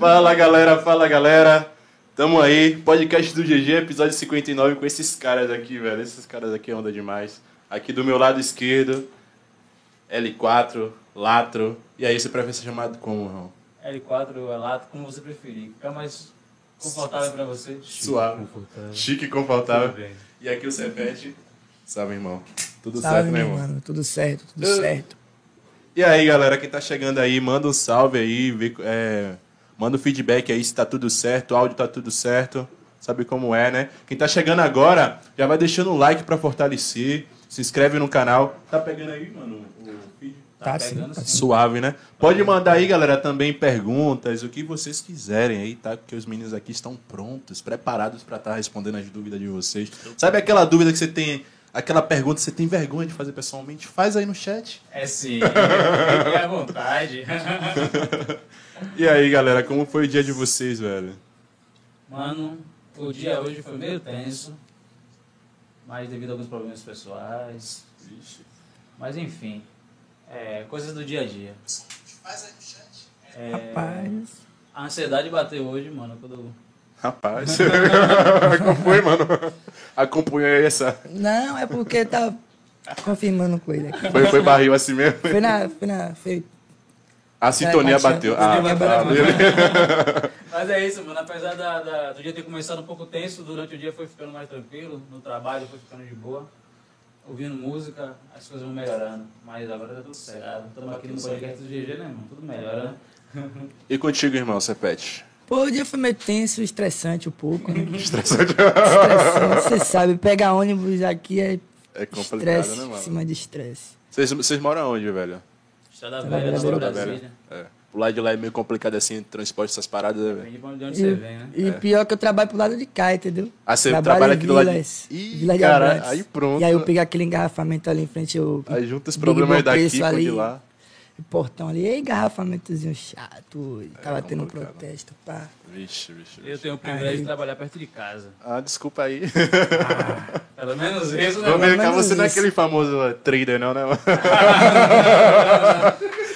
Fala galera, fala galera. Tamo aí, podcast do GG, episódio 59 com esses caras aqui, velho. Esses caras aqui andam demais. Aqui do meu lado esquerdo, L4, Latro. E aí, você prefere ser chamado como, irmão? L4 ou Lato, como você preferir. Fica mais confortável pra você. Suave. Confortável. Chique e confortável. E aqui o Cepete. Salve, irmão. Tudo Salve, certo, né, meu irmão? mano? Tudo certo, tudo Eu- certo. E aí, galera, quem tá chegando aí, manda um salve aí, vê, é, manda um feedback aí se tá tudo certo, o áudio tá tudo certo, sabe como é, né? Quem tá chegando agora, já vai deixando um like pra fortalecer, se inscreve no canal. Tá pegando aí, mano, o vídeo? Tá, pegando sim, tá sim. sim. Suave, né? Pode mandar aí, galera, também perguntas, o que vocês quiserem aí, tá? Porque os meninos aqui estão prontos, preparados pra estar respondendo as dúvidas de vocês. Sabe aquela dúvida que você tem, aquela pergunta que você tem vergonha de fazer pessoalmente? Faz aí no chat. É sim. Fique à vontade. E aí, galera, como foi o dia de vocês, velho? Mano, o dia hoje foi meio tenso. Mas devido a alguns problemas pessoais. Mas enfim. É, coisas do dia a dia. É, Rapaz. a ansiedade bateu hoje, mano, quando. Rapaz, como foi, mano? Acompanha aí essa. Não, é porque tá confirmando com ele aqui. Foi, foi barril assim mesmo? Foi na. Foi na. Foi, A sintonia batia- bateu. a Ah, sintonia tá. Mas é isso, mano. Apesar da, da- do dia ter começado um pouco tenso, durante o dia foi ficando mais tranquilo. No trabalho foi ficando de boa. Ouvindo música, as coisas vão melhorando. Mas agora tá tudo certo. Estamos aqui no podcast do GG, né, mano? Tudo melhora, né? E contigo, irmão, Cepete? Pô, o dia foi meio tenso, estressante um pouco, né? Estressante. Estressante, você sabe, pegar ônibus aqui é É complicado, estresse né, em mano? cima de estresse. Vocês, vocês moram onde, velho? Estrada Estrada Velha, Velha, Nova Brasília. velho? É. O lado de lá é meio complicado assim, transporte, essas paradas, né, velho? Depende de onde E, você vem, né? e pior que eu trabalho pro lado de cá, entendeu? Ah, você Trabalho trabalha aqui do lado de... Ih, Vila de cara, Abrantes. aí pronto. E aí eu peguei aquele engarrafamento ali em frente ao Aí junta os problemas daqui com de lá. O portão ali. E engarrafamentozinho chato. e Tava tendo um protesto, pá. Vixe, vixe, Eu vixe. tenho o privilégio Aí. de trabalhar perto de casa. Ah, desculpa aí. Pelo menos isso, né? Vamos ver menos cá, você não é isso. aquele famoso uh, trader, não, né?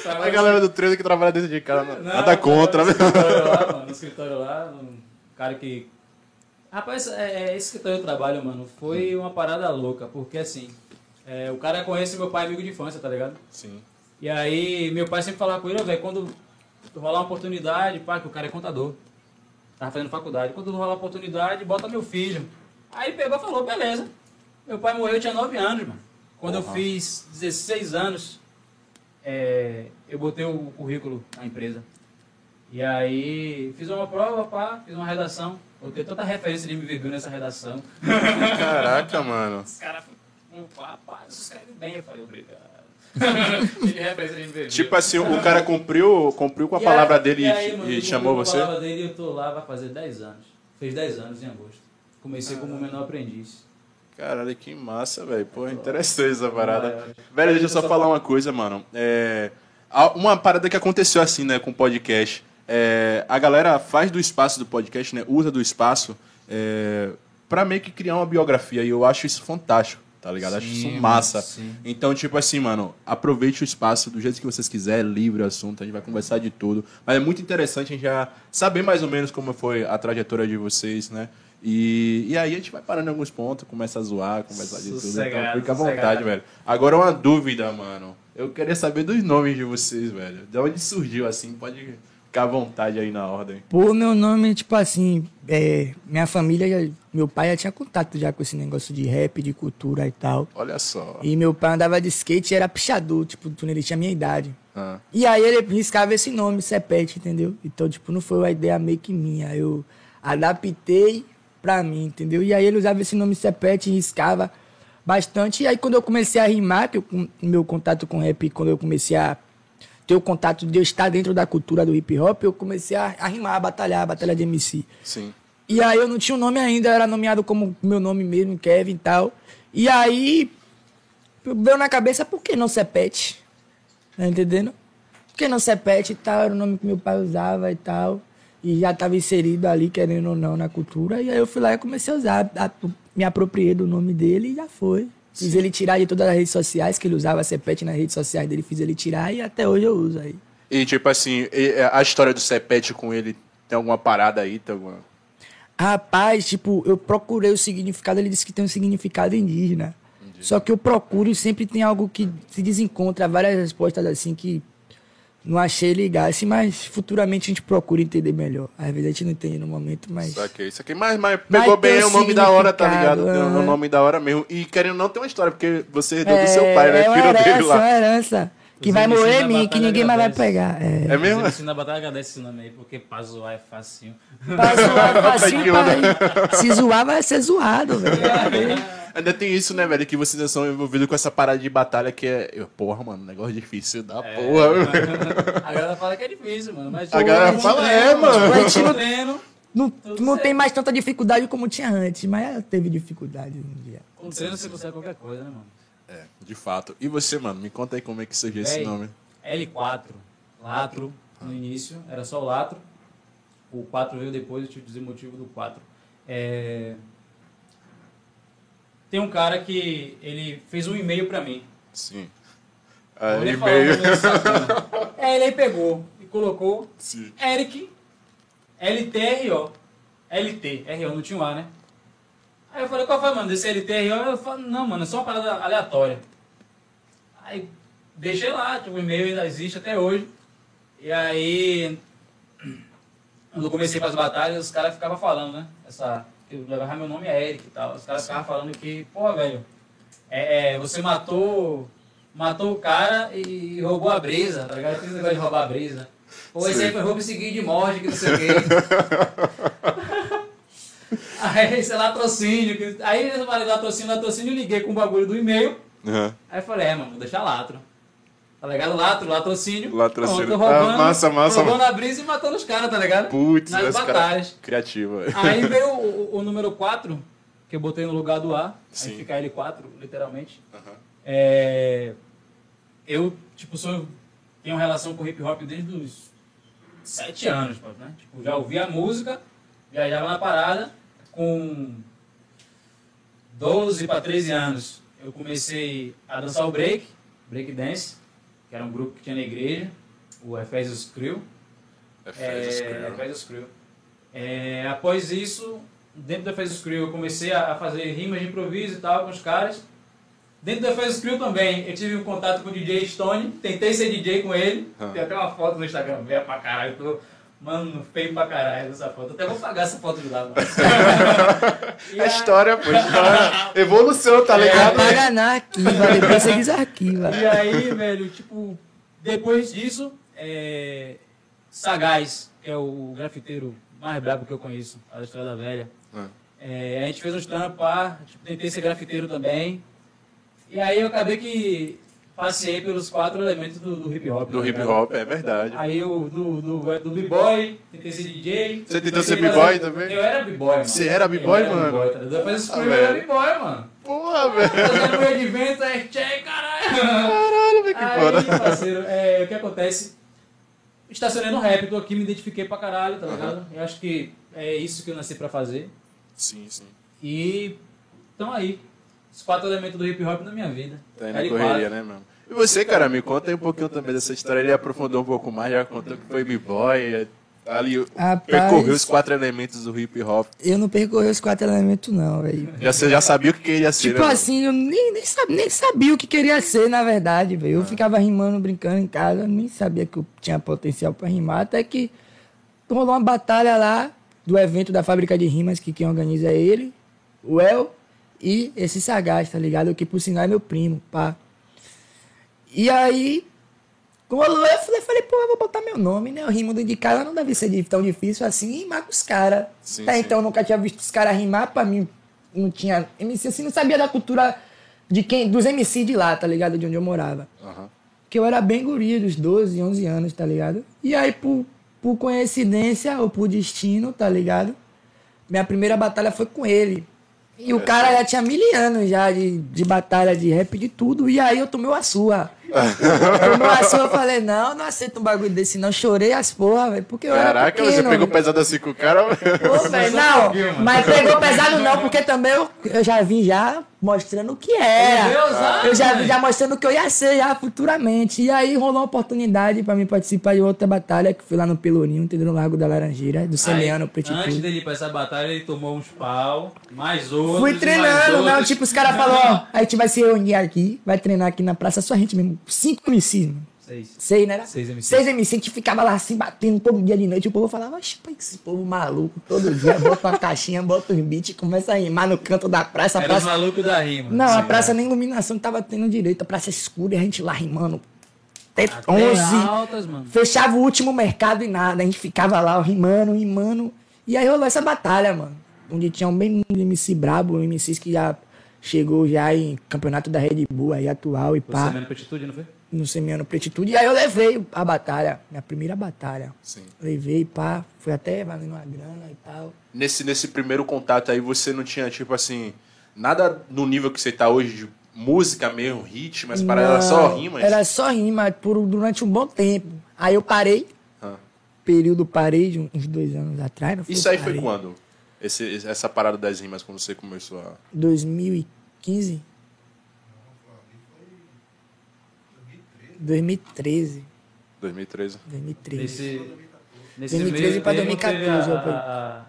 A galera do trader que trabalha dentro de casa, Não, nada contra, No né? escritório lá, mano, no escritório lá, um cara que. Rapaz, é, é, esse escritório que eu trabalho, mano, foi uma parada louca, porque assim, é, o cara conhece meu pai amigo de infância, tá ligado? Sim. E aí, meu pai sempre falava com ele, velho, quando rolar uma oportunidade, pá, que o cara é contador. Tava fazendo faculdade. Quando rolar uma oportunidade, bota meu filho. Aí ele pegou e falou, beleza. Meu pai morreu, eu tinha 9 anos, mano. Quando eu Porra. fiz 16 anos, é, eu botei o currículo na empresa. E aí, fiz uma prova, pá, fiz uma redação. Eu tenho tanta referência de MVB nessa redação. Caraca, mano. Os caras, pá, pá, escreve bem. Eu falei, obrigado. Tipo assim, o cara cumpriu, cumpriu com a E palavra aí- dele e aí, mano, e chamou cumpri com a você? palavra dele eu tô lá, vai fazer 10 anos. Fez 10 anos em agosto. Comecei como menor aprendiz. Caralho, que massa, velho. Pô, interessante essa parada. Vai. Velho, deixa eu só falar uma coisa, mano. É, uma parada que aconteceu assim, né, com o podcast. É, a galera faz do espaço do podcast, né, usa do espaço é, pra meio que criar uma biografia. E eu acho isso fantástico, tá ligado? acho isso Sim, massa. sim. Então, tipo assim, mano, aproveite o espaço do jeito que vocês quiserem, livre o assunto, a gente vai conversar de tudo. Mas é muito interessante a gente já saber mais ou menos como foi a trajetória de vocês, né? E, e aí a gente vai parando em alguns pontos, começa a zoar, conversar de tudo. Então Sossegado, fica à vontade, sossegado. velho. Agora uma dúvida, mano. Eu queria saber dos nomes de vocês, velho. De onde surgiu assim? Pode ficar à vontade aí na ordem. Pô, meu nome, tipo assim, é, minha família, meu pai já tinha contato já com esse negócio de rap, de cultura e tal. Olha só. E meu pai andava de skate e era pichador, tipo, ele tinha a minha idade. Ah, E aí ele riscava esse nome, Sepete, entendeu? Então, tipo, não foi uma ideia meio que minha. Eu adaptei pra mim, entendeu? E aí ele usava esse nome Sepete e riscava bastante. E aí quando eu comecei a rimar, que eu, meu contato com rap, quando eu comecei a ter o contato de eu estar dentro da cultura do hip hop, eu comecei a, a rimar, a batalhar, a batalha de MC. sim. E aí eu não tinha um nome ainda, eu era nomeado como meu nome mesmo, Kevin e tal. E aí veio na cabeça, por que não Sepete? Tá entendendo? Por que não Sepete e tal? Era o nome que meu pai usava e tal. E já estava inserido ali, querendo ou não, na cultura. E aí eu fui lá e comecei a usar. a- me apropriei do nome dele e já foi. Fiz ele tirar de todas as redes sociais, que ele usava Sepete nas redes sociais dele, fiz ele tirar e até hoje eu uso aí. E tipo assim, e- a história do Cepete com ele Tem alguma parada aí? Tem alguma... Rapaz, tipo, eu procurei o significado, ele disse que tem um significado indígena. Só que eu procuro e sempre tem algo que se desencontra, várias respostas assim que não achei ligasse, mas futuramente a gente procura entender melhor. Às vezes a gente não entende no momento, mas. Isso aqui, isso aqui. Mas, mas Mas pegou tem bem o nome da hora, tá ligado? Tem o nome da hora mesmo. E querendo não, tem uma história, porque você herdou do seu pai, né? é uma Filho dele herança, lá. uma herança. Que Os vai morrer em mim, que ninguém mais vai pegar. É. É mesmo? Os da batalha agradece esse nome aí, porque pra zoar é facinho. Pra zoar, facinho, que onda. pai. Se zoar, vai ser zoado, velho. Ainda tem isso, né, velho? Que vocês são envolvidos com essa parada de batalha que é. eu- Porra, mano, negócio difícil da É. porra. A galera fala que é difícil, mano. Mas, A galera fala, é, mano. A gente treino. Não, Tudo não certo. tem mais tanta dificuldade como tinha antes, mas teve dificuldade um dia. Com treino você consegue qualquer coisa, né, mano? É, de fato. E você, mano? Me conta aí como é que surgiu esse nome. L4. Latro, no início, era só o Latro. O 4 veio depois, eu tive que dizer o motivo do 4. É... Tem um cara que ele fez um e-mail pra mim. Sim. Ah, o e-mail. cara. É, ele aí pegou e colocou Sim. Eric LTRO. LT, RO, não tinha um A, né? Aí eu falei, qual foi, mano, desse LTRO? Eu falei, não, mano, é só uma parada aleatória. Aí deixei lá, tipo, o e-mail ainda existe até hoje. E aí, quando eu comecei para as batalhas, os caras ficavam falando, né? Essa, que levava meu nome é Eric e tal. Os caras ficavam falando que, pô, velho, é, é, você matou, matou o cara e roubou a brisa, tá ligado? Tem esse negócio de roubar a brisa. Pô, esse aí foi roubo seguido de morte, que não sei o quê. aí, esse é latrocínio. Que... Aí eu falei latrocínio, latrocínio, eu liguei com o bagulho do e-mail. Aham. Aí eu falei, é, mano, vou deixar latro. Tá ligado? Latro, latrocínio. Latrocínio. Pronto, roubando, Ah, massa, massa, Roubando a brisa e matando os caras, tá ligado? Putz, Nas cara batalhas. criativo. Aí veio o, o- número 4, que eu botei no lugar do A. Sim. Aí fica L4, literalmente. Aham. É, eu, tipo, sou, tenho relação com hip hop desde os 7 anos, né? Tipo, já ouvia a música, viajava na parada. Com 12 para 13 anos, eu comecei a dançar o break, break dance, que era um grupo que tinha na igreja, o Efésios Crew. Fezes, É, cara. Efésios Crew. É, após isso, dentro do Efésios Crew, eu comecei a fazer rimas de improviso e tal com os caras. Dentro do Efésios Crew também, eu tive um contato com o DJ Stone, tentei ser DJ com ele. Ah. Tem até uma foto no Instagram, velha pra caralho. Tô, mano, feio pra caralho essa foto. Até vou pagar essa foto de lá, mano. E A aí- história, pô, a história. Evolução, tá É, ligado? Apaga na arquiva, depois você desarquiva. E aí, velho, tipo, depois disso, é, Sagaz, que é o grafiteiro mais brabo que eu conheço, a da Estrada Velha. Ah. É, a gente fez uns trampos, pá, tipo, tentei ser grafiteiro também. E aí eu acabei que passei pelos quatro elementos do, do hip hop. Do tá hip hop, é verdade. Aí eu, do, do, do b-boy, tentei ser DJ. Você tentou ser b-boy também? Eu era b-boy, mano. Você era b-boy, Eu mano? b-boy, tá ligado? Depois esse Ah, filme eu era b-boy, mano. Porra, velho. Fazendo meu de vento, é check, caralho. Caralho, velho, que Aí, foda. parceiro, é, o que acontece? Estacionei no rap, tô aqui, me identifiquei pra caralho, tá ligado? Eu acho que é isso que eu nasci pra fazer. Sim, sim. E estão aí. Os quatro elementos do hip hop na minha vida. Tá aí na L4. correria, né, mano? E você, cara, me conta aí um pouquinho também dessa história. Ele aprofundou um pouco mais, já contou que foi b-boy. é, Ali Rapaz. percorreu os quatro elementos do hip hop. Eu não percorri os quatro elementos, não, velho. Já, você já sabia o que queria ser, Tipo né, assim, eu nem, nem, sabia, nem sabia o que queria ser, na verdade, velho. Eu ficava rimando, brincando em casa, nem sabia que eu tinha potencial pra rimar, até que rolou uma batalha lá do evento da fábrica de rimas, que quem organiza é ele, o El e esse Sagaz, tá ligado? Que por sinal é meu primo, pá. E aí, rolou, eu falei, falei, pô, eu vou botar meu nome, né? O rimo de cara não deve ser tão difícil assim rimar com os caras. Até sim. então eu nunca tinha visto os caras rimar, pra mim não tinha MC, assim, não sabia da cultura de quem, dos MC de lá, tá ligado? De onde eu morava. Aham. Que eu era bem guria, dos 12, 11 anos, tá ligado? E aí, por, por coincidência ou por destino, tá ligado? Minha primeira batalha foi com ele. E o cara já tinha mil anos já de, de batalha de rap, de tudo. E aí eu tomei uma surra. Eu não assim, eu falei, não, não aceito um bagulho desse, não. Chorei as porra, velho. Porque eu era Caraca, você pequeno, pegou velho. pesado assim com o cara. Pô, velho, não, mas pegou pesado não, porque também eu, eu já vim já mostrando o que era. Meu Deus, ah, eu já vim já mostrando o que eu ia ser já futuramente. E aí rolou uma oportunidade pra mim participar de outra batalha, que foi lá no Pelourinho, entendeu? No Lago da Laranjeira, do Semeano Aí, Pretitude. Antes dele ir pra essa batalha, ele tomou uns pau, mais outros. Fui mais treinando, não, outros. tipo, os caras falaram, ó, a gente vai se reunir aqui, vai treinar aqui na praça, só a gente mesmo, cinco MCs, mano. Seis. Seis, né? era? Seis MCs. Seis MCs, a gente ficava lá assim, batendo todo dia de noite. O povo falava, oxe, pô, esse povo maluco, todo dia bota uma caixinha, bota uns beats e começa a rimar no canto da praça. A Era praça... malucos da rima. Não, a praça nem iluminação tava tendo direito, a praça escura e a gente lá rimando. Até Até 11. altas, mano. Fechava o último mercado e nada. A gente ficava lá rimando, rimando. E aí rolou essa batalha, mano. Onde tinha um bem um MC brabo, um MCs que já chegou já em campeonato da Red Bull aí atual e pá. mesmo petitude, não foi? No Semiano Pretitude. E aí eu levei a batalha, minha primeira batalha. Sim. Levei, pá. Foi até valendo uma grana e tal. Nesse, nesse primeiro contato aí, você não tinha, tipo assim, nada no nível que você tá hoje de música mesmo, ritmo, mas para era só rimas? Era só rima por, durante um bom tempo. Aí eu parei. Ah. Período parei de uns dois anos atrás. Não foi, Isso aí foi parei. quando? Esse, essa parada das rimas, quando você começou a. 2015? 2013. 2013. 2013. Nesse, nesse 2013 meio pra tempo 2014, teve eu a,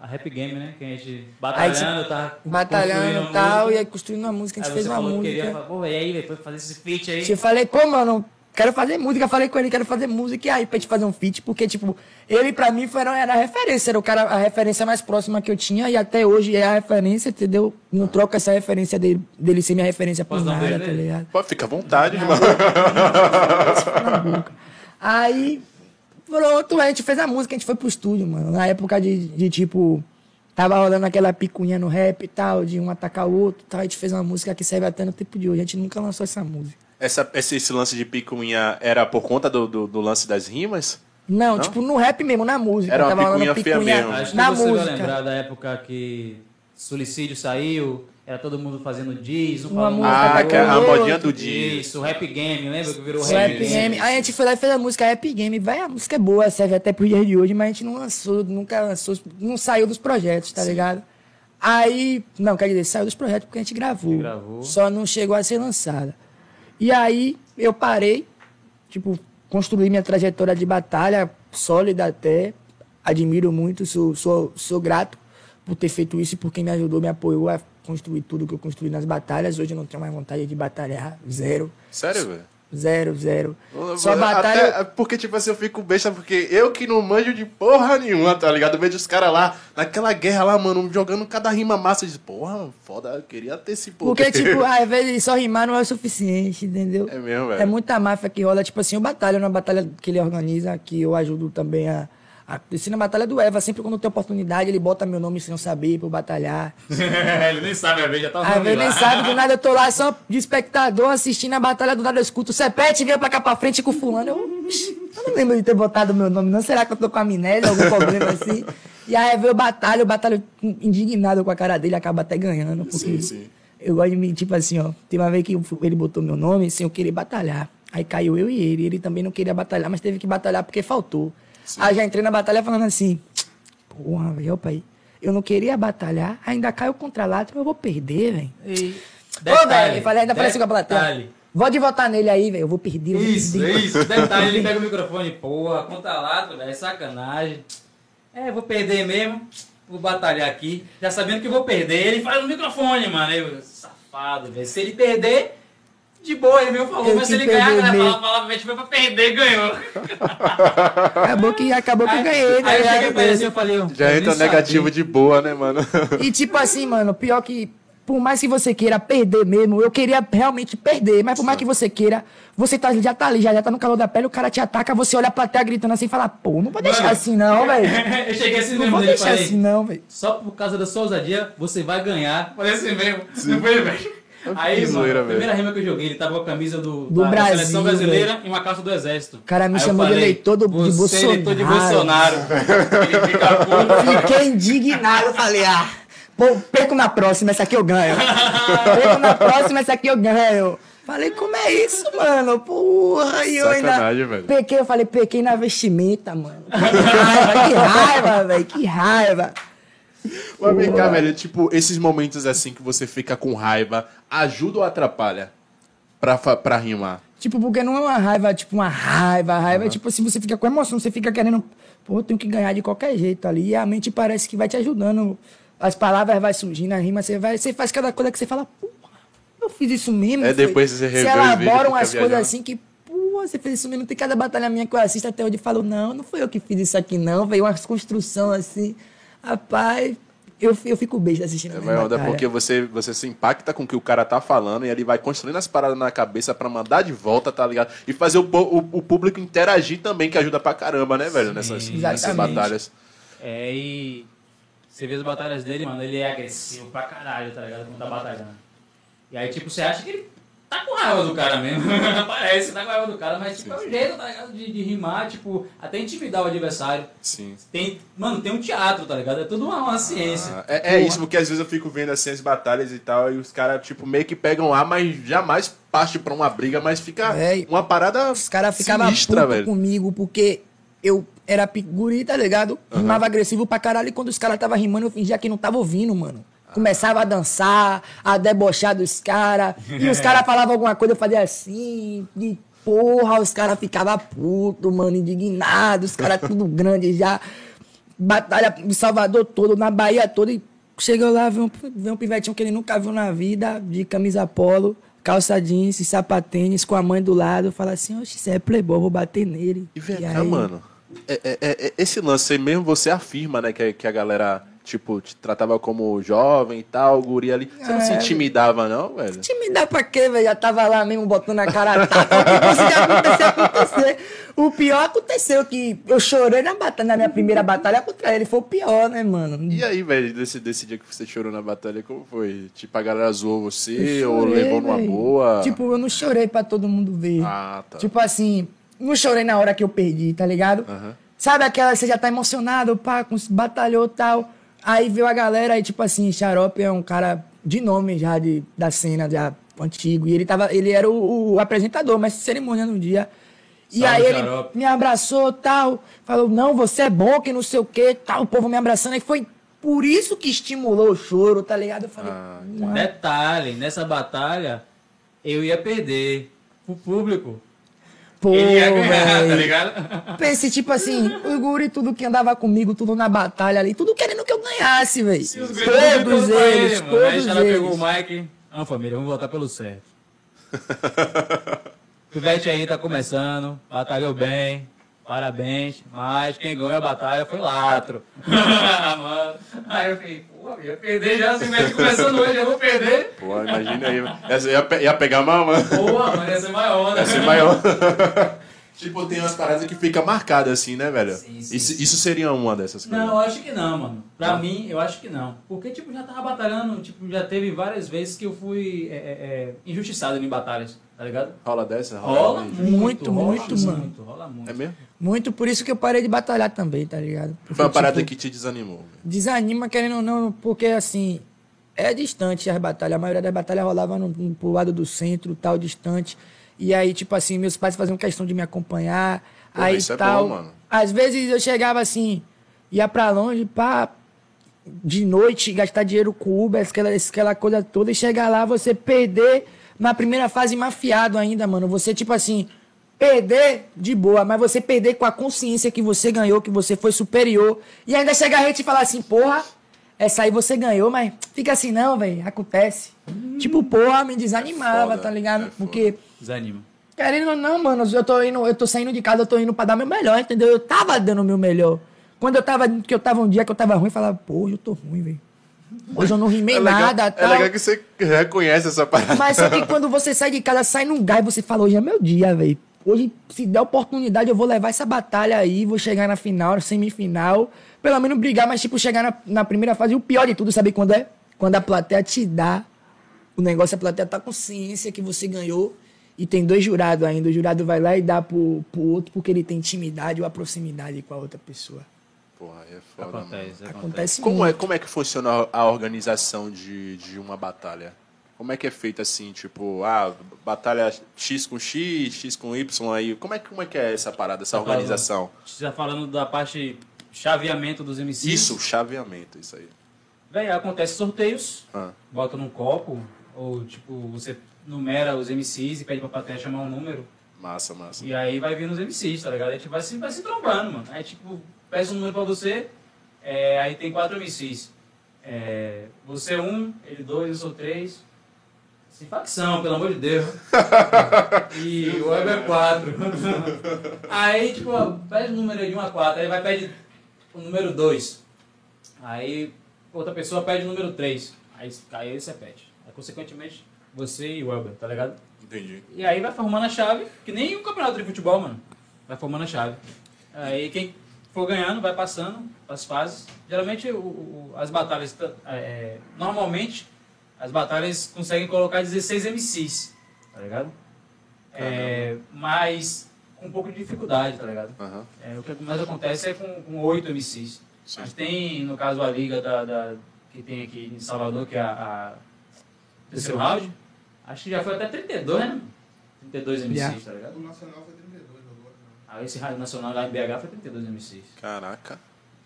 a, a Rap Game, né? Que a gente batalhando, tipo, tá Batalhando e tal, música. e aí construindo uma música, a gente Aí fez você uma falou que música. queria, pô, e aí, velho, foi fazer esse feat aí. Eu falei, pô, mano, quero fazer música. Falei com ele, quero fazer música. E aí, pra gente fazer um feat, porque, tipo, ele pra mim foi, era a referência, era o cara, a referência mais próxima que eu tinha. E até hoje é a referência, entendeu? Não troco essa referência dele, dele ser minha referência por Posso nada, tá ligado? Pô, fica à vontade, mano. na boca. Aí, pronto, a gente fez a música, a gente foi pro estúdio, mano. Na época de, de tipo, tava rolando aquela picuinha no rap e tal, de um atacar o outro e tal. A gente fez uma música que serve até no tempo de hoje. A gente nunca lançou essa música. Essa, esse, esse lance de picuinha era por conta do, do, do lance das rimas? Não, tipo, no rap mesmo, na música. Era uma tava rolando picuinha feia mesmo. Acho que na você música. vai lembrar da época que Suicídio saiu, era todo mundo fazendo diz, um Uma falando música Ah, que é a modinha do diz. Isso, Rap Game, lembra que virou Rap, Rap Game. Aí a gente foi lá e fez a música Rap Game. Vai, a música é boa, serve até pro dia de hoje, mas a gente não lançou, nunca lançou, não saiu dos projetos, tá ligado? Aí, não, quer dizer, saiu dos projetos porque a gente gravou. Gravou. Só não chegou a ser lançada. E aí eu parei, tipo, construí minha trajetória de batalha sólida até. Admiro muito, sou, sou, sou grato por ter feito isso e por quem me ajudou, me apoiou a construir tudo que eu construí nas batalhas. Hoje eu não tenho mais vontade de batalhar, zero. Sério, velho? Zero, zero. Só Até- batalha. porque, tipo assim, eu fico besta, porque eu que não manjo de porra nenhuma, tá ligado? Eu vejo os caras lá, naquela guerra lá, mano, jogando cada rima massa. Eu digo, porra, foda, eu queria ter esse poder. Porque, tipo, às vezes só rimar não é o suficiente, entendeu? É mesmo, velho. É muita máfia que rola. Tipo assim, o Batalha, uma batalha que ele organiza, que eu ajudo também a. a descer na Batalha do Eva, sempre quando tem oportunidade, ele bota meu nome sem eu saber pra eu batalhar. Ele nem sabe, às vezes já tá Às vezes nem sabe, do nada eu tô lá só de espectador assistindo a batalha, do nada eu escuto o Sepete veio pra cá pra frente com fulano. Eu, "Ixi, eu não lembro de ter botado meu nome, não. Será que eu tô com amnésia, algum problema assim? E aí veio o batalha, o batalha indignado com a cara dele, acaba até ganhando. Porque Sim, sim. eu gosto de me, tipo assim, ó. Tem uma vez que ele botou meu nome sem eu querer batalhar. Aí caiu eu e ele. Ele também não queria batalhar, mas teve que batalhar porque faltou. Aí já entrei na batalha falando assim: Porra, velho, pai. Eu não queria batalhar, ainda caiu contra lado, eu vou perder, velho. Ô, velho, falei, ainda parece com a plateia. Pode votar nele aí, velho. Eu vou perder. eu Isso, perder. isso. Detalhe, ele pega o microfone, porra, conta lá, velho, é sacanagem. É, vou perder mesmo, vou batalhar aqui, já sabendo que vou perder, ele faz no microfone, mano. Eu, safado, velho. Se ele perder, de boa, ele mesmo falou, Eu mas se ele ganhar, a perder galera mesmo. fala, fala, foi pra perder, ganhou. Acabou que, acabou que eu Aí- ganhei, né? Aí eu cheguei pra ele assim, eu falei, Já entra negativo sabia. de boa, né, mano? E tipo assim, mano, pior que. Por mais que você queira perder mesmo, eu queria realmente perder, mas por mais que você queira, você tá, já tá ali, já, já tá no calor da pele, o cara te ataca, você olha a plateia gritando assim e fala, pô, não pode deixar Mano. assim não, velho. eu cheguei assim Não mesmo pode dele, deixar falei, assim não, velho. só por causa da sua ousadia, você vai ganhar. Falei assim mesmo, não foi, velho? Aí, Que mano, zoeira, a velho. primeira rima que eu joguei, ele tava com a camisa do, Do da, Brasil, da seleção brasileira e uma calça do exército. O cara me chamou de eleitor do- de Você é eleitor de Bolsonaro." Bolsonaro. ele fica puto. Fiquei indignado, falei, ah, Pô, perco na próxima, essa aqui eu ganho. perco na próxima, essa aqui eu ganho. Falei, como é isso, mano? Porra, e eu Sacanagem, ainda. velho. Pequei, eu falei, pequei na vestimenta, mano. Que raiva, que raiva, velho, que raiva. Mas vem cá, velho, tipo, esses momentos assim que você fica com raiva, ajuda ou atrapalha pra, pra rimar? Tipo, porque não é uma raiva, tipo, uma raiva, raiva. É tipo assim, você fica com emoção, você fica querendo, pô, eu tenho que ganhar de qualquer jeito ali. E a mente parece que vai te ajudando. As palavras vai surgindo, a rima, você vai, você faz cada coisa que você fala, porra, eu fiz isso mesmo. É, foi. depois você revê Você elabora umas coisas assim que, porra, você fez isso mesmo. Tem cada batalha minha que eu assisto até hoje e falo, não, não foi eu que fiz isso aqui, não. Veio umas construção assim. Rapaz, eu, eu fico beijo assistindo a É, onda batalha. porque você, você se impacta com o que o cara tá falando e ele vai construindo as paradas na cabeça pra mandar de volta, tá ligado? E fazer o, o, o público interagir também, que ajuda pra caramba, né, velho? Nessas, nessas Exatamente. batalhas. É, e você vê as batalhas dele, mano, ele é agressivo pra caralho, tá ligado? Quando tá batalhando. E aí, tipo, você acha que ele tá com raiva do cara mesmo. Parece, tá com raiva do cara, mas, tipo, é o jeito, tá ligado? De, de rimar, tipo, até intimidar o adversário. Sim. Tem, mano, tem um teatro, tá ligado? É tudo uma, uma ciência. Ah, É, é isso, porque às vezes eu fico vendo assim as batalhas e tal, e os caras, tipo, meio que pegam lá, mas jamais parte pra uma briga, mas fica É, uma parada Os caras ficavam sinistra, putos velho. comigo porque eu era guri, tá ligado? Rimava agressivo pra caralho e quando os caras tava rimando eu fingia que não tava ouvindo, mano. Começava a dançar, a debochar dos caras. E os caras falavam alguma coisa, eu fazia assim. E porra, os caras ficavam putos, mano, indignados. Os caras tudo grande já. Batalha em Salvador todo, na Bahia toda. E chegou lá, vê um, vê um pivetinho que ele nunca viu na vida, de camisa polo, calça jeans, sapatênis, com a mãe do lado. Fala assim, oxe, isso é playboy, vou bater nele. E vem E cá, aí- mano. é- é- é- é- esse lance aí mesmo você afirma, né? Que, que a galera, tipo, te tratava como jovem e tal, guri ali. Você não se É. intimidava, não, velho? Intimidar pra quê, velho? Já tava lá mesmo botando a cara a tapa. O acontecer, pior aconteceu que eu chorei na batalha, na minha primeira batalha contra ele. Foi o pior, né, mano? E aí, velho, desse, desse dia que você chorou na batalha, como foi? Tipo, a galera zoou você Eu ou chorei, levou numa velho. boa? Tipo, eu não chorei pra todo mundo ver. Ah, tá. Tipo assim, não chorei na hora que eu perdi, tá ligado? Aham. Sabe aquela, você já tá emocionado, pá, com batalhou e tal. Aí veio a galera e, tipo assim, Xarope é um cara de nome já de, da cena, já antigo. E ele, tava, ele era o, o apresentador, mas cerimônia no dia. E Salve, aí ele Xarope. me abraçou tal. Falou, não, você é bom, que não sei o quê, tal. O povo me abraçando. E foi por isso que estimulou o choro, tá ligado? Eu falei, Ah. Detalhe, nessa batalha, eu ia perder pro público. Pô, Ele ia ganhar, tá velho. ligado? Pense, tipo assim, o guri, tudo que andava comigo, tudo na batalha ali, tudo querendo que eu ganhasse, velho. Todos eles, ele, mano. Aí todos ela pegou o eles. Mike. Ah, família, vamos voltar pelo certo. Pivete aí tá começando, batalhou bem, parabéns, mas quem ganhou a batalha foi Latro. mano. Aí eu falei, pô, eu ia perder já, se Pivete começando hoje, eu vou perder. Pô, imagina aí. Essa ia, pe- ia pegar mal, mano. Porra, mano, ia ser maior, né? Ia ser maior. tipo, tem umas paradas que fica marcada assim, né, velho? Sim, sim, isso, sim. isso seria uma dessas coisas. Não, eu acho que não, mano. Pra mim, eu acho que não. Porque, tipo, já tava batalhando, tipo, já teve várias vezes que eu fui é, é, é, injustiçado em batalhas, tá ligado? Rola dessa? Rola mesmo. muito, Muito, rola muito, mano. muito, rola muito. É mesmo? Muito por isso que eu parei de batalhar também, tá ligado? Porque, Foi uma parada tipo, que te desanimou. velho. Desanima, querendo ou não, porque assim, é distante as batalhas. A maioria das batalhas rolava no, no, pro lado do centro, tal, distante. E aí, tipo assim, meus pais faziam questão de me acompanhar. Porra, aí isso é tal. bom, mano. Às vezes eu chegava assim, ia pra longe, pá, de noite, gastar dinheiro com Uber, aquela, aquela coisa toda, e chegar lá, você perder na primeira fase mafiado ainda, mano. Você, tipo assim, perder de boa, mas você perder com a consciência que você ganhou, que você foi superior, e ainda chegar a gente e falar assim, porra, essa aí você ganhou, mas fica assim não, velho, acontece. Tipo, porra, me desanimava, foda, tá ligado? é. Porque Desanima. Querendo ou não, mano, eu tô indo, eu tô saindo de casa, eu tô indo pra dar meu melhor, entendeu? Eu tava dando o meu melhor. Quando eu tava, que eu tava um dia que eu tava ruim, eu falava, hoje eu tô ruim, velho. Hoje eu não rimei É legal, nada, é tal. legal que você reconhece essa parada. Mas só que quando você sai de casa, sai num gás, você fala, hoje é meu dia, velho. Hoje, se der oportunidade, eu vou levar essa batalha aí, vou chegar na final, semifinal. Pelo menos brigar, mas tipo, chegar na, na primeira fase. E o pior de tudo, sabe quando é? Quando a plateia te dá o negócio, a plateia tá com ciência que você ganhou. E tem dois jurados ainda. O jurado vai lá e dá pro, pro outro porque ele tem intimidade ou a proximidade com a outra pessoa. Porra, aí é foda, mano. Acontece, acontece. Acontece Como muito. é, como é que funciona a organização de, de uma batalha? Como é que é feito assim, tipo, ah, batalha X com X, X com Y aí. Como é, que- como é que é essa parada, essa Tá falando- organização? Você tá falando da parte chaveamento dos MCs. Isso, chaveamento, isso aí. Véi, acontece sorteios, Ah, bota num copo, ou tipo, você numera os MCs e pede pra plateia chamar um número. massa, massa. E aí vai vindo os MCs, tá ligado? A gente vai se, vai se trombando, mano. Aí tipo, peça um número pra você, é, aí tem quatro MCs. É, você é um, ele dois, eu sou três. Sem facção, pelo amor de Deus. e o Web é quatro. aí, tipo, pede o número de 1 a 4, aí vai pede o número 2. Aí outra pessoa pede o número 3. Aí, aí você pede. Aí, consequentemente, você e o Elber, tá ligado? Entendi. E aí vai formando a chave, que nem um campeonato de futebol, mano. Vai formando a chave. Aí quem for ganhando vai passando as fases. Geralmente o- o- as batalhas, tá- é, normalmente as batalhas conseguem colocar 16 MCs, tá ligado? É, mas com um pouco de dificuldade, tá ligado? Aham. É, o que mais acontece é com, com 8 MCs. Sim. Mas tem, no caso, a liga da, da- que tem aqui em Salvador, que é a, a terceiro round. Acho que já foi até 32, né? 32 MCs, Já. tá ligado? O Nacional foi 32 agora. Aí esse rádio nacional lá em BH foi 32 MCs. Caraca.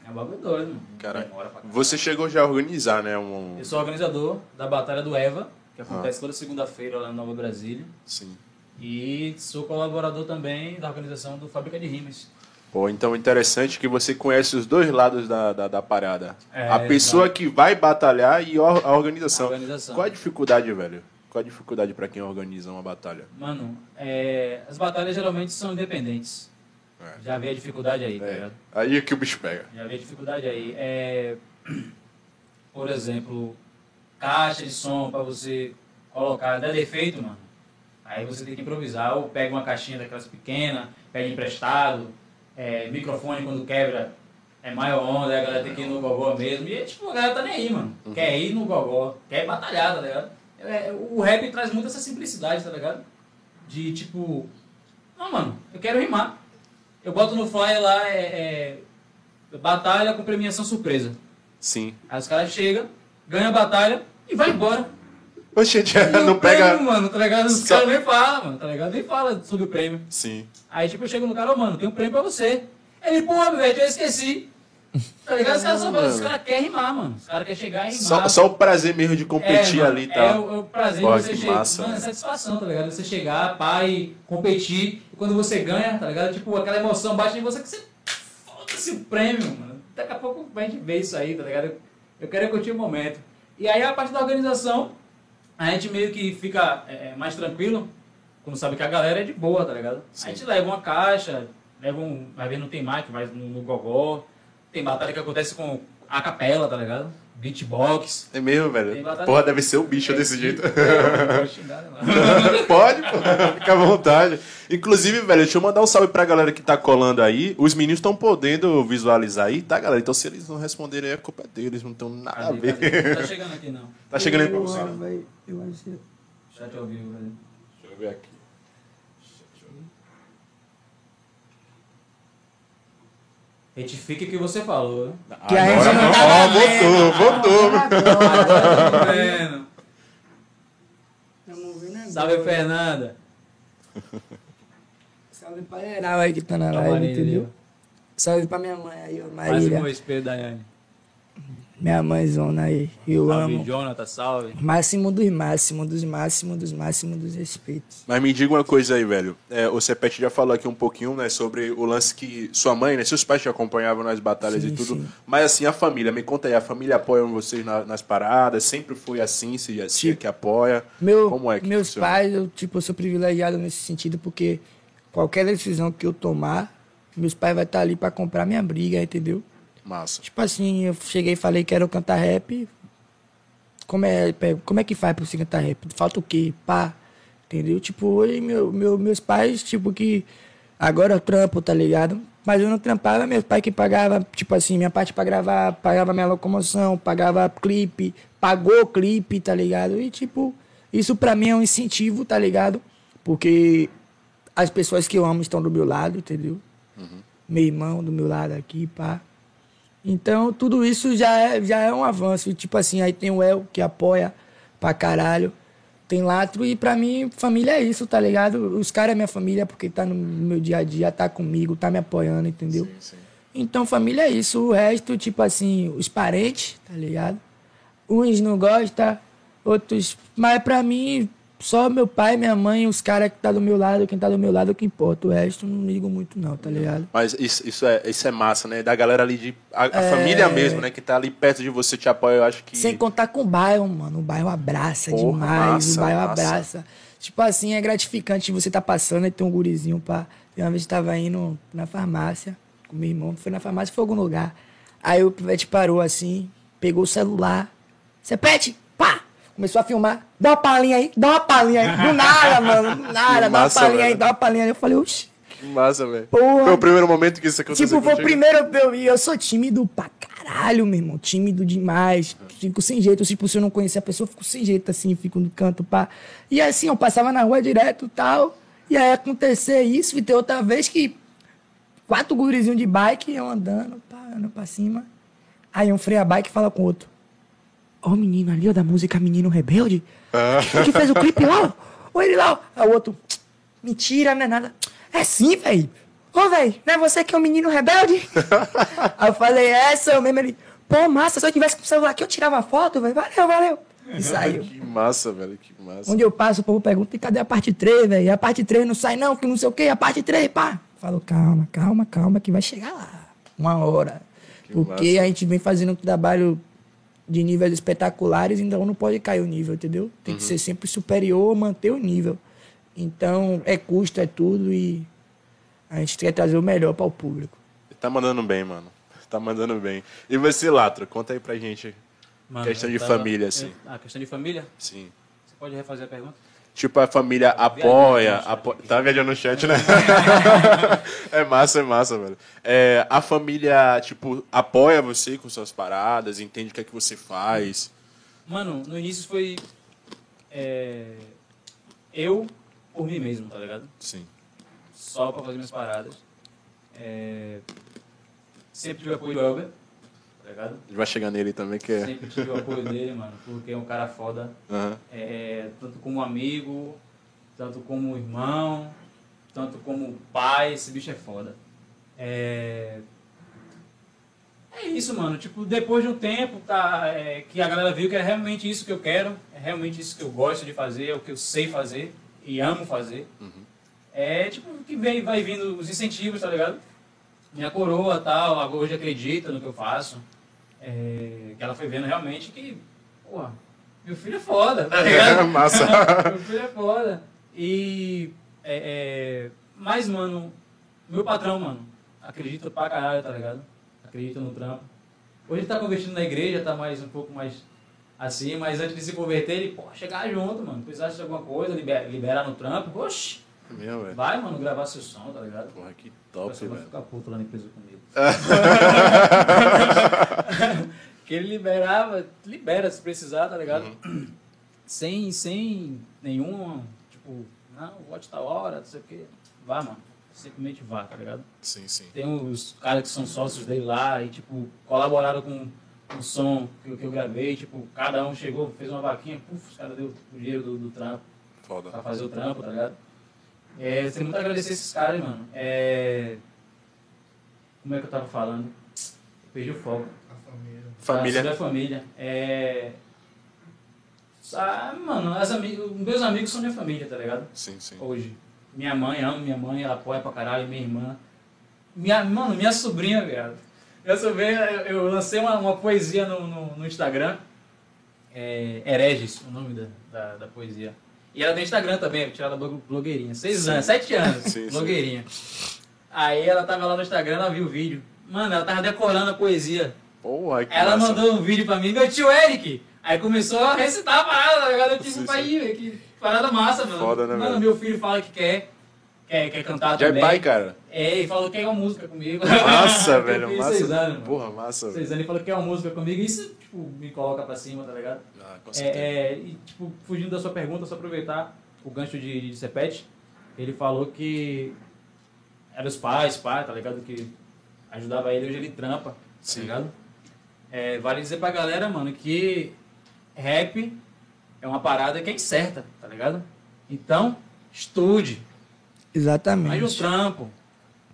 É um bagulho doido, mano. Cara, Demora pra caralho. Você chegou já a organizar, né? Um... Eu sou organizador da Batalha do EVA, que Ah. acontece toda segunda-feira lá na Nova Brasília. Sim. E sou colaborador também da organização do Fábrica de Rimas. Pô, então interessante que você conhece os dois lados da, da, da parada. É, a pessoa que vai batalhar e a organização. A organização. Qual a dificuldade, velho? Qual a dificuldade pra quem organiza uma batalha? Mano, é, as batalhas geralmente são independentes. É. Já vê a dificuldade aí, tá É, ligado? aí é que o bicho pega. Já vê a dificuldade aí. É, por exemplo, caixa de som pra você colocar, dá defeito, mano. Aí você tem que improvisar, ou pega uma caixinha daquelas pequenas, pega emprestado, é, microfone quando quebra é maior onda, a galera tem que ir no gogó mesmo. E tipo, a galera tá nem aí, mano. Quer ir no gogó, quer batalhar, tá ligado? É, o rap traz muito essa simplicidade, tá ligado? De tipo, não, mano, eu quero rimar. Eu boto no flyer lá, é, é, batalha com premiação surpresa. Sim. Aí os caras chegam, ganham a batalha e vai embora. Oxe, E não o pega. prêmio, mano, tá ligado? Os Só- caras nem falam, mano, tá ligado? Nem fala sobre o prêmio. Sim. Aí, tipo, eu chego no cara, ô, mano, tem um prêmio pra você. Ele, pô, velho, eu esqueci. Tá ligado? Os caras só caras querem rimar, mano. Os caras querem chegar e rimar. Só, só o prazer mesmo de competir É, ali e mano, É o, é o prazer de você chegar. Mano, é satisfação, tá ligado? Você chegar, pai, competir. E quando você ganha, tá ligado? Tipo, aquela emoção bate em você que você. Foda-se o prêmio, mano. Daqui a pouco a gente vê isso aí, tá ligado? Eu, eu quero curtir o momento. E aí a parte da organização, a gente meio que fica é, mais tranquilo quando sabe que a galera é de boa, tá ligado? A gente leva uma caixa, leva um. Vai ver, não tem mic, vai no, no gogó. Tem batalha que acontece com a capela, tá ligado? Beatbox. É mesmo, Tem velho. batalha- Porra, deve ser o bicho desse jeito. É, xingar, né? Pode, pô. Fica à vontade. Inclusive, velho, deixa eu mandar um salve pra galera que tá colando aí. Os meninos estão podendo visualizar aí, tá, galera? Então se eles não responderem, é culpa deles, não tem nada a ver. cadê? Tá chegando aqui, não. Tá chegando aí pra você. Eu, acho que- Chat ao vivo, velho. Deixa eu ver aqui. Retifique o que você falou. né? Que a gente não não. tá Ó, vendo. voltou, voltou. Vendo agora. Salve, Fernanda. Salve pra geral aí que tá na live, Marília. entendeu? Salve pra minha mãe aí, ó, Mais um Marília. espelho, Daiane. Minha mãezona aí, eu Salve, amo. Jonathan, salve. Máximo dos máximos, dos máximos, dos máximos dos respeitos. Mas me diga uma coisa aí, velho. É, o Cepete já falou aqui um pouquinho, né, sobre o lance que sua mãe, né, seus pais te acompanhavam nas batalhas Sim, e tudo. sim. Mas assim, a família, me conta aí, a família apoia vocês na- nas paradas? Sempre foi assim, se é Tipo, que apoia? Meu, Como é que meus funciona? pais, eu, tipo, eu sou privilegiado nesse sentido porque qualquer decisão que eu tomar, meus pais vão estar ali pra comprar minha briga, entendeu? Massa. Tipo assim, eu cheguei e falei que quero cantar rap. Como é, como é que faz pra você cantar rap? Falta o quê? Pá. Entendeu? Tipo, hoje meu, meu, meus pais, tipo, que agora eu trampo, tá ligado? Mas eu não trampava, meus pais que pagavam, tipo assim, minha parte pra gravar, pagava minha locomoção, pagava clipe, pagou clipe, tá ligado? E tipo, isso pra mim é um incentivo, tá ligado? Porque as pessoas que eu amo estão do meu lado, entendeu? Meu irmão do meu lado aqui, pá. Então, tudo isso já é, já é um avanço. E, tipo assim, aí tem o El, que apoia pra caralho. Tem Latro, e pra mim, família é isso, tá ligado? Os caras é minha família, porque tá no meu dia a dia, tá comigo, tá me apoiando, entendeu? Sim, sim. Então, família é isso. O resto, tipo assim, os parentes, tá ligado? Uns não gostam, outros. Mas pra mim, só meu pai, minha mãe, os caras que tá do meu lado, quem tá do meu lado é o que importa. O resto não ligo muito, não, tá ligado? Mas isso, isso, é, isso é massa, né? Da galera ali de. A, a É. família mesmo, né? Que tá ali perto de você, te apoia, eu acho que. Sem contar com o bairro, mano. O bairro abraça Porra, demais. massa, o bairro massa. abraça. Tipo assim, é gratificante você tá passando e tem um gurizinho pra. Uma vez eu tava indo na farmácia com meu irmão. Foi na farmácia, foi algum lugar. Aí o pivete parou assim, pegou o celular. Você pede? Começou a filmar. Dá uma palhinha aí, dá uma palhinha aí. Do nada, mano. Do nada, dá uma massa, palhinha aí, dá uma palhinha aí. Eu falei, oxi. Que massa, velho. Foi o primeiro momento que isso aconteceu. Tipo, foi o primeiro eu e eu sou tímido pra caralho, meu irmão. Tímido demais. Fico sem jeito. Tipo, se eu não conhecer a pessoa, eu fico sem jeito, assim, fico no canto, pá. E assim, eu passava na rua direto e tal. E aí acontecer isso, e ter outra vez que quatro gurizinhos de bike, eu andando, pá, andando pra cima. Aí um freia a bike e fala com o outro. Ó o menino ali, ó, da música Menino Rebelde. Que, que fez o clipe lá, ó. Ele lá, ó. Aí o outro, mentira, não é nada. É sim, velho. Ô, velho, não é você que é o menino rebelde? Aí eu falei, é, eu mesmo. Ele, pô, massa, se eu tivesse com o celular aqui, eu tirava foto, velho. Valeu, valeu. E saiu. Que massa, velho. Que massa. Onde eu passo, o povo pergunta, e cadê a parte 3, velho? A parte 3 não sai não, que não sei o quê, a parte 3, pá. Falo, calma, calma, calma, que vai chegar lá. Uma hora. Porque massa. a gente vem fazendo um trabalho de níveis espetaculares, então não pode cair o nível, entendeu? Tem Uhum. que ser sempre superior, manter o nível. Então, é custo, é tudo, e a gente quer trazer o melhor para o público. Tá mandando bem, mano. Tá mandando bem. E você, Latro, conta aí pra gente. Mano, Questão de tava- família, assim. eu- Ah, questão de família? Sim. Você pode refazer a pergunta? Tipo, a família apoia. apo- Tá viajando no chat, né? é massa, é massa, velho. É, a família, tipo, apoia você com suas paradas, entende o que é que você faz. Mano, no início foi. é, eu por mim mesmo, tá ligado? Sim. Só pra fazer minhas paradas. É, sempre tive apoio do Elber, tá ligado? A gente vai chegar nele também, que é. Sempre tive o apoio dele, mano, porque é um cara foda. Aham. é, tanto como amigo, tanto como irmão, tanto como pai, esse bicho é foda. É, é isso, mano. Tipo, depois de um tempo tá, é, que a galera viu que é realmente isso que eu quero, é realmente isso que eu gosto de fazer, é o que eu sei fazer e amo fazer. É tipo que vem, vai vindo os incentivos, tá ligado? Minha coroa tal, hoje acredita no que eu faço. É, que ela foi vendo realmente que, porra, meu filho é foda, tá ligado? Massa. meu filho é foda. E. É, é, mas, mano, meu patrão, mano, acredita pra caralho, tá ligado? Acredita no trampo. Hoje ele tá convertindo na igreja, tá mais um pouco mais assim, mas antes de se converter, ele, pô, chegar junto, mano. Precisasse de alguma coisa, libera, liberar no trampo, oxi, É Meu, velho. vai, mano, gravar seu som, tá ligado? Porra, que top, pessoal vai velho. ficar puto lá na empresa comigo. que ele liberava, libera se precisar, tá ligado? Sem, sem nenhum, tipo, não, vote tal hora, não sei o quê. Vá, mano. Simplesmente vá, tá ligado? Sim, sim. Tem os caras que são sócios dele lá e, tipo, colaboraram com o som que, eu- que eu gravei. Tipo, cada um chegou, fez uma vaquinha, puf, os caras deu o dinheiro do, do trampo Foda. pra fazer o trampo, tá ligado? É, tem muito a agradecer esses caras, mano. É... Como é que eu tava falando? Eu perdi o foco. Família. Ah, sobre a família. É... Ah, mano, as ami... meus amigos são minha família, tá ligado? Sim, sim. Hoje. Minha mãe, amo minha mãe, ela apoia pra caralho, minha irmã. Minha, mano, minha sobrinha, viado. Minha sobrinha, eu, eu lancei uma, uma poesia no, no, no Instagram. É, Hereges, o nome da, da, da poesia. E ela tem Instagram também, tirada blo- blogueirinha. Seis anos, sete anos, Sim, sim. Aí ela tava lá no Instagram, ela viu o vídeo. Mano, ela tava decorando a poesia. Porra, que Ela massa. mandou um vídeo pra mim, meu tio Eric. Aí começou a recitar a parada, tá ligado? Eu tipo, pra ir, velho, que parada massa, mano. Foda, né, Mano, velho? meu filho fala que quer, quer, quer cantar Já é também. pai, cara. É, e falou que quer uma música comigo. Massa, velho. Massa. Seis anos. Porra, massa, velho. Seis anos, ele falou que quer uma música comigo. Isso, tipo, me coloca pra cima, tá ligado? Ah, com certeza. É, é, e, tipo, fugindo da sua pergunta, só aproveitar o gancho de, de Cepete. Ele falou que era os pais, pai, tá ligado? Que ajudava ele, hoje ele trampa. Tá ligado? É, vale dizer pra galera, mano, que rap é uma parada que é incerta, tá ligado? Então, estude. Mais um Exatamente. trampo.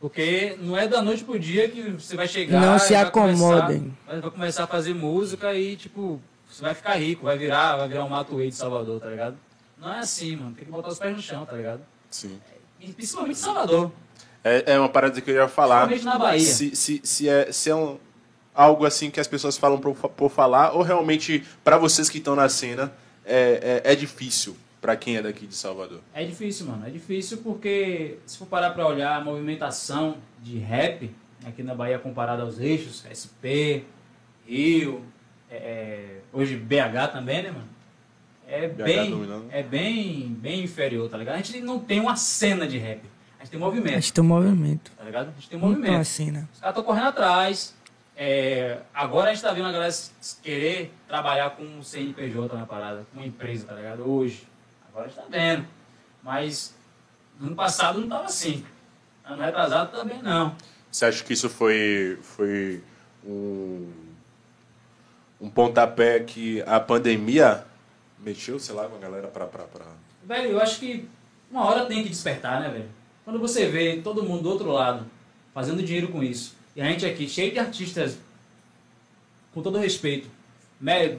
Porque não é da noite pro dia que você vai chegar. Não e se vai acomodem. Começar, vai- vai começar a fazer música e, tipo, você vai ficar rico, vai virar, vai virar um Matuei de Salvador, tá ligado? Não é assim, mano. Tem que botar os pés no chão, tá ligado? Sim. E principalmente em Salvador. É, é uma parada que eu ia falar. Na Bahia. Se, se, se é, se é um, algo assim que as pessoas falam por, por falar, ou realmente, para vocês que estão na cena, é, é, é difícil para quem é daqui de Salvador. É difícil, mano. É difícil porque se for parar pra olhar a movimentação de rap aqui na Bahia comparada aos eixos, SP, Rio, é, é, hoje BH também, né, mano? É BH bem, dominando. é bem, bem inferior, tá ligado? A gente não tem uma cena de rap. A gente tem A movimento, gente tem um movimento. tá ligado? A gente tem um movimento. uma cena. Os caras estão correndo atrás. É, agora a gente tá vendo a galera querer trabalhar com um CNPJ na parada, com uma empresa, tá ligado? Hoje. Agora a gente tá vendo. Mas no ano passado não tava assim. Ano retrasado também não. Você acha que isso foi, foi um, um pontapé que a pandemia mexeu, sei lá, com a galera pra... pra, pra... Velho, eu acho que uma hora tem que despertar, né, velho? Quando você vê todo mundo do outro lado fazendo dinheiro com isso, e a gente aqui cheio de artistas, com todo respeito,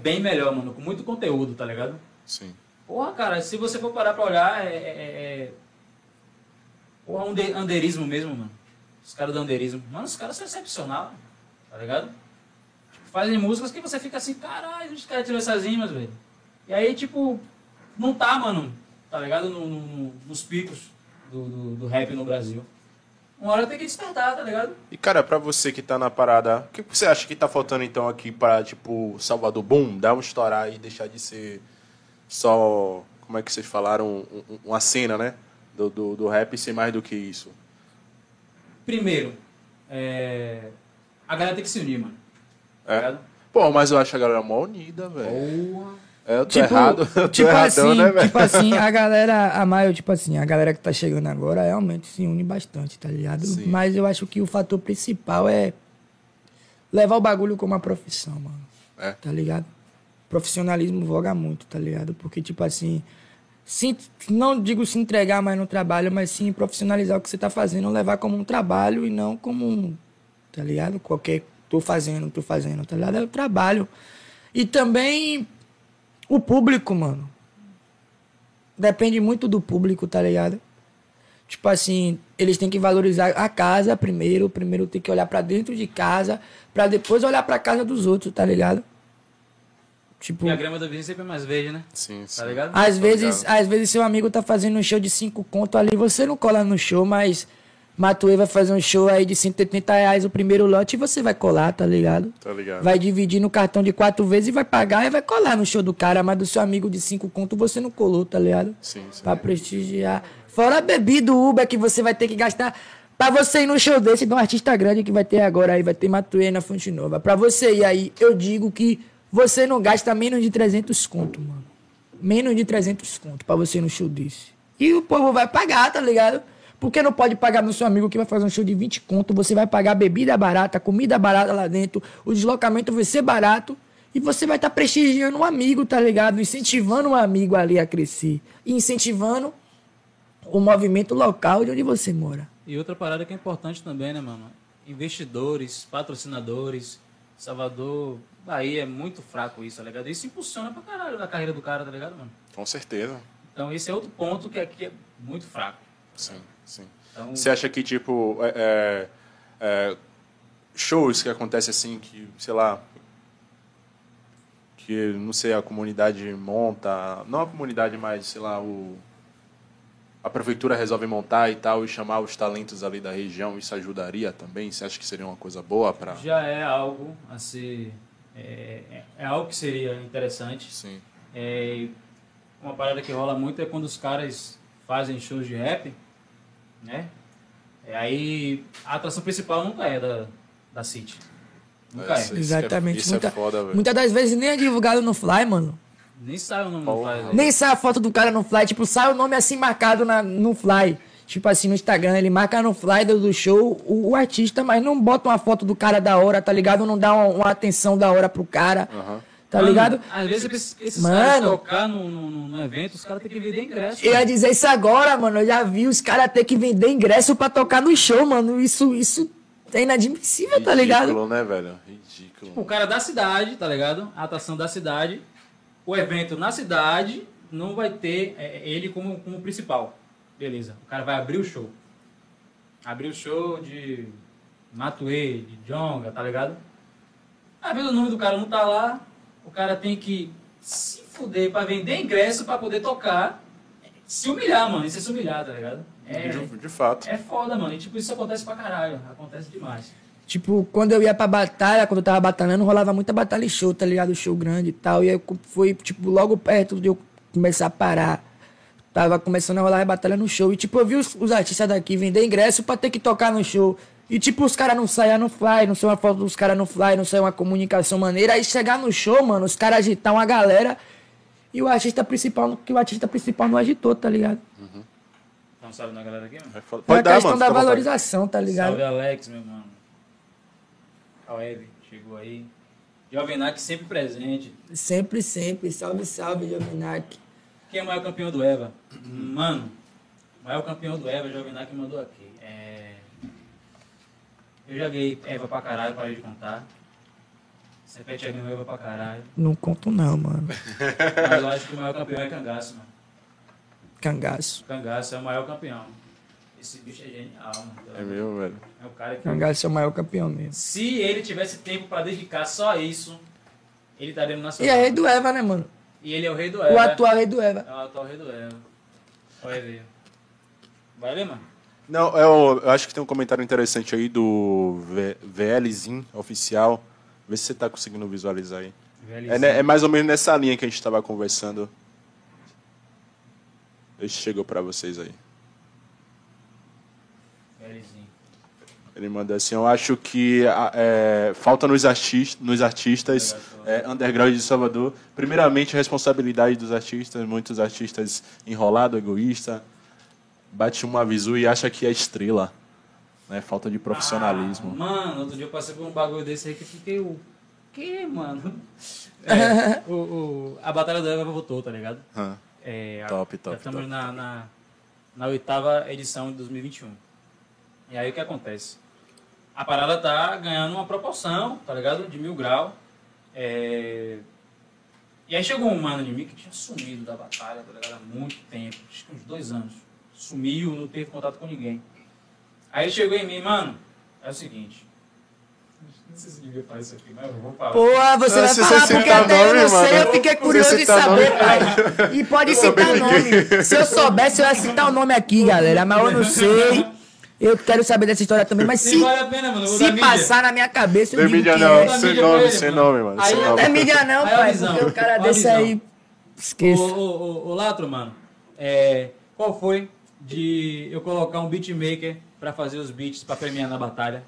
bem melhor, mano, com muito conteúdo, tá ligado? Sim. Porra, cara, se você for parar pra olhar, é. é, é... Porra, um de- underismo mesmo, mano. Os caras do underismo. Mano, os caras são excepcional, tá ligado? Tipo, fazem músicas que você fica assim, caralho, os caras tirou essas rimas, velho. E aí, tipo, não tá, mano, tá ligado? No- no- nos picos do, do, do rap no Brasil. Uma hora tem que despertar, tá ligado? E, cara, pra você que tá na parada, o que você acha que tá faltando, então, aqui pra, tipo, Salvador, boom, dar um estourar e deixar de ser só, como é que vocês falaram, um- um- uma cena, né? Do, do, do rap e ser mais do que isso. Primeiro, é... a galera tem que se unir, mano. Tá É. Pô, mas eu acho a galera mó unida, velho. Porra. É, eu tô Tipo, errado. Eu tô tipo erradão, assim, né, velho? tipo assim, a galera, a maior, tipo assim, a galera que tá chegando agora realmente se une bastante, tá ligado? Sim. Mas eu acho que o fator principal é levar o bagulho como uma profissão, mano. É. Tá ligado? Profissionalismo voga muito, tá ligado? Porque, tipo assim, se, não digo se entregar mais no trabalho, mas sim profissionalizar o que você tá fazendo, levar como um trabalho e não como um, tá ligado? Qualquer, tô fazendo, tô fazendo, tá ligado? É o trabalho. E também o público, mano. Depende muito do público, tá ligado? Tipo assim, eles têm que valorizar a casa primeiro, primeiro tem que olhar pra dentro de casa, pra depois olhar pra casa dos outros, tá ligado? Tipo, E a grama da vizinha sempre é mais verde, né? Sim, sim. Tá ligado? às vezes, ligado. às vezes seu amigo tá fazendo um show de 5 conto ali, você não cola no show, mas Matuê vai fazer um show aí de 180 reais o primeiro lote e você vai colar, tá ligado? Tá ligado? Vai dividir no cartão de quatro vezes e vai pagar e vai colar no show do cara, mas do seu amigo de cinco conto você não colou, tá ligado? Sim, sim. Pra prestigiar. Fora a bebida, Uber que você vai ter que gastar pra você ir no show desse de um artista grande que vai ter agora aí, vai ter Matuê na Fonte Nova. Pra você ir aí, eu digo que você não gasta menos de 300 conto, mano. Menos de 300 conto pra você ir no show desse. E o povo vai pagar, tá ligado? Porque não pode pagar no seu amigo que vai fazer um show de 20 conto, você vai pagar bebida barata, comida barata lá dentro, o deslocamento vai ser barato e você vai estar prestigiando um amigo, tá ligado? Incentivando um amigo ali a crescer. Incentivando o movimento local de onde você mora. E outra parada que é importante também, né, mano? Investidores, patrocinadores. Salvador, Bahia é muito fraco isso, tá ligado? Isso impulsiona pra caralho a carreira do cara, tá ligado, mano? Com certeza. Então esse é outro ponto que aqui é muito fraco. Sim, sim. Então, Você acha que, tipo, é, é, é, shows que acontecem assim, que, sei lá, que, não sei, a comunidade monta, não a comunidade, mas, sei lá, o, a prefeitura resolve montar e tal, e chamar os talentos ali da região, isso ajudaria também? Você acha que seria uma coisa boa para... já é algo a ser. É, é- é algo que seria interessante. Sim, É, uma parada que rola muito é quando os caras fazem shows de rap, né? É, aí a atração principal nunca é da, da City. Nunca É, é. é- Exatamente. isso Muita- é foda, velho. Muitas das vezes nem é divulgado no Fly, mano. Nem sabe o nome Porra. do fly. Nem sai a foto do cara no Fly. Tipo, sai o nome assim marcado na, no Fly. Tipo assim, no Instagram, ele marca no flyer do show o, o artista, mas não bota uma foto do cara da hora, tá ligado? Não dá uma, uma atenção da hora pro cara. Tá Mano, ligado? Às vezes esses, Mano. caras tocar no, no, no- evento, os caras têm que vender ingresso. Eu ia mano. dizer isso agora, mano. Eu já vi os caras ter que vender ingresso pra tocar no show, mano. Isso, isso é inadmissível, tá ligado? Ridículo, né, velho? Ridículo. O cara da cidade, tá ligado? A atração da cidade. O evento na cidade não vai ter é, ele como, como principal. Beleza. O cara vai abrir o show. Abrir o show de Matuê, de Jonga, tá ligado? Às vezes o nome do cara não tá lá. O cara tem que se fuder pra vender ingresso pra poder tocar. Se humilhar, mano. Isso é se humilhar, tá ligado? É, De, de fato. é foda, mano. E tipo, isso acontece pra caralho. Acontece demais. Tipo, quando eu ia pra batalha, quando eu tava batalhando, rolava muita batalha e show, tá ligado? Show grande e tal. E aí foi, tipo, logo perto de eu começar a parar. Tava começando a rolar a batalha no show. E, tipo, eu vi os, os artistas daqui vender ingresso pra ter que tocar no show. E, tipo, os caras não saíam no fly, não saiu uma foto dos caras no fly, não saiu uma comunicação maneira. Aí chegar no show, mano, os caras agitar uma galera e o artista principal, que o artista principal não agitou, tá ligado? Dá um salve na galera aqui, mano. É. É a Pode dar, questão mano. da fica à vontade. valorização, tá ligado? Salve Alex, meu mano. Aleb, chegou aí. Jovenac sempre presente. Sempre, sempre. Salve, salve, Jovenac. Quem é o maior campeão do EVA? Mano, o maior campeão do EVA, Jovenac mandou aqui. É... Eu joguei EVA pra caralho, parei de contar. Cepete já ganhou EVA pra caralho. Não conto não, mano. Mas eu acho que o maior campeão é Cangaço, mano. Cangaço. Cangaço é o maior campeão. Esse bicho é genial, mano. É mesmo, velho. É o cara que Cangaço é o maior campeão mesmo. Se ele tivesse tempo pra dedicar só a isso, ele estaria no E Nacional. é rei do Eva, né, mano? E ele é o rei do O Eva. atual rei do Eva. É o atual rei do Eva. Vai ver. Vai ver, mano? Não, eu, eu acho que tem um comentário interessante aí do V- VLzinho oficial. Vê se você tá conseguindo visualizar aí. É, né, é mais ou menos nessa linha que a gente tava conversando. Esse chegou pra vocês aí. Ele manda assim, eu acho que é, falta nos, artis, nos artistas é, underground de Salvador, primeiramente responsabilidade dos artistas, muitos artistas enrolado, egoísta, bate uma visu e acha que é estrela. Né? Falta de profissionalismo. Ah, mano, outro dia eu passei por um bagulho desse aí que eu fiquei o. Que, mano? É, o, o- a Batalha do Eva voltou, tá ligado? Hã. É, a- Top, Já top, estamos top. na, na, na oitava edição de 2021. E aí o que acontece? A parada tá ganhando uma proporção, tá ligado? De mil grau. É... E aí chegou um mano de mim que tinha sumido da batalha, tá ligado? Há muito tempo, acho que uns dois anos. Sumiu, não teve contato com ninguém. Aí chegou em mim, mano, é o seguinte. Não sei se devia falar isso aqui, mas eu vou falar. Porra, você Ah, vai falar você porque citar até eu nome, não sei, mano, eu fiquei curioso de saber, nome- pai. E pode Eu citar nome. Se eu soubesse, eu ia citar o nome aqui, galera. Mas eu não sei. Eu quero saber dessa história também. Mas Se vale a pena, mano, eu se mídia. passar na minha cabeça, eu Não é mídia que não, é. Dá sem mídia nome, ele, sem nome, mano. Aí sem eu Não é mídia não, Aí pai. visão. Porque o cara desse visão. aí... Ô, Esqueça. ô, ô, ô, Latro, mano, é, qual foi de eu colocar um beatmaker pra fazer os beats pra premiar na batalha?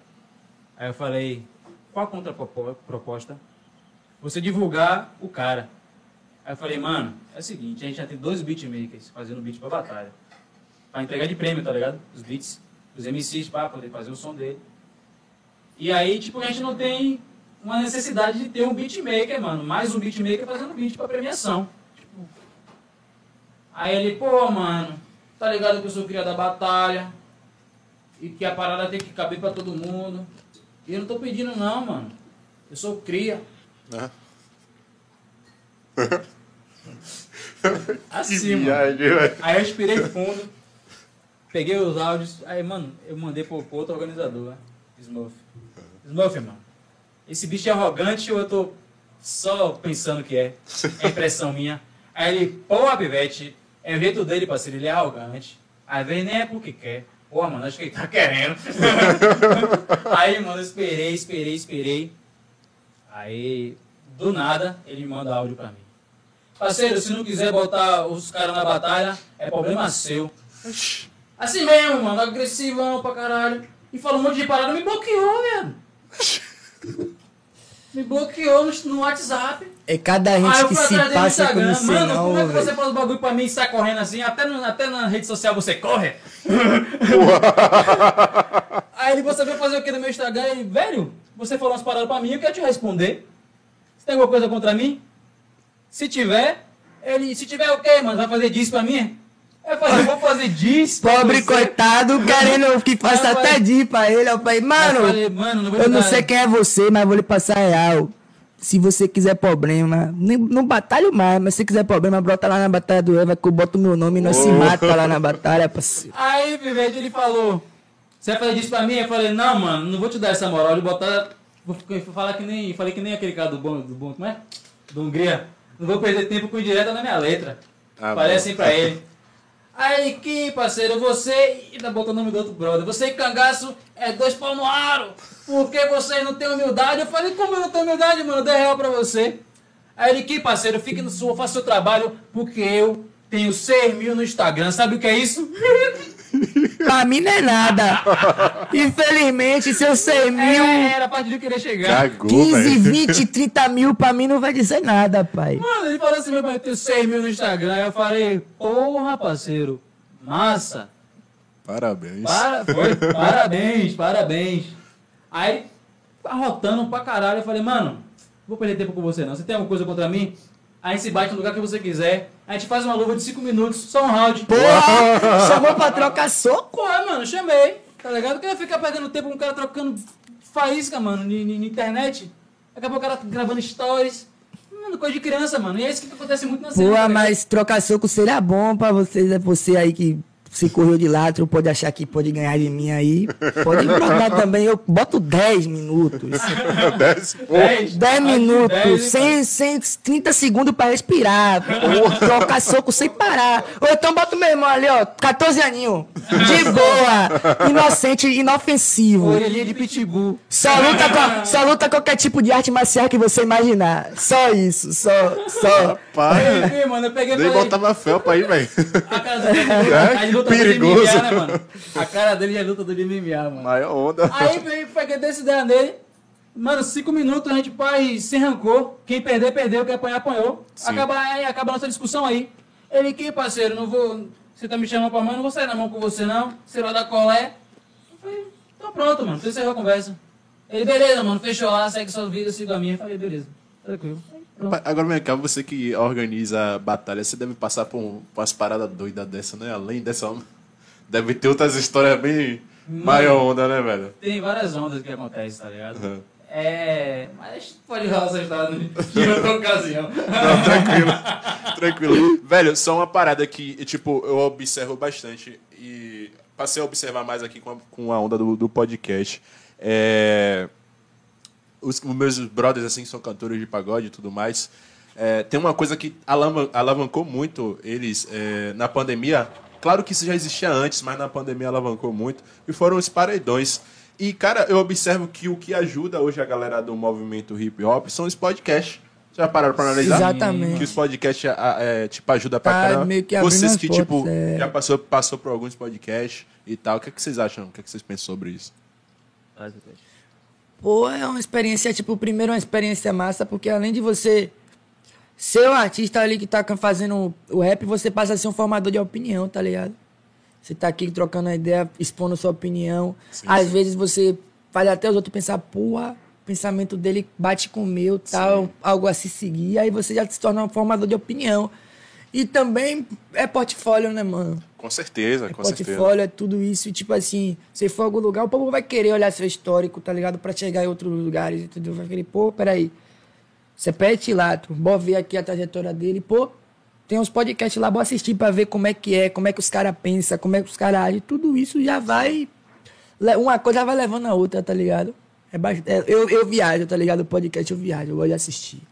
Aí eu falei, qual a contraproposta? Você divulgar o cara. Aí eu falei, mano, é o seguinte, a gente já tem dois beatmakers fazendo beat pra batalha. Pra entregar de prêmio, tá ligado? Os beats, os MCs pra poder fazer o som dele. E aí, tipo, a gente não tem uma necessidade de ter um beatmaker, mano. Mais um beatmaker fazendo beat pra premiação. Tipo, Aí ele, pô, mano, tá ligado que eu sou cria da batalha e que a parada tem que caber pra todo mundo. E eu não tô pedindo não, mano. Eu sou cria. Ah. Assim, mano. Velho. Aí eu respirei fundo, peguei os áudios, aí, mano, eu mandei pro, pro outro organizador, né? Smurf. Smurf, mano, esse bicho é arrogante ou eu tô só pensando que é? É impressão minha. Aí ele, pô, Pivete, é o jeito dele, parceiro, ele é arrogante. Às vezes nem é porque quer. Pô, mano, acho que ele tá querendo. aí, mano, eu esperei, esperei, esperei. Aí, do nada, ele manda áudio pra mim. Parceiro, se não quiser botar os caras na batalha, é problema seu. Assim mesmo, mano, agressivão pra caralho. E falou um monte de parada, me bloqueou, velho. me bloqueou no, no WhatsApp. É cada gente eu que se atrás dele no passa como Instagram. Mano, sinal, como é que você faz o bagulho pra mim e sai correndo assim? Até, no- até na rede social você corre? Aí ele, você vai fazer o que no meu Instagram? Ele, velho, você falou umas paradas pra mim, eu quero te responder. Você tem alguma coisa contra mim? Se tiver, ele, se tiver o quê, mano? Vai fazer disso pra mim? Eu falei, vou fazer disso. pra Pobre você. coitado, querendo que faça até dir pra ele. Eu falei, mano, eu falei, mano, não vou eu não sei quem é você, mas vou lhe passar real. Se você quiser problema, não batalho mais, mas se quiser problema, brota lá na Batalha do Eva, que eu boto meu nome e nós se mata lá na batalha, parceiro. Aí, Vivete, ele falou: Você vai fazer disso pra mim? Eu falei: Não, mano, não vou te dar essa moral de botar. Vou vou falar que nem. Falei que nem aquele cara do bom, do bom, como é? Do Hungria. Não vou perder tempo com indireta na minha letra. Ah, Falei bom. assim pra ele. Aí, que parceiro, você. Ainda botou o nome do outro brother. Você e cangaço é dois pau no aro. Porque você não tem humildade. Eu falei: Como eu não tenho humildade, mano? Eu dei real pra você. Aí ele, que parceiro, fique no sua, faça seu trabalho, porque eu tenho 6 mil no Instagram. Sabe o que é isso? Pra mim não é nada. Infelizmente, seus 100 mil, É, era a parte de eu querer chegar. Cagou, 15, velho. 20, 30 mil, pra mim não vai dizer nada, pai. Mano, ele falou assim, meu pai, eu tenho 6 mil no Instagram. Eu falei, porra, parceiro, massa. Parabéns. Para, foi, parabéns, parabéns. Aí, arrotando pra caralho, eu falei, mano, vou perder tempo com você não. Você tem alguma coisa contra mim? Aí a gente se bate no lugar que você quiser. A gente faz uma luva de 5 minutos, só um round. Porra, chamou pra trocar soco? Porra, mano, chamei. Tá ligado? Que eu ia ficar perdendo tempo com um cara trocando faísca, mano, na internet. Daqui a pouco o cara gravando stories. Mano, coisa de criança, mano. E é isso que acontece muito na cena. tá Porra, ligado? mas trocar soco seria bom pra vocês, é você aí que se correu de lado, pode achar que pode ganhar de mim aí. Pode trocar também, eu boto 10 minutos. Desce, pô. 10, 10 minutos, 10, sem, sem 30 segundos pra respirar. Trocar soco sem parar. Ou então bota o meu irmão ali, ó, 14 aninhos. De boa. Inocente, inofensivo. Orelhinha de pitbull. Só luta, com, só luta qualquer tipo de arte marcial que você imaginar. Só isso, só, só. Pai, Aí, mano, eu peguei nem falei... botava felpa aí, velho. A dele É, é luta perigoso. do MMA, né, mano? A cara dele é luta do MMA, mano. Maior onda. Aí peguei, peguei desse ideia nele. Mano, cinco minutos a gente pai se arrancou. Quem perder, perdeu. Quem apanhar, apanhou. Sim. Acaba, aí, acaba a nossa discussão aí. Ele, que parceiro, não vou. Você tá me chamando pra mão, não vou sair na mão com você, não. Você vai dar colé. Eu falei, então pronto, mano. Você encerrou a conversa. Ele, beleza, mano, fechou lá, segue sua vida, eu sigo a minha. Eu falei, beleza, tranquilo. Agora vem cá, você que organiza a batalha, você deve passar por, um- umas paradas doidas dessa, né? Além dessa. Deve ter outras histórias bem maior onda, né, velho? Tem várias ondas que acontecem, tá ligado? Uhum. É. Mas pode rolar essa história em outra ocasião. Não, tranquilo. tranquilo. Velho, só uma parada que, tipo, eu observo bastante e passei a observar mais aqui com a, com a onda do, do podcast. É, os, os meus brothers, assim, são cantores de pagode e tudo mais. É, tem uma coisa que alavan- alavancou muito eles é, na pandemia. Claro que isso já existia antes, mas na pandemia alavancou muito. E foram os paredões. E, cara, eu observo que o que ajuda hoje a galera do movimento hip hop são os podcasts. Já pararam pra analisar? Exatamente. Que os podcasts é, tipo, ajudam pra Tá caramba. meio que abrindo Vocês que, portas, tipo, é. já passou, passou por alguns podcasts e tal. O que, é que vocês acham? O que, é que vocês pensam sobre isso? Pô, é uma experiência, tipo, primeiro uma experiência massa, porque além de você ser o artista ali que tá fazendo o rap, você passa a ser um formador de opinião, tá ligado? Você tá aqui trocando a ideia, expondo sua opinião. Às vezes você faz até os outros pensar, porra, o pensamento dele bate com o meu, tal, algo a se seguir. Aí você já se torna um formador de opinião. E também é portfólio, né, mano? Com certeza, com certeza. portfólio é tudo isso. E, tipo assim, você for a algum lugar, o povo vai querer olhar seu histórico, tá ligado? Pra chegar em outros lugares, entendeu? Vai querer, pô, peraí. Você pede Lato, bora ver aqui a trajetória dele, pô. Tem uns podcasts lá, bora assistir pra ver como é que é, como é que os caras pensam, como é que os caras agem. Tudo isso já vai. Uma coisa vai levando a outra, tá ligado? É ba- é- eu, eu viajo, tá ligado? O podcast eu viajo, eu gosto de assistir.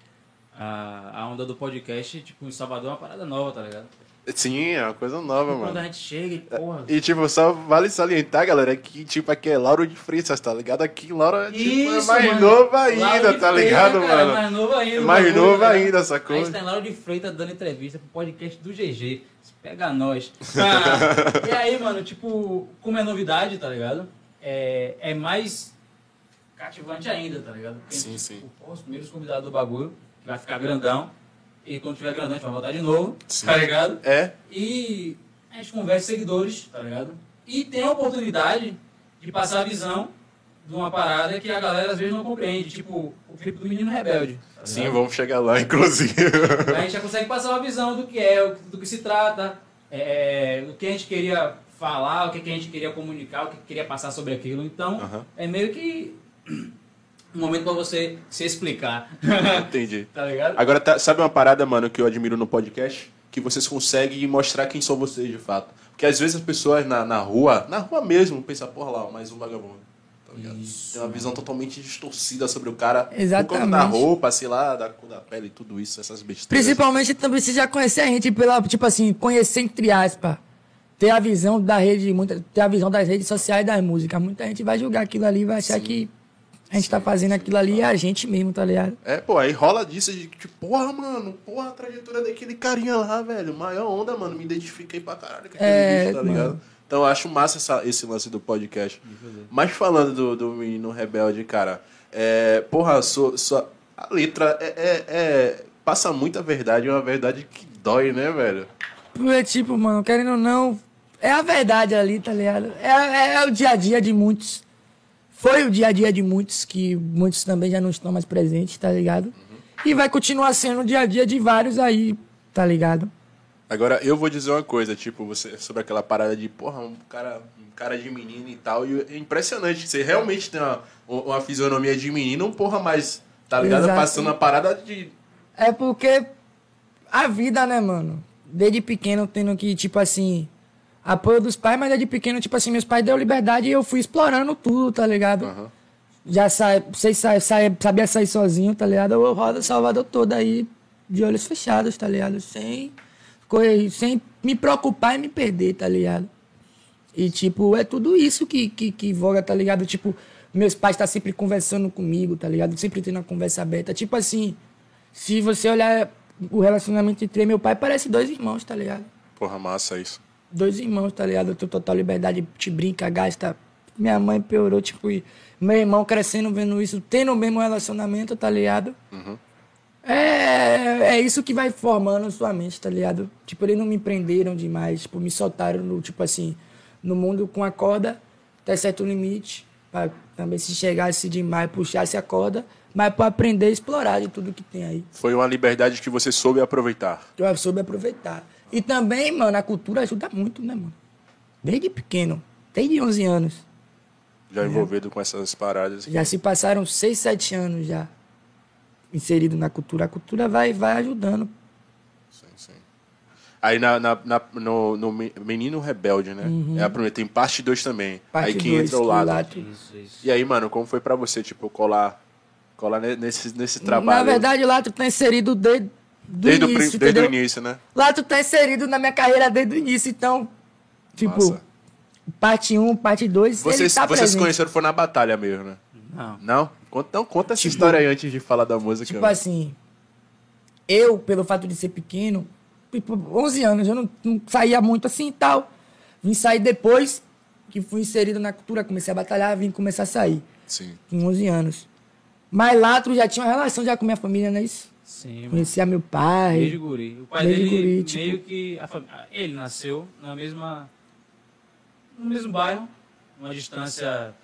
A, a onda do podcast, tipo, em Salvador é uma parada nova, tá ligado? Sim, é uma coisa nova, Quando a mano. gente chega e, porra. E, tipo, só vale salientar, galera, que, tipo, aqui é Lauro de Freitas, tá ligado? Aqui, Lauro, tipo, é Isso, mais mano. novo ainda, tá Freitas, ligado, cara, mano? Mais novo ainda. Mais novo tá ligado? ainda, sacou? Aí está Lauro de Freitas dando entrevista pro podcast do GG. Pega nós. Ah, e aí, mano, tipo, como é novidade, tá ligado? É, é mais cativante ainda, tá ligado? Porque, Sim, sim. tipo, pô, os primeiros convidados do bagulho, que vai ficar grandão, e quando tiver grandão a gente vai voltar de novo, Sim. tá ligado? É, E a gente conversa com seguidores, tá ligado? E tem a oportunidade de passar a visão de uma parada que a galera às vezes não compreende, tipo o clipe do Menino Rebelde. tá sim, vamos chegar lá, inclusive. A gente já consegue passar uma visão do que é, do que se trata, é, do que a gente queria falar, o que, a gente queria comunicar, o que queria passar sobre aquilo. Então, é meio que um momento pra você se explicar. Entendi. tá ligado? Agora, tá- sabe uma parada, mano, que eu admiro no podcast? Que vocês conseguem mostrar quem são vocês de fato. Porque às vezes as pessoas na, na rua, na rua mesmo, pensam, porra lá, mais um vagabundo. Tá ligado? Isso. Tem uma visão totalmente distorcida sobre o cara. Exatamente. da roupa, sei lá, da cor da pele, tudo isso, essas besteiras. Principalmente também você já conhecer a gente pela, tipo assim, conhecer entre aspas. Ter a visão da rede, muita, ter a visão das redes sociais das músicas. Muita gente vai julgar aquilo ali, vai achar que a gente tá fazendo aquilo ali e é a gente mesmo, tá ligado? É, pô, aí rola disso de tipo, porra, mano, porra, a trajetória daquele carinha lá, velho. Maior onda, mano. Me identifiquei pra caralho com aquele É, bicho, tá ligado? mano. Então eu acho massa essa- esse lance do podcast. Mas falando do, do menino rebelde, cara, é, porra, sua, sua, a letra é, é- é- passa muita verdade, é uma verdade que dói, né, velho? Porque, tipo, mano, querendo ou não, é a verdade ali, tá ligado? É, é- é o dia a dia de muitos. Foi o dia a dia de muitos, que muitos também já não estão mais presentes, tá ligado? E vai continuar sendo o dia a dia de vários aí, tá ligado? Agora, eu vou dizer uma coisa, tipo, você sobre aquela parada de, porra, um cara, um cara de menino e tal. E é impressionante, você realmente tem uma, uma fisionomia de menino, um porra mais, tá ligado? Exato. Passando a parada de. É porque a vida, né, mano? Desde pequeno tendo que, tipo assim, apoio dos pais, mas desde pequeno, tipo assim, meus pais deu liberdade e eu fui explorando tudo, tá ligado? Aham. Já sai, sei, sai, sai, sabia sair sozinho, tá ligado? Eu rodo Salvador todo aí, de olhos fechados, tá ligado? Sem, correr, sem me preocupar e me perder, tá ligado? E, tipo, é tudo isso que, que, que voga, tá ligado? Tipo, meus pais tá sempre conversando comigo, tá ligado? Sempre tendo uma conversa aberta. Tipo assim, se você olhar o relacionamento entre eu meu pai, parece dois irmãos, tá ligado? Porra, massa isso. Dois irmãos, tá ligado? Eu tenho total liberdade, te brinca, gasta. Minha mãe piorou, tipo, e meu irmão crescendo, vendo isso, tendo o mesmo relacionamento, tá ligado? É, é isso que vai formando sua mente, tá ligado? Tipo, eles não me prenderam demais, tipo, me soltaram no, tipo assim, no mundo com a corda até certo limite, pra também se chegasse demais, puxasse a corda, mas pra aprender e explorar de tudo que tem aí. Foi uma liberdade que você soube aproveitar. que eu soube aproveitar. E também, mano, a cultura ajuda muito, né, mano? Desde pequeno, desde 11 anos. Já envolvido com essas paradas. Já se passaram 6, 7 anos já inserido na cultura. A cultura vai, vai ajudando. Sim, sim. Aí na, na- na- no, no Me- Menino Rebelde, né? É a primeira, tem parte 2 também. Uhum. Parte aí que dois, entra o que lado. Isso, isso. E aí, mano, como foi pra você, tipo, colar, colar ne- nesse, nesse trabalho? Na verdade, lá tu tá inserido desde, desde, o, início, pri- desde o início, né? Lá tu tá inserido na minha carreira desde o início, então, tipo, Massa. parte 1, parte 2, ele Vocês, tá vocês se conheceram foi na batalha mesmo, né? Não. Não? Conta, então conta essa história aí antes de falar da música. Tipo assim, eu, pelo fato de ser pequeno, tipo, 11 anos, eu não, não saía muito assim e tal. Vim sair depois que fui inserido na cultura, comecei a batalhar, vim começar a sair, Sim. com 11 anos. Mas lá tu já tinha uma relação já com minha família, não é isso? Sim, mano. Conhecia meu pai. Desde guri. O pai Desde dele guri, tipo- meio que. a fam- Ele nasceu na mesma. no mesmo bairro, uma distância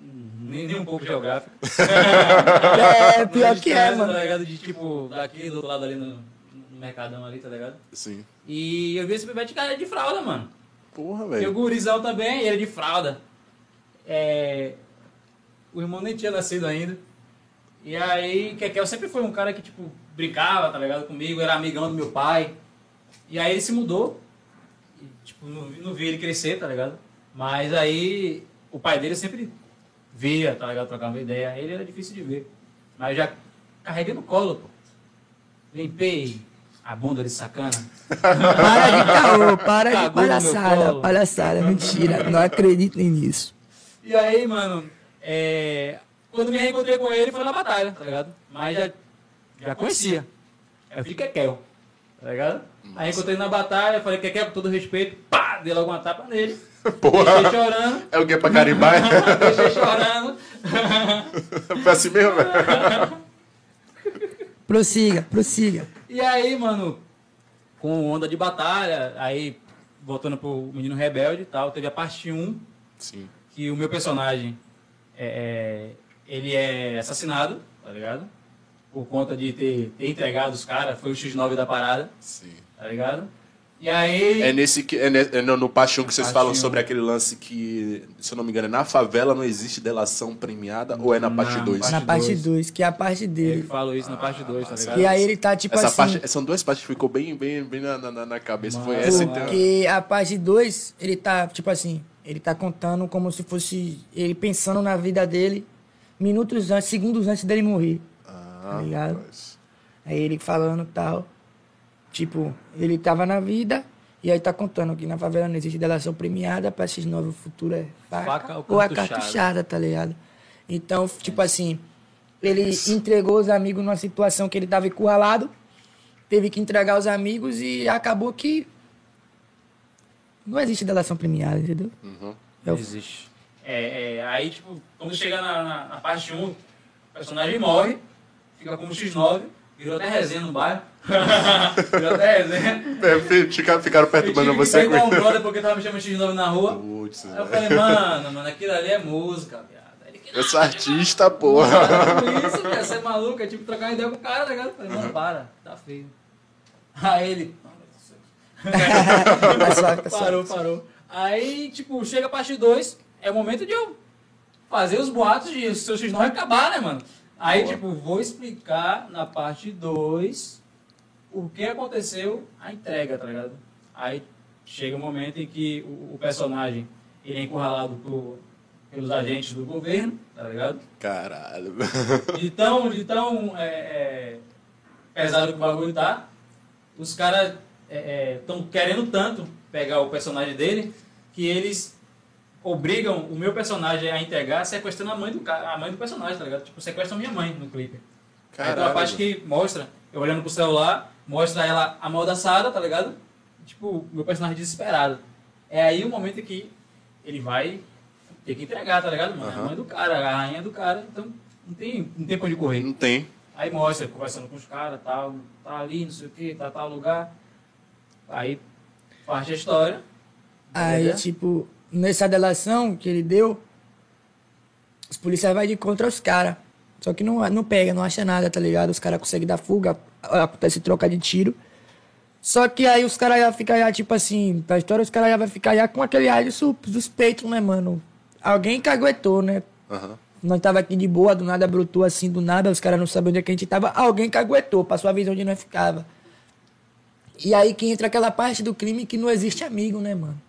nem, nem um pouco geográfica. É, pior que é, mano. Tá ligado? De tipo, daqui do outro lado ali no, no Mercadão ali, tá ligado? Sim. E eu vi esse bebê de cara de fralda, mano. Porra, E o velho. gurizão também, ele de fralda. É, O irmão nem tinha nascido ainda. E aí, Kekel sempre foi um cara que, tipo, brincava, tá ligado, comigo, era amigão do meu pai. E aí ele se mudou. E, tipo, não, vi- não vi ele crescer, tá ligado? Mas aí o pai dele sempre via, tá ligado, trocava ideia. Ele era difícil de ver. Mas eu já carreguei no colo, pô. Limpei a bunda de sacana. Para de caô, para de Cagou meu palhaçada, palhaçada, mentira. Não acreditem nisso. E aí, mano, é, quando me reencontrei com ele foi na batalha, tá ligado? Mas já, já conhecia. Eu fiz Kekel, tá ligado? Aí encontrei na batalha, falei Kekel com todo respeito, pá, dei logo uma tapa nele. Porra. Deixei chorando, É o que pra carimbar? deixei chorando. Foi assim mesmo, velho? Prossiga, prossiga. E aí, mano, com onda de batalha, aí voltando pro Menino Rebelde e tal, teve a parte 1, Sim. que o meu personagem é, é- ele é assassinado, tá ligado? Por conta de ter, ter entregado os caras, foi o X9 da parada, Sim. tá ligado? E aí. É nesse que é, ne- é no, no Paixão que vocês Paixão. falam sobre aquele lance que, se eu não me engano, é na favela não existe delação premiada ou é na parte Na 2? parte Na parte dois. 2, que é a parte Ele dele. falou isso na parte 2, tá ligado? E aí ele tá tipo Essa assim. parte, são duas partes que ficou bem, bem, bem na, na, na cabeça. Foi Mano. essa então. Porque a parte 2, ele tá, tipo assim, ele tá contando como se fosse ele pensando na vida dele, minutos antes, segundos antes dele morrer. Ah, Tá ligado? rapaz. Aí ele falando tal. Tipo, ele tava na vida e aí tá contando que na favela não existe delação premiada, pra esses novos o futuro é faca, Faca ou ou a cartuchada. tá ligado? Então, tipo assim, ele entregou os amigos numa situação que ele tava encurralado, teve que entregar os amigos e acabou que não existe delação premiada, entendeu? Uhum. É o- existe. É, é, aí, tipo, quando chega na, na, na parte 1, o personagem morre, fica como X9, virou até resenha no bairro. virou até resenha. Perfeito, ficaram, ficaram Eu perturbando você pegar um com brother porque tava me chamando X9 na rua. Putz, Aí eu velho. falei, mano, mano, aquilo ali é música, viado. Eu sou artista, porra. Não, isso, cara, você é maluco, é tipo trocar ideia com o cara, tá ligado? Eu falei, mano, para, tá feio. Aí ele. "Não, meu Deus do céu." Suave, suave. Parou, parou. Aí, tipo, chega a parte 2, é o momento de eu fazer os boatos de seu X9 acabar, né, mano? Aí, tipo, vou explicar na parte 2 o que aconteceu a entrega, tá ligado? Aí chega o momento em que o, o personagem ele é encurralado por, pelos agentes do governo, tá ligado? Caralho. De tão, de tão é, é, pesado que o bagulho tá, os caras estão querendo tanto pegar o personagem dele que eles obrigam o meu personagem a entregar sequestrando a mãe do, ca- a mãe do personagem, tá ligado? Tipo, sequestram minha mãe no clipe. Aí tem uma parte que mostra, eu olhando pro celular, mostra ela amordaçada, tá ligado? Tipo, meu personagem desesperado. É aí o momento que ele vai ter que entregar, tá ligado, mano? É a mãe do cara, a rainha do cara, então não tem, não tem pra onde correr. Não tem. Aí mostra, conversando com os caras, tal, tá ali, não sei o que, tá tal lugar. Aí parte a história. Aí, tipo, nessa delação que ele deu, os policiais vai de contra os caras. Só que não, não pega, não acha nada, tá ligado? Os caras conseguem dar fuga, acontece troca de tiro. Só que aí os caras já ficam já, tipo assim, pra história os caras já vai ficar já com aquele ar de su- suspeito, né, mano? Alguém caguetou, né? Aham. Nós tava aqui de boa, do nada brotou assim, do nada, os caras não sabiam onde é que a gente tava. Alguém caguetou, passou a visão onde nós ficava. E aí que entra aquela parte do crime que não existe amigo, né, mano?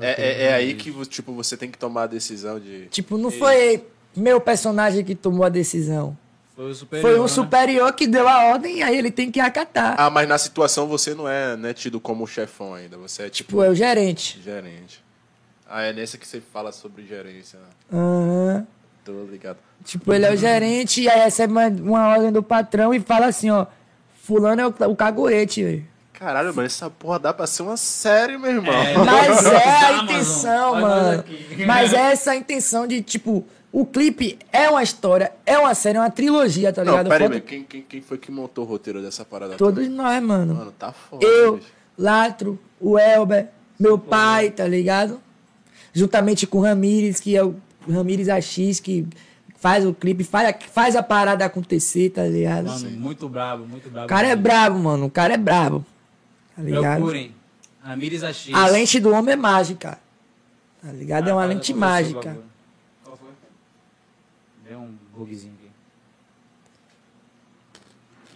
É, é, é aí que tipo, você tem que tomar a decisão de. Tipo, não foi meu personagem que tomou a decisão. Foi o superior. Foi um né? superior que deu a ordem e aí ele tem que acatar. Ah, mas na situação você não é, não é tido como chefão ainda. Você é tipo Tipo, é o gerente. gerente. Ah, é nessa que você fala sobre gerência. Aham. Tô ligado. Tipo, ele é o gerente e aí recebe uma, uma ordem do patrão e fala assim, ó. Fulano é o, o caguete, velho. Caralho, mano, essa porra dá pra ser uma série, meu irmão. É, Mas é a intenção, mano. Mas é essa intenção de, tipo, o clipe é uma história, é uma série, é uma trilogia, tá não, ligado? pera aí, Foda- mas quem, quem, quem foi que montou o roteiro dessa parada? Todos nós, mano. Mano, tá foda. Eu, bicho. Latro, o Elber, meu pai, tá ligado? Juntamente com o Ramires, que é o Ramires AX, que faz o clipe, faz, a- faz a parada acontecer, tá ligado? Mano, muito brabo, muito brabo. O cara é brabo, mano. O cara é brabo. Tá ligado? Procurem. Ramires AX. A lente do homem é mágica. Tá ligado? é Ah, uma tá, lente mágica. Qual foi? Deu um bugzinho aqui.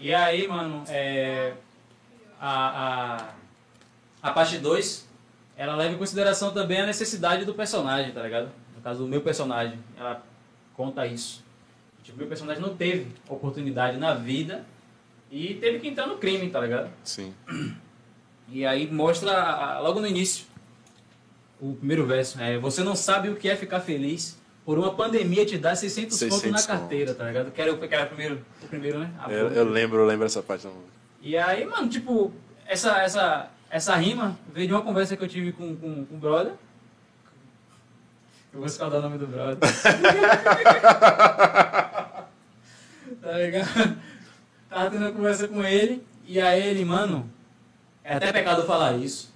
E aí, mano, é, a, a, a parte 2, ela leva em consideração também a necessidade do personagem, tá ligado? No caso do meu personagem, ela conta isso. Tipo, meu personagem não teve oportunidade na vida e teve que entrar no crime, tá ligado? Sim. E aí mostra logo no início o primeiro verso. É, você não sabe o que é ficar feliz por uma pandemia te dar 600, 600 pontos na carteira, tá ligado? Quero pegar primeiro, o primeiro, né? Eu, eu lembro, eu lembro essa parte da música. E aí, mano, tipo, essa, essa, essa rima veio de uma conversa que eu tive com, com, com o brother. Eu vou escaldar o nome do brother. tá ligado? Tava tendo uma conversa com ele, e aí ele, mano, é até pecado falar isso,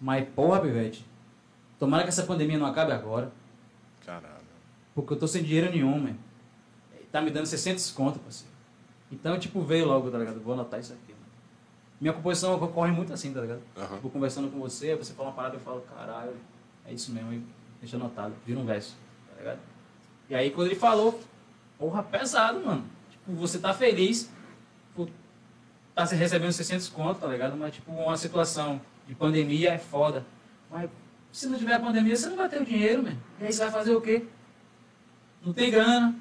mas porra, Pivete, tomara que essa pandemia não acabe agora, Caralho. porque eu tô sem dinheiro nenhum, mano. Tá me dando 600 conto, parceiro. Então, tipo, veio logo, tá ligado? Vou anotar isso aqui, mano. Minha composição ocorre muito assim, tá ligado? Aham. Tipo, conversando com você, você fala uma parada eu falo, caralho, é isso mesmo, e deixa anotado, vira um verso, tá ligado? E aí quando ele falou, porra, pesado, mano. Tipo, você tá feliz tá se recebendo 600 conto, tá ligado? Mas, tipo, uma situação de pandemia é foda. Mas se não tiver pandemia, você não vai ter o dinheiro, mano. E aí você vai fazer o quê? Não tem grana,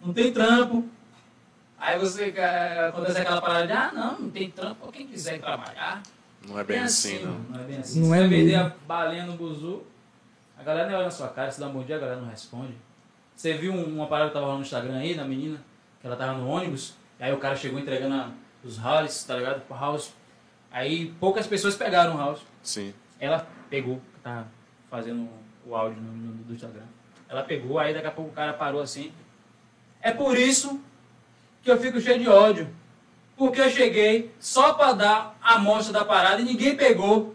não tem trampo. Aí você eh, acontece aquela parada de, ah, não, não tem trampo, quem quiser trabalhar. Não é bem assim, não. Não é bem assim. Não você é vai vender mesmo. a balinha no buzu, a galera nem olha na sua cara, você dá um bom dia, a galera não responde. Você viu um- uma parada que tava lá no Instagram aí, da menina, que ela tava no ônibus, e aí o cara chegou entregando a- os houses, tá ligado? House. Aí poucas pessoas pegaram o house. Sim. Ela pegou, que tá fazendo o áudio no, no- do Instagram. Ela pegou, aí daqui a pouco o cara parou assim. É por isso que eu fico cheio de ódio. Porque eu cheguei só pra dar a amostra da parada e ninguém pegou.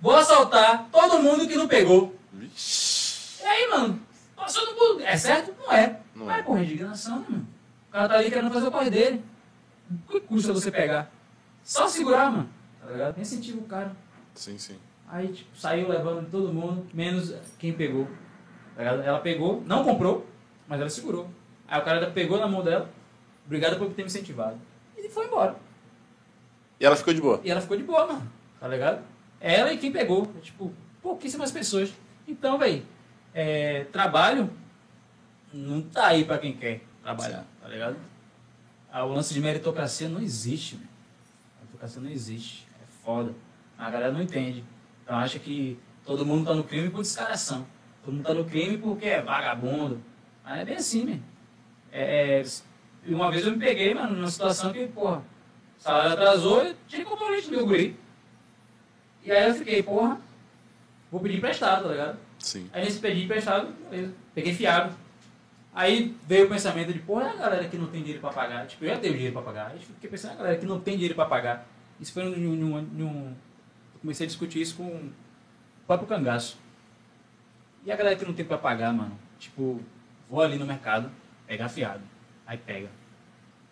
Vou assaltar todo mundo que não pegou. Vixe. E aí, mano, passou no É certo? Não é. Não Mas é. é porra, indignação, né, mano? O cara tá ali querendo fazer o corre dele. O que custa você pegar? Só segurar, mano. Tá ligado? Incentiva o cara. Sim, sim. Aí, tipo, saiu levando todo mundo, menos quem pegou. Tá? Ela pegou, não comprou, mas ela segurou. Aí o cara pegou na mão dela, obrigado por ter me incentivado. E foi embora. E ela ficou de boa. E ela ficou de boa, mano. Tá ligado? Ela e quem pegou. Tipo, pouquíssimas pessoas. Então, velho, é, trabalho não tá aí pra quem quer trabalhar, tá ligado? Ah, o lance de meritocracia não existe, velho. Meritocracia não existe. É foda. A galera não entende. Então acha que todo mundo tá no crime por descaração. Todo mundo tá no crime porque é vagabundo. Mas é bem assim, velho. É, é, uma vez eu me peguei, mano, numa situação que, porra, o salário atrasou, eu tinha que comprar o leite do meu guri. E aí eu fiquei, porra, vou pedir emprestado, tá ligado? Sim. Aí nesse pedi emprestado, beleza. Peguei fiado. Aí veio o pensamento de, porra, é a galera que não tem dinheiro pra pagar. Tipo, eu já tenho dinheiro pra pagar. Aí fiquei pensando, é a galera que não tem dinheiro pra pagar. Isso foi num, num, num- Eu comecei a discutir isso com o próprio cangaço. E a galera que não tem pra pagar, mano? Tipo, vou ali no mercado, pegar fiado. Aí pega.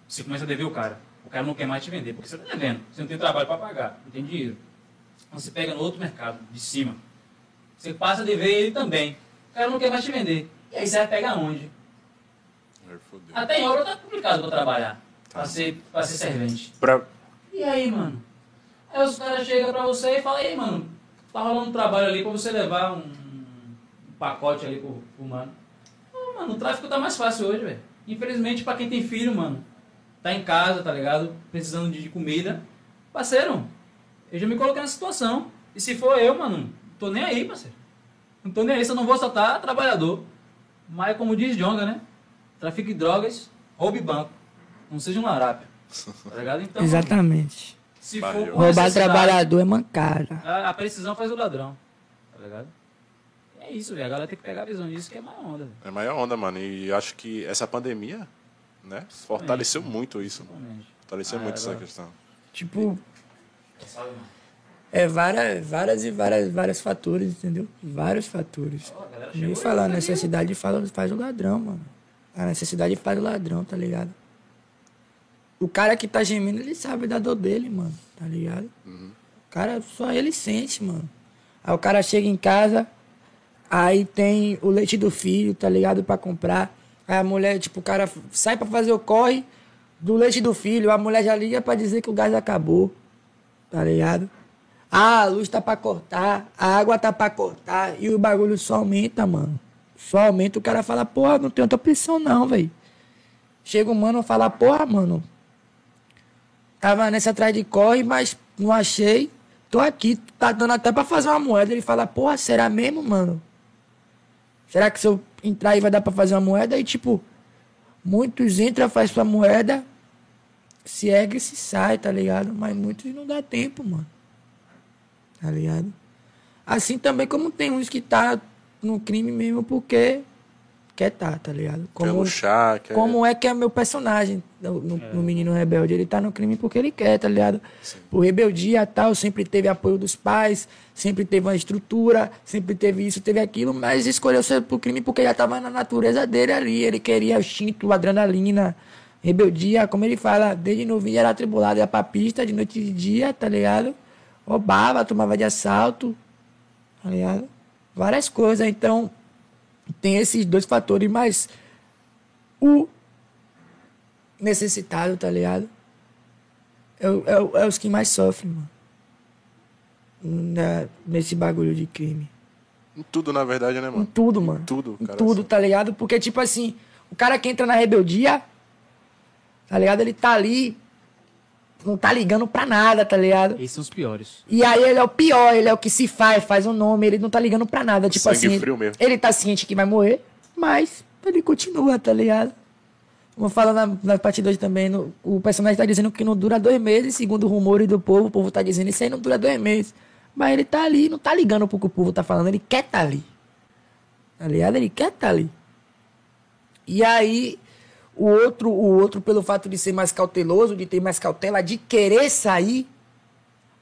Você começa a dever o cara. O cara não quer mais te vender, porque você tá devendo. Você não tem trabalho pra pagar, não tem dinheiro. Você pega no outro mercado, de cima. Você passa a dever ele também. O cara não quer mais te vender. E aí você vai pegar onde? Até em obra tá complicado pra trabalhar. Tá. Pra, ser, pra ser servente. Pra... E aí, mano? Aí os caras chegam pra você e falam, e aí, mano, tá rolando um trabalho ali pra você levar um, um pacote ali pro, pro mano. Pô, mano, o tráfico tá mais fácil hoje, velho. Infelizmente, pra quem tem filho, mano, tá em casa, tá ligado? Precisando de comida. Parceiro, eu já me coloquei nessa situação. E se for eu, mano, não tô nem aí, parceiro. Não tô nem aí, se eu não vou soltar trabalhador. Mas como diz Jonga, né? Trafique de drogas, roube banco. Não seja um larápio. Tá ligado? Então, Exatamente. se for Roubar trabalhador é mancada. A, a precisão faz o ladrão. Tá ligado? É isso, velho. A galera tem que pegar a visão disso que é mais onda, velho. É maior onda, mano. E eu acho que essa pandemia, né, fortaleceu muito isso. Principalmente. Fortaleceu Ah, muito essa agora- questão. Tipo, mano? é várias, várias e várias, vários fatores, entendeu? Vários fatores. Galera Nem falar, tá necessidade faz, faz o ladrão, mano. A necessidade faz o ladrão, tá ligado? O cara que tá gemindo, ele sabe da dor dele, mano, tá ligado? O cara, só ele sente, mano. Aí o cara chega em casa, aí tem o leite do filho, tá ligado? Pra comprar. Aí a mulher, tipo, o cara sai pra fazer o corre do leite do filho, a mulher já liga pra dizer que o gás acabou, tá ligado? Ah, a luz tá pra cortar, a água tá pra cortar e o bagulho só aumenta, mano. Só aumenta, o cara fala, porra, não tem outra opção não, velho. Chega o mano e fala, porra, mano, tava nessa atrás de corre, mas não achei. Tô aqui, tá dando até pra fazer uma moeda. Ele fala, porra, será mesmo, mano? Será que se eu entrar aí vai dar pra fazer uma moeda? E tipo, muitos entram, faz sua moeda, se ergue e se sai, tá ligado? Mas muitos não dá tempo, mano. Tá ligado? Assim também como tem uns que tá no crime mesmo porque quer tá, tá ligado? Quer luxar, quer... Como é que é meu personagem no, no, no Menino Rebelde. Ele tá no crime porque ele quer, tá ligado? Por rebeldia tal, sempre teve apoio dos pais, sempre teve uma estrutura, sempre teve isso, teve aquilo, mas escolheu ser pro crime porque já tava na natureza dele ali. Ele queria o instinto, adrenalina, rebeldia, como ele fala, desde novinho era atribulado, ia pra pista de noite e de dia, tá ligado? Roubava, tomava de assalto, tá ligado? Várias coisas, então tem esses dois fatores, mas o necessitado, tá ligado? É, é, é os que mais sofrem, mano. Na, nesse bagulho de crime. Em tudo, na verdade, né, Em mano? tudo, mano. Em tudo, Em cara, tudo, assim. tá ligado? Porque, tipo assim, o cara que entra na rebeldia, tá ligado? Ele tá ali, não tá ligando pra nada, tá ligado? Esses são os piores. E aí ele é o pior, ele é o que se faz, faz um nome, ele não tá ligando pra nada. Tipo Sangue assim, frio mesmo. ele tá ciente que vai morrer, mas ele continua, tá ligado? Vamos falar na, na parte 2 também. no- o personagem tá dizendo que não dura dois meses, segundo rumores do povo. O povo tá dizendo isso aí não dura dois meses. Mas ele tá ali, não tá ligando pro que o povo tá falando, ele quer tá ali. Tá ligado? Ele quer tá ali. E aí, o outro, o outro, pelo fato de ser mais cauteloso, de ter mais cautela, de querer sair,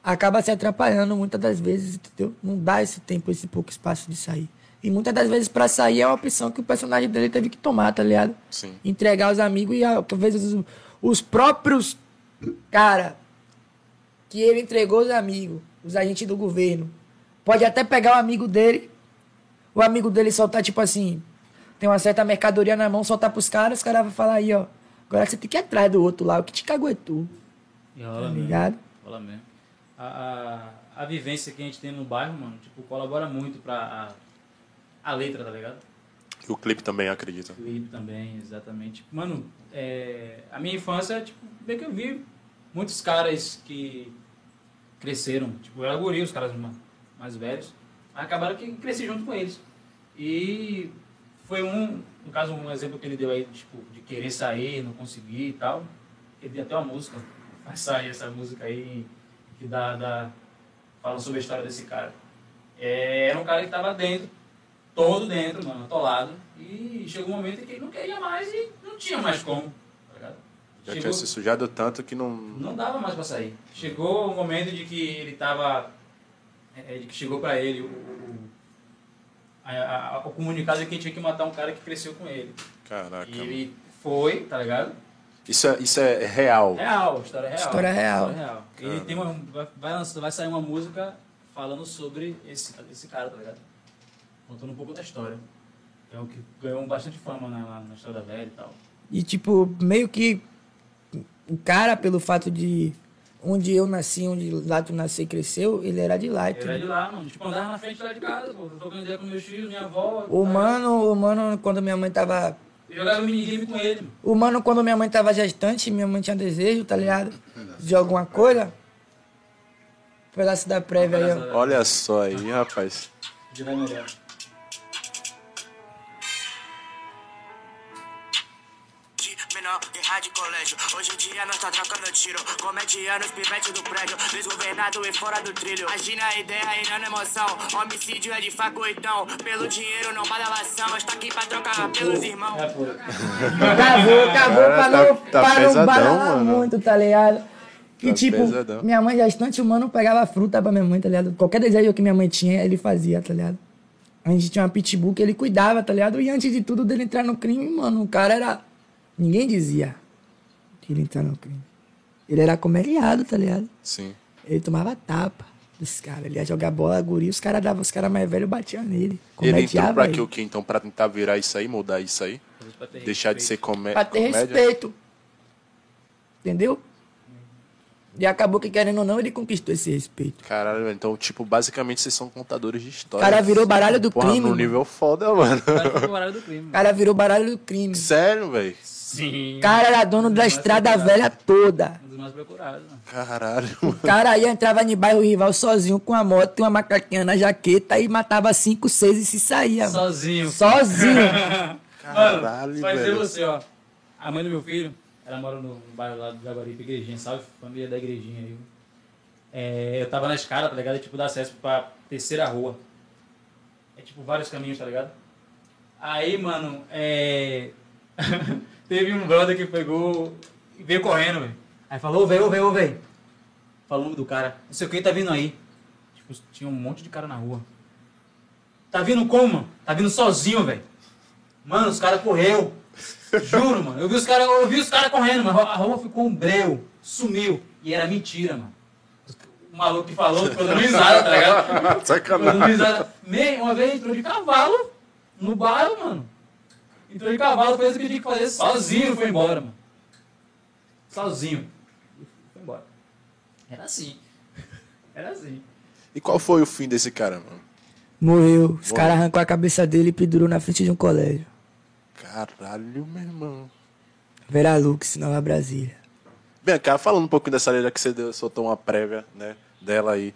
acaba se atrapalhando muitas das vezes, entendeu? Não dá esse tempo, esse pouco espaço de sair. E muitas das vezes pra sair é uma opção que o personagem dele teve que tomar, tá ligado? Sim. Entregar os amigos e às vezes os, os próprios cara que ele entregou os amigos, os agentes do governo. Pode até pegar o amigo dele, o amigo dele soltar tipo assim, tem uma certa mercadoria na mão, soltar pros caras, os caras vão falar aí, ó. Agora você tem que ir atrás do outro lá, o que te caguetou. E rola Tá mesmo. ligado? Rola mesmo. A, a, a vivência que a gente tem no bairro, mano, tipo, colabora muito pra a, a letra, tá ligado? E o clipe também, acredito. Clipe também, exatamente. Mano, é, a minha infância, tipo, bem que eu vi muitos caras que cresceram. Tipo, eu era guri, os caras ma- mais velhos. Mas acabaram que cresci junto com eles. E foi um, no caso, um exemplo que ele deu aí, tipo, de querer sair, não conseguir e tal. Ele deu até uma música. Vai sair essa música aí que dá, dá, fala sobre a história desse cara. É, era um cara que tava dentro, todo dentro, mano, atolado. E chegou um momento em que ele não queria mais e não tinha mais como. Tá? Já Chegou- tinha se sujado tanto que não. não dava mais pra sair. Chegou o momento de que ele tava. é, de que chegou pra ele o, a- a- o comunicado de que tinha que matar um cara que cresceu com ele. Caraca. E ele foi, tá ligado? Isso é, isso é real. Real, história real. História real. História real. Ele tem uma, vai, vai, lançar- vai sair uma música falando sobre esse, esse cara, tá ligado? Contando um pouco da história. É o que ganhou bastante fama na, na, na história da velha e tal. E, tipo, meio que o cara, pelo fato de onde eu nasci, onde lá tu nasceu e cresceu, ele era de lá. Eu era de lá, mano. Tipo, andava na frente lá de casa, pô. Trocando ideia com meus filhos, minha avó. O tá mano, o mano, quando minha mãe tava. Eu jogava minigame com ele, mano. O mano, quando minha mãe tava gestante, minha mãe tinha desejo, tá ligado? De alguma coisa. Pedaço da prévia aí, ó. Olha só aí, rapaz. De melhor. Menor, guerra de colégio. Hoje em dia nós tá trocando tiro. Comedianos, pivete do prédio. Desgovernado e fora do trilho. Agina a ideia e não na emoção. Homicídio é de faco então. Pelo dinheiro não badalação. Nós tá aqui pra trocar pelos irmãos. Acabou, acabou pra tá- não, tá pra não pesadão, badalar mano. muito, tá ligado? E Tá tipo, pesadão. minha mãe gestante, o mano pegava fruta pra minha mãe, tá ligado? Qualquer desejo que minha mãe tinha, ele fazia, tá ligado? A gente tinha uma pitbull que ele cuidava, tá ligado? E antes de tudo dele entrar no crime, mano, o cara era. Ninguém dizia que ele entrar no crime. Ele era comeriado, tá ligado? Sim. Ele tomava tapa dos caras. Ele ia jogar bola, guri, os caras davam, os caras mais velhos batiam nele. Ele entrou pra ele. quê? O quê? Então, pra tentar virar isso aí, mudar isso aí? Deixar de ser respeito. comé Pra ter comédia? respeito. Entendeu? E acabou que, querendo ou não, ele conquistou esse respeito. Caralho, então, tipo, basicamente vocês são contadores de O história. cara virou baralho do Porra, crime. num mano. nível foda, mano. O cara pro horário do crime. O cara virou baralho do crime. Sério, velho? Sim. O cara era dono da estrada velha toda. Um dos mais procurados, mano. Caralho, O mano. cara aí entrava no bairro rival sozinho com a moto e uma macaquinha na jaqueta e matava cinco, seis e se saía. mano. Sozinho. Sozinho. Caralho, Vai ser velho. você, ó. A mãe do meu filho, ela mora no, bairro lá do Jaguaribe, igrejinha, salve, família da igrejinha aí. É, eu tava na escada, tá ligado? Tipo, dá acesso pra terceira rua. É tipo vários caminhos, tá ligado? Aí, mano, é. Teve um brother que pegou e veio correndo, velho. Aí falou, velho, velho, velho. Falou o nome do cara. Não sei o que, tá vindo aí. Tipo, tinha um monte de cara na rua. Tá vindo como? Tá vindo sozinho, velho. Mano, os caras correu. Juro, mano. Eu vi os caras eu vi os cara correndo, mano. A rua ficou um breu. Sumiu. E era mentira, mano. O maluco que falou ficou dando risada, tá ligado? Sacanagem. Uma vez entrou de cavalo no bairro, mano. Entrou de cavalo, fez o que tinha que fazer sozinho e foi embora, mano. Sozinho. Foi embora. Era assim. Era assim. E qual foi o fim desse cara, mano? Morreu. Os caras arrancou a cabeça dele e pendurou na frente de um colégio. Caralho, meu irmão. Vera Lux, Nova Brasília. Bem, cara, falando um pouquinho dessa letra que você deu, soltou uma prévia, né, dela aí.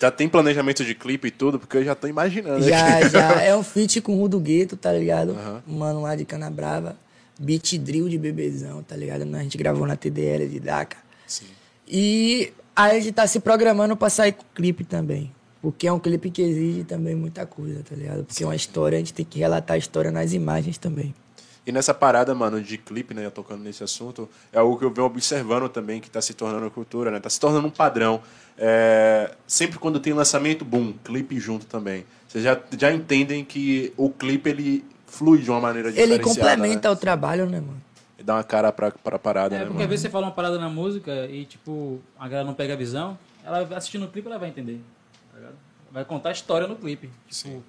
Já tem planejamento de clipe e tudo, porque eu já tô imaginando. Já, aqui. já. É um feat com o Rudo Gueto, tá ligado? Aham. Um Mano lá de Cana Brava. Beat drill de bebezão, tá ligado? A gente gravou na TDL de Daca. Sim. E a gente tá se programando pra sair com clipe também. Porque é um clipe que exige também muita coisa, tá ligado? Porque é uma história, a gente tem que relatar a história nas imagens também. E nessa parada, mano, de clipe, né, tocando nesse assunto, é algo que eu venho observando também, que tá se tornando cultura, né? Tá se tornando um padrão. É, sempre quando tem lançamento, boom, clipe junto também. Vocês já, já entendem que o clipe, ele flui de uma maneira Ele diferenciada, complementa né? o trabalho, né, mano? E dá uma cara pra, pra parada, É, né, porque mano? às vezes você fala uma parada na música e, tipo, a galera não pega a visão, ela assistindo o clipe, ela vai entender. tá? Vai contar a história no clipe. Tipo, Sim.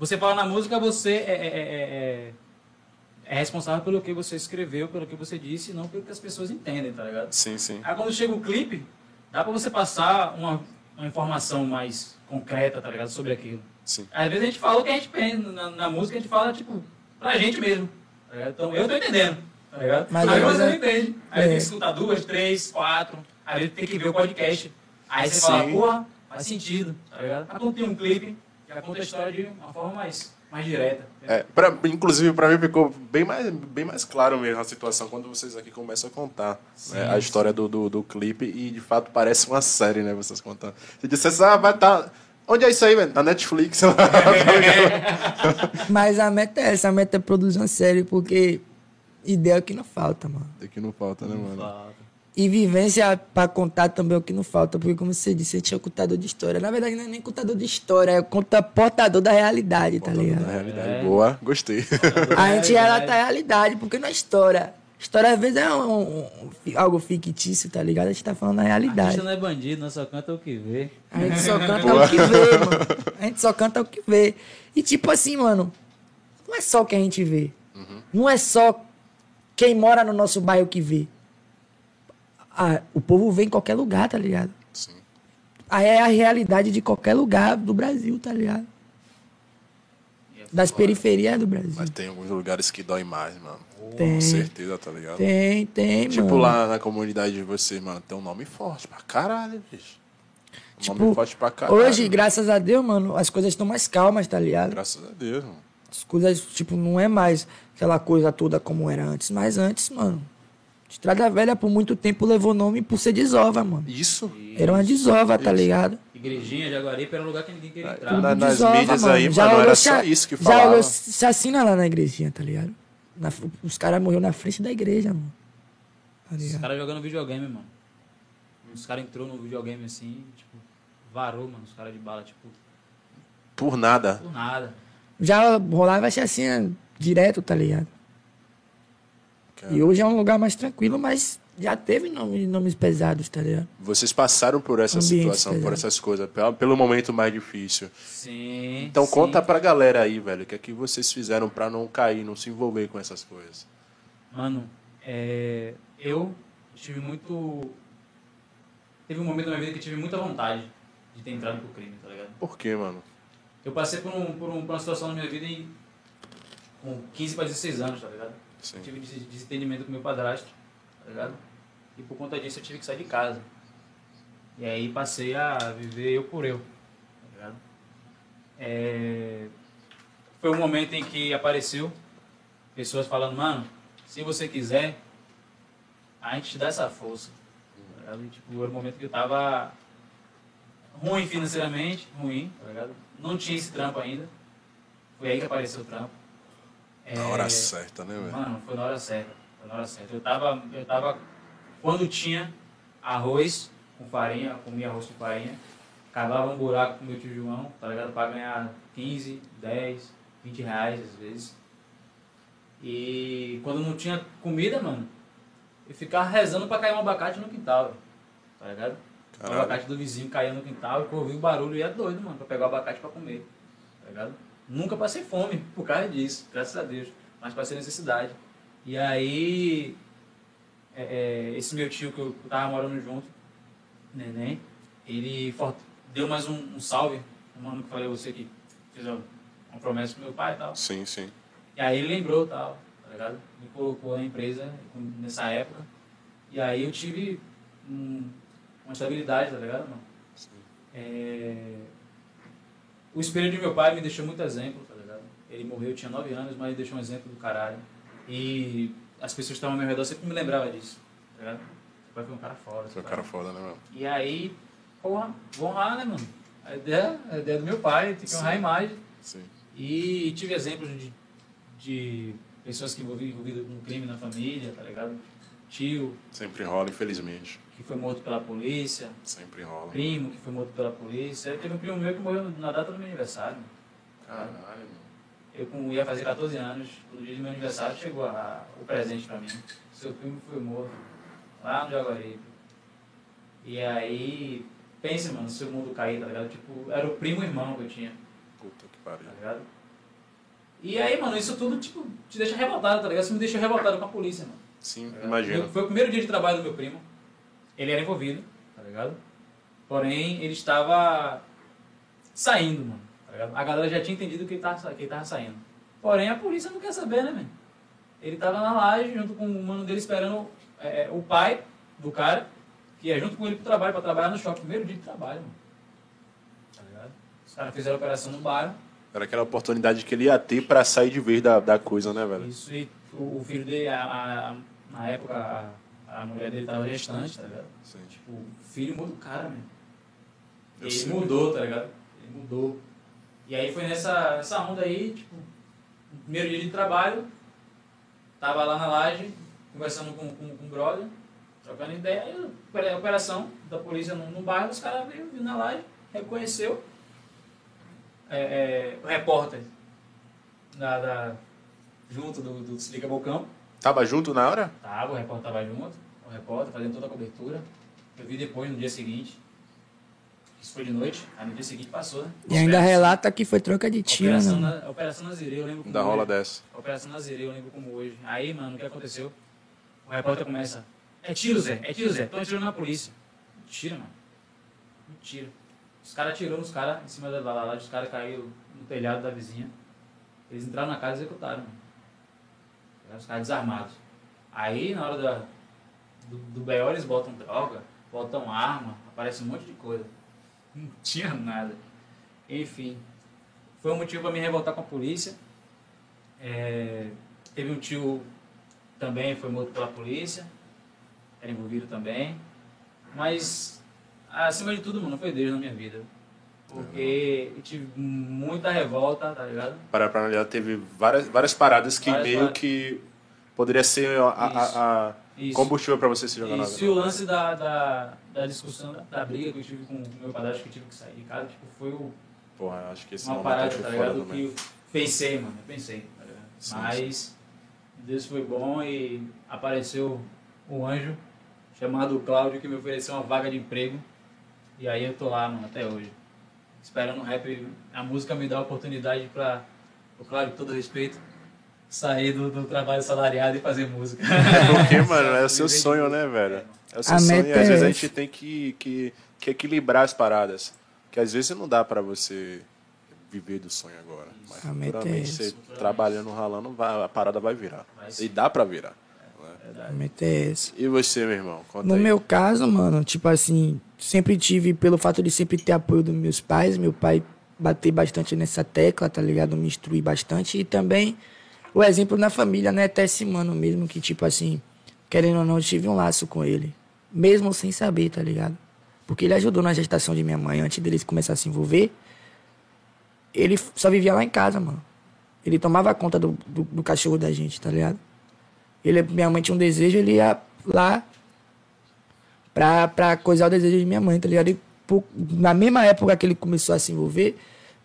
Você fala na música, você é, é, é, é- é responsável pelo que você escreveu, pelo que você disse, e não pelo que as pessoas entendem, tá ligado? Sim, sim. Aí quando chega o clipe, dá pra você passar uma, uma informação mais concreta, tá ligado? Sobre aquilo. Sim. Às vezes a gente fala o que a gente pensa, na, na música a gente fala, tipo, pra gente mesmo. tá ligado? Então eu tô entendendo, tá ligado? Mas aí é- você não entende. Aí é. tem que escutar duas, três, quatro, aí tem que ver o podcast. Aí você Sim. fala, porra, faz sentido, tá ligado? Aí quando tem um clipe, já conta a história de uma forma mais, mais direta. É, pra, inclusive, pra mim ficou bem mais, bem mais claro mesmo a situação quando vocês aqui começam a contar né, a história do, do, do clipe e de fato parece uma série, né? Vocês contando. Se dissesse, ah, vai estar. Onde é isso aí, velho? Na Netflix. Mas a meta é essa, a meta é produzir uma série, porque ideia é que não falta, mano. Aqui não falta, né, mano? Fala. E vivência pra contar também é o que não falta, porque como você disse, a gente é o contador de história. Na verdade, não é nem contador de história, é conta portador da realidade, tá ligado? Na realidade, É. boa, gostei. A gente É, relata a realidade, porque não é história. História às vezes é um- um- algo fictício, tá ligado? A gente tá falando a realidade. Artista não é bandido, não só canta o que vê. A gente só canta o que vê, mano. A gente só canta o que vê. E tipo assim, mano, não é só o que a gente vê. Não é só quem mora no nosso bairro que vê. Ah, o povo vê em qualquer lugar, tá ligado? Sim. Aí é a realidade de qualquer lugar do Brasil, tá ligado? Das periferias do Brasil. Mas tem alguns lugares que dói mais, mano. Tem. Com certeza, tá ligado? Tem, tem, Tipo mano. lá na comunidade de vocês, mano, tem um nome forte pra caralho, bicho. Um Tipo, nome forte pra caralho. Hoje, graças a Deus, mano, as coisas estão mais calmas, tá ligado? Graças a Deus, mano. As coisas, tipo, não é mais aquela coisa toda como era antes. Mas antes, mano, Estrada Velha por muito tempo levou nome por ser desova, mano. Isso? Era uma desova, tá ligado? Igrejinha de Aguaripe era um lugar que ninguém queria entrar. Na- nas Desova, mídias aí, mano, olhou era só isso que Já falava. olhou chacina lá na igrejinha, tá ligado? Na- os caras morreram na frente da igreja, mano. Tá Os caras jogando videogame, mano. Os caras entrou no videogame assim, tipo, varou, mano, os caras de bala, tipo, Por nada. por nada. Já rolava chacina direto, tá ligado? Cara. E hoje é um lugar mais tranquilo, mas já teve nome- nomes pesados, tá ligado? Vocês passaram por essa Ambiente situação, por pesado. essas coisas, pelo, pelo momento mais difícil. Sim. Então sim. conta pra galera aí, velho, o que é que vocês fizeram pra não cair, não se envolver com essas coisas. Mano, é, eu tive muito. Teve um momento na minha vida que eu tive muita vontade de ter entrado pro crime, tá ligado? Por quê, mano? Eu passei por, um, por, um, por uma situação na minha vida em, com 15 para 16 anos, tá ligado? Sim. Eu tive des- desentendimento com meu padrasto, tá ligado? E por conta disso eu tive que sair de casa. E aí passei a viver eu por eu, tá ligado? É, Foi um momento em que apareceu pessoas falando, mano, se você quiser, a gente te dá essa força. Tá tipo, era um momento que eu tava ruim financeiramente, ruim, tá ligado? Não tinha esse trampo ainda. Foi aí que apareceu o trampo. Na hora certa, né, velho? Mano, foi na hora certa. Foi na hora certa. Eu tava, eu tava. Quando tinha arroz com farinha, comia arroz com farinha, cavava um buraco com meu tio João, tá ligado? Pra ganhar 15, 10, 20 reais às vezes. E quando não tinha comida, mano, eu ficava rezando pra cair um abacate no quintal, tá ligado? O Caralho. abacate do vizinho caía no quintal, e eu ouvi o barulho e ia doido, mano, pra pegar o abacate pra comer, tá ligado? Nunca passei fome por causa disso, graças a Deus, mas passei necessidade. E aí, é, é, esse meu tio que eu tava morando junto, neném, ele deu mais um, um salve, um mano que falei a você que fez uma uma promessa pro meu pai e tal. Sim, sim. E aí ele lembrou tal, tá ligado? Me colocou na empresa nessa época. E aí eu tive um- uma estabilidade, tá ligado, mano? É, O espelho de meu pai me deixou muito exemplo, tá ligado? Ele morreu, eu tinha 9 anos, mas ele deixou um exemplo do caralho. E as pessoas que estavam ao meu redor sempre me lembravam disso, tá ligado? Meu pai foi um cara foda. Foi um cara foda, né, mano? e aí, porra, vou honrar, né, mano? A ideia, a ideia do meu pai, tem que honrar a imagem. Sim. E tive exemplos de, de pessoas que envolvidas com crime na família, tá ligado? Tio, Sempre rola, infelizmente. Que foi morto pela polícia, Sempre rola. primo, que foi morto pela polícia. Teve um primo meu que morreu na data do meu aniversário. Caralho, mano. Eu com- ia fazer 14 anos, no dia do meu aniversário chegou a- o presente pra mim. Seu primo foi morto lá no Jaguaribe. E aí, pense, mano, se o mundo cair, tá ligado? Tipo, era o primo irmão que eu tinha. Puta que pariu. tá ligado? E aí, mano, isso tudo, tipo, te deixa revoltado, tá ligado? Isso me deixou revoltado com a polícia, mano. Sim, tá imagina. Foi o primeiro dia de trabalho do meu primo. Ele era envolvido, tá ligado? Porém, ele estava saindo, mano. Tá ligado? A galera já tinha entendido que ele, tava, que ele tava saindo. Porém, a polícia não quer saber, né, mano? Ele tava na laje junto com o mano dele esperando é, o pai do cara, que ia junto com ele pro trabalho, pra trabalhar no shopping. Primeiro dia de trabalho, mano. Tá ligado? Os caras fizeram a operação no bairro. Era aquela oportunidade que ele ia ter pra sair de vez da, da coisa, né, velho? Isso, e o, o filho dele, a- a- na época, a, a mulher dele tava gestante, tá ligado? Sim. Tipo, o filho muda o cara, mesmo. Ele sei. mudou, tá ligado? Ele mudou. E aí foi nessa, nessa onda aí, tipo, no primeiro dia de trabalho, tava lá na laje, conversando com, com, com o brother, trocando ideia, aí a operação da polícia no, no bairro, os caras veio viu na laje, reconheceu é, é, o repórter da, da- junto do, do Se Liga Bocão. Tava junto na hora? Tava, o repórter tava junto, o repórter fazendo toda a cobertura. Eu vi depois, no dia seguinte. Isso foi de noite, aí no dia seguinte passou, né? E ainda relata que foi troca de tiro, Operação, né? na, Operação Nazirei, eu lembro como Da rola dessa. Operação Nazirei, eu lembro como hoje. Aí, mano, o que aconteceu? O repórter começa, é tiro, Zé, é tiro, Zé, estão atirando na polícia. Mentira, mano. Mentira. Os caras atirou nos caras em cima da da laje, os caras caíram no telhado da vizinha. Eles entraram na casa e executaram, mano. Os caras desarmados. Aí, na hora da, do, do BO, eles botam droga, botam arma, aparece um monte de coisa. Não tinha nada. Enfim, foi um motivo para me revoltar com a polícia. É, teve um tio também, foi morto pela polícia, era envolvido também. Mas, acima de tudo, mano, foi Deus na minha vida. Porque eu tive muita revolta, tá ligado? Para pra analisar, teve várias, várias paradas que Várias meio paradas. que poderia ser a, a- a Isso. combustível pra você se jogar na Isso, e o lance da, da, da discussão, da, da briga que eu tive com o meu padrasto, que eu tive que sair de casa, tipo, foi o, Porra, acho que esse uma parada, tá ligado? Que eu pensei, mano, eu pensei, tá ligado? Sim, Mas Deus foi bom e apareceu um anjo chamado Cláudio que me ofereceu uma vaga de emprego. E aí eu tô lá, mano, até hoje. Esperando o rap, a música me dá a oportunidade pra, o Cláudio, com todo respeito, sair do, do trabalho salariado e fazer música. Porque, mano, é o seu sonho, né, velho? É o seu A sonho e às é vezes a gente tem que, que, que equilibrar as paradas. Que às vezes não dá pra você viver do sonho agora. Mas A meta é futuramente você trabalhando, ralando, vai- a parada vai virar. E dá pra virar. Né? É essa. E você, meu irmão? Conta No aí. meu caso, mano, tipo assim, sempre tive, pelo fato de sempre ter apoio dos meus pais, meu pai bater bastante nessa tecla, tá ligado? Me instruir bastante. E também o exemplo na família, né? Até esse mano mesmo, que tipo assim, querendo ou não, eu tive um laço com ele. Mesmo sem saber, tá ligado? Porque ele ajudou na gestação de minha mãe antes dele começar a se envolver. Ele só vivia lá em casa, mano. Ele tomava conta do, do, do cachorro da gente, tá ligado? Ele, minha mãe tinha um desejo, ele ia lá pra, pra coisar o desejo de minha mãe, tá ligado? E, por- na mesma época que ele começou a se envolver,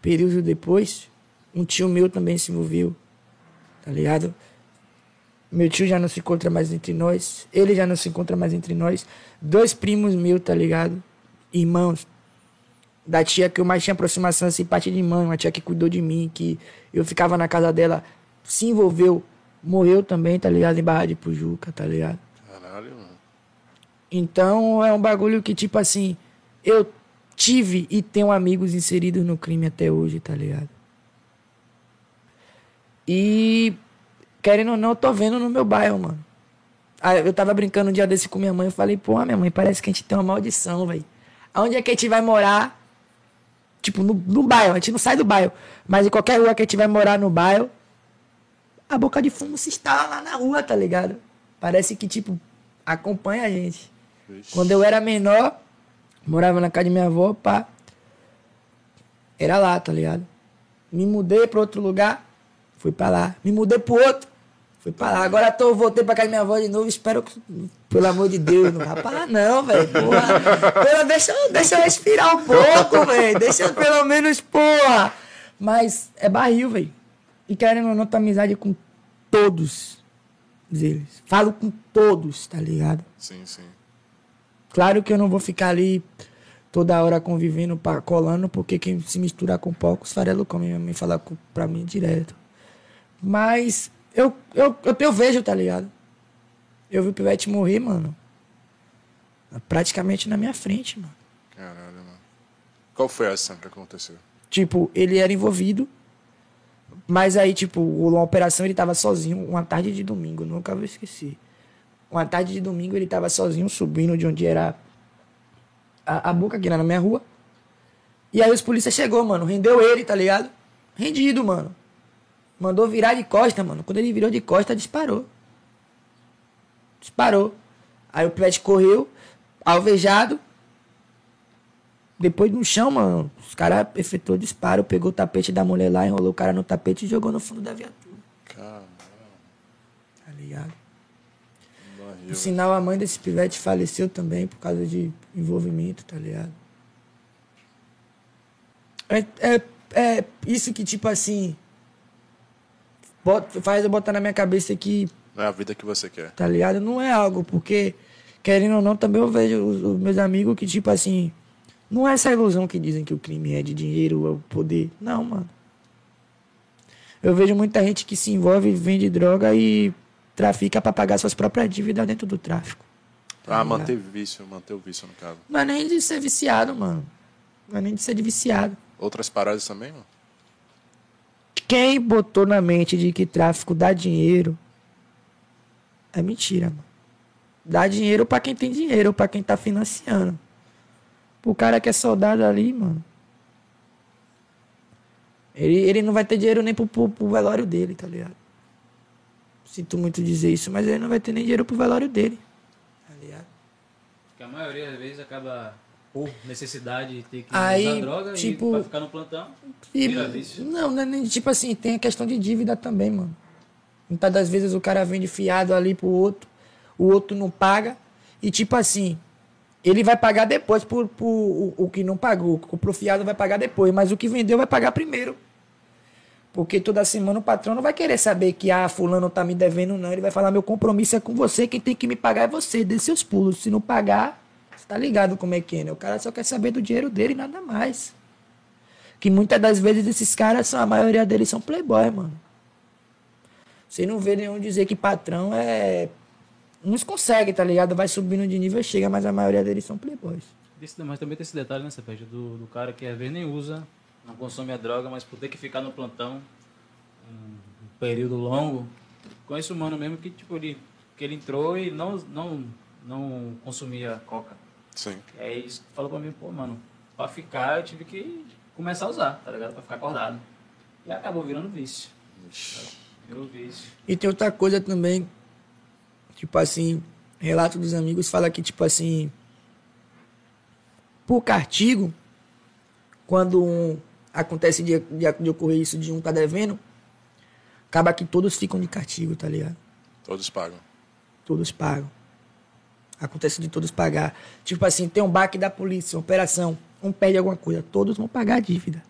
período depois, um tio meu também se envolveu, tá ligado? Meu tio já não se encontra mais entre nós, ele já não se encontra mais entre nós. Dois primos meus, tá ligado? Irmãos, da tia que eu mais tinha aproximação, assim, parte de mãe, uma tia que cuidou de mim, que eu ficava na casa dela, se envolveu, morreu também, tá ligado? Em Barra de Pujuca, tá ligado? Caralho, mano. Então é um bagulho que, tipo assim, eu tive e tenho amigos inseridos no crime até hoje, tá ligado? E, querendo ou não, eu tô vendo no meu bairro, mano. Eu tava brincando um dia desse com minha mãe, eu falei, pô, minha mãe, parece que a gente tem uma maldição, velho. Aonde é que a gente vai morar? Tipo, no, no bairro, a gente não sai do bairro. Mas em qualquer rua que a gente vai morar no bairro, a boca de fumo se instala lá na rua, tá ligado? Parece que, tipo, acompanha a gente. Quando eu era menor, morava na casa de minha avó, pá. Era lá, tá ligado? Me mudei pra outro lugar, fui pra lá. Me mudei pro outro, fui pra lá. Agora tô, voltei pra casa de minha avó de novo, espero que, pelo amor de Deus, não pra lá não, velho. Porra. Deixa, eu- deixa eu respirar um pouco, velho. Deixa eu pelo menos, porra. Mas é barril, velho. E querendo ou não, tô amizade com todos eles. Falo com todos, tá ligado? Sim, sim. Claro que eu não vou ficar ali toda hora convivendo, pa- colando, porque quem se misturar com poucos, farelo come. Minha mãe fala com- pra mim direto. Mas eu, eu, eu, eu vejo, tá ligado? Eu vi o Pivete morrer, mano. Praticamente na minha frente, mano. Caralho, mano. Qual foi a ação que aconteceu? Tipo, ele era envolvido. Mas aí, tipo, uma operação, ele tava sozinho, uma tarde de domingo, nunca vou esquecer. Uma tarde de domingo, ele tava sozinho, subindo de onde era a, a boca, aqui na minha rua. E aí os polícias chegou, mano, rendeu ele, tá ligado? Rendido, mano. Mandou virar de costa, mano. Quando ele virou de costa, disparou. Disparou. Aí o pivete correu, alvejado, depois no chão, mano, os caras efetuou disparo, pegou o tapete da mulher lá, enrolou o cara no tapete e jogou no fundo da viatura. Caralho, Tá ligado? morreu. Por sinal, a mãe desse pivete faleceu também por causa de envolvimento, tá ligado? É, é, é isso que, tipo assim. Bota, faz eu botar na minha cabeça que Não é a vida que você quer. tá ligado? Não é algo, porque, querendo ou não, também eu vejo os, os meus amigos que, tipo assim, não é essa ilusão que dizem que o crime é de dinheiro, é o poder. Não, mano. Eu vejo muita gente que se envolve, vende droga e trafica pra pagar suas próprias dívidas dentro do tráfico. Ah, ligado? manter vício, manter o vício no caso. Não é nem de ser viciado, mano. Não é nem de ser de viciado. Outras paradas também, mano? Quem botou na mente de que tráfico dá dinheiro é mentira, mano. Dá dinheiro pra quem tem dinheiro, pra quem tá financiando. O cara que é soldado ali, mano. Ele, ele não vai ter dinheiro nem pro, pro, pro velório dele, tá ligado? Sinto muito dizer isso, mas ele não vai ter nem dinheiro pro velório dele. Tá ligado? Porque a maioria das vezes acaba por necessidade de ter que Aí, usar droga tipo, e pra ficar no plantão. Vício. não, não é tipo assim, tem a questão de dívida também, mano. Muitas das vezes o cara vende fiado ali pro outro, o outro não paga. E tipo assim, ele vai pagar depois por, por o, o que não pagou. O pro fiado vai pagar depois, mas o que vendeu vai pagar primeiro. Porque toda semana o patrão não vai querer saber que, ah, fulano tá me devendo, não. Ele vai falar, meu compromisso é com você, quem tem que me pagar é você, dê seus pulos. Se não pagar, você tá ligado como é que é, né? O cara só quer saber do dinheiro dele e nada mais. Que muitas das vezes esses caras, são, a maioria deles são playboy, mano. Você não vê nenhum dizer que patrão é. Uns conseguem, tá ligado? Vai subindo de nível e chega, mas a maioria deles são playboys. Desse- Mas também tem esse detalhe, né, Cepete? Do, do cara que às vezes nem usa, não consome a droga, mas por ter que ficar no plantão um, um período longo. Conheço um mano mesmo que, tipo, ele, que ele entrou e não, não, não consumia coca. Sim. E aí ele falou pra mim, pô, mano, pra ficar eu tive que começar a usar, tá ligado? Pra ficar acordado. E acabou virando vício. Virou vício. E tem outra coisa também, tipo assim, relato dos amigos fala que, tipo assim, por castigo, quando um- acontece de, de, de ocorrer isso de um tá devendo, Acaba que todos ficam de castigo, tá ligado? Todos pagam. Todos pagam. Acontece de todos pagar. Tipo assim, tem um baque da polícia, uma operação, um perde alguma coisa, todos vão pagar a dívida.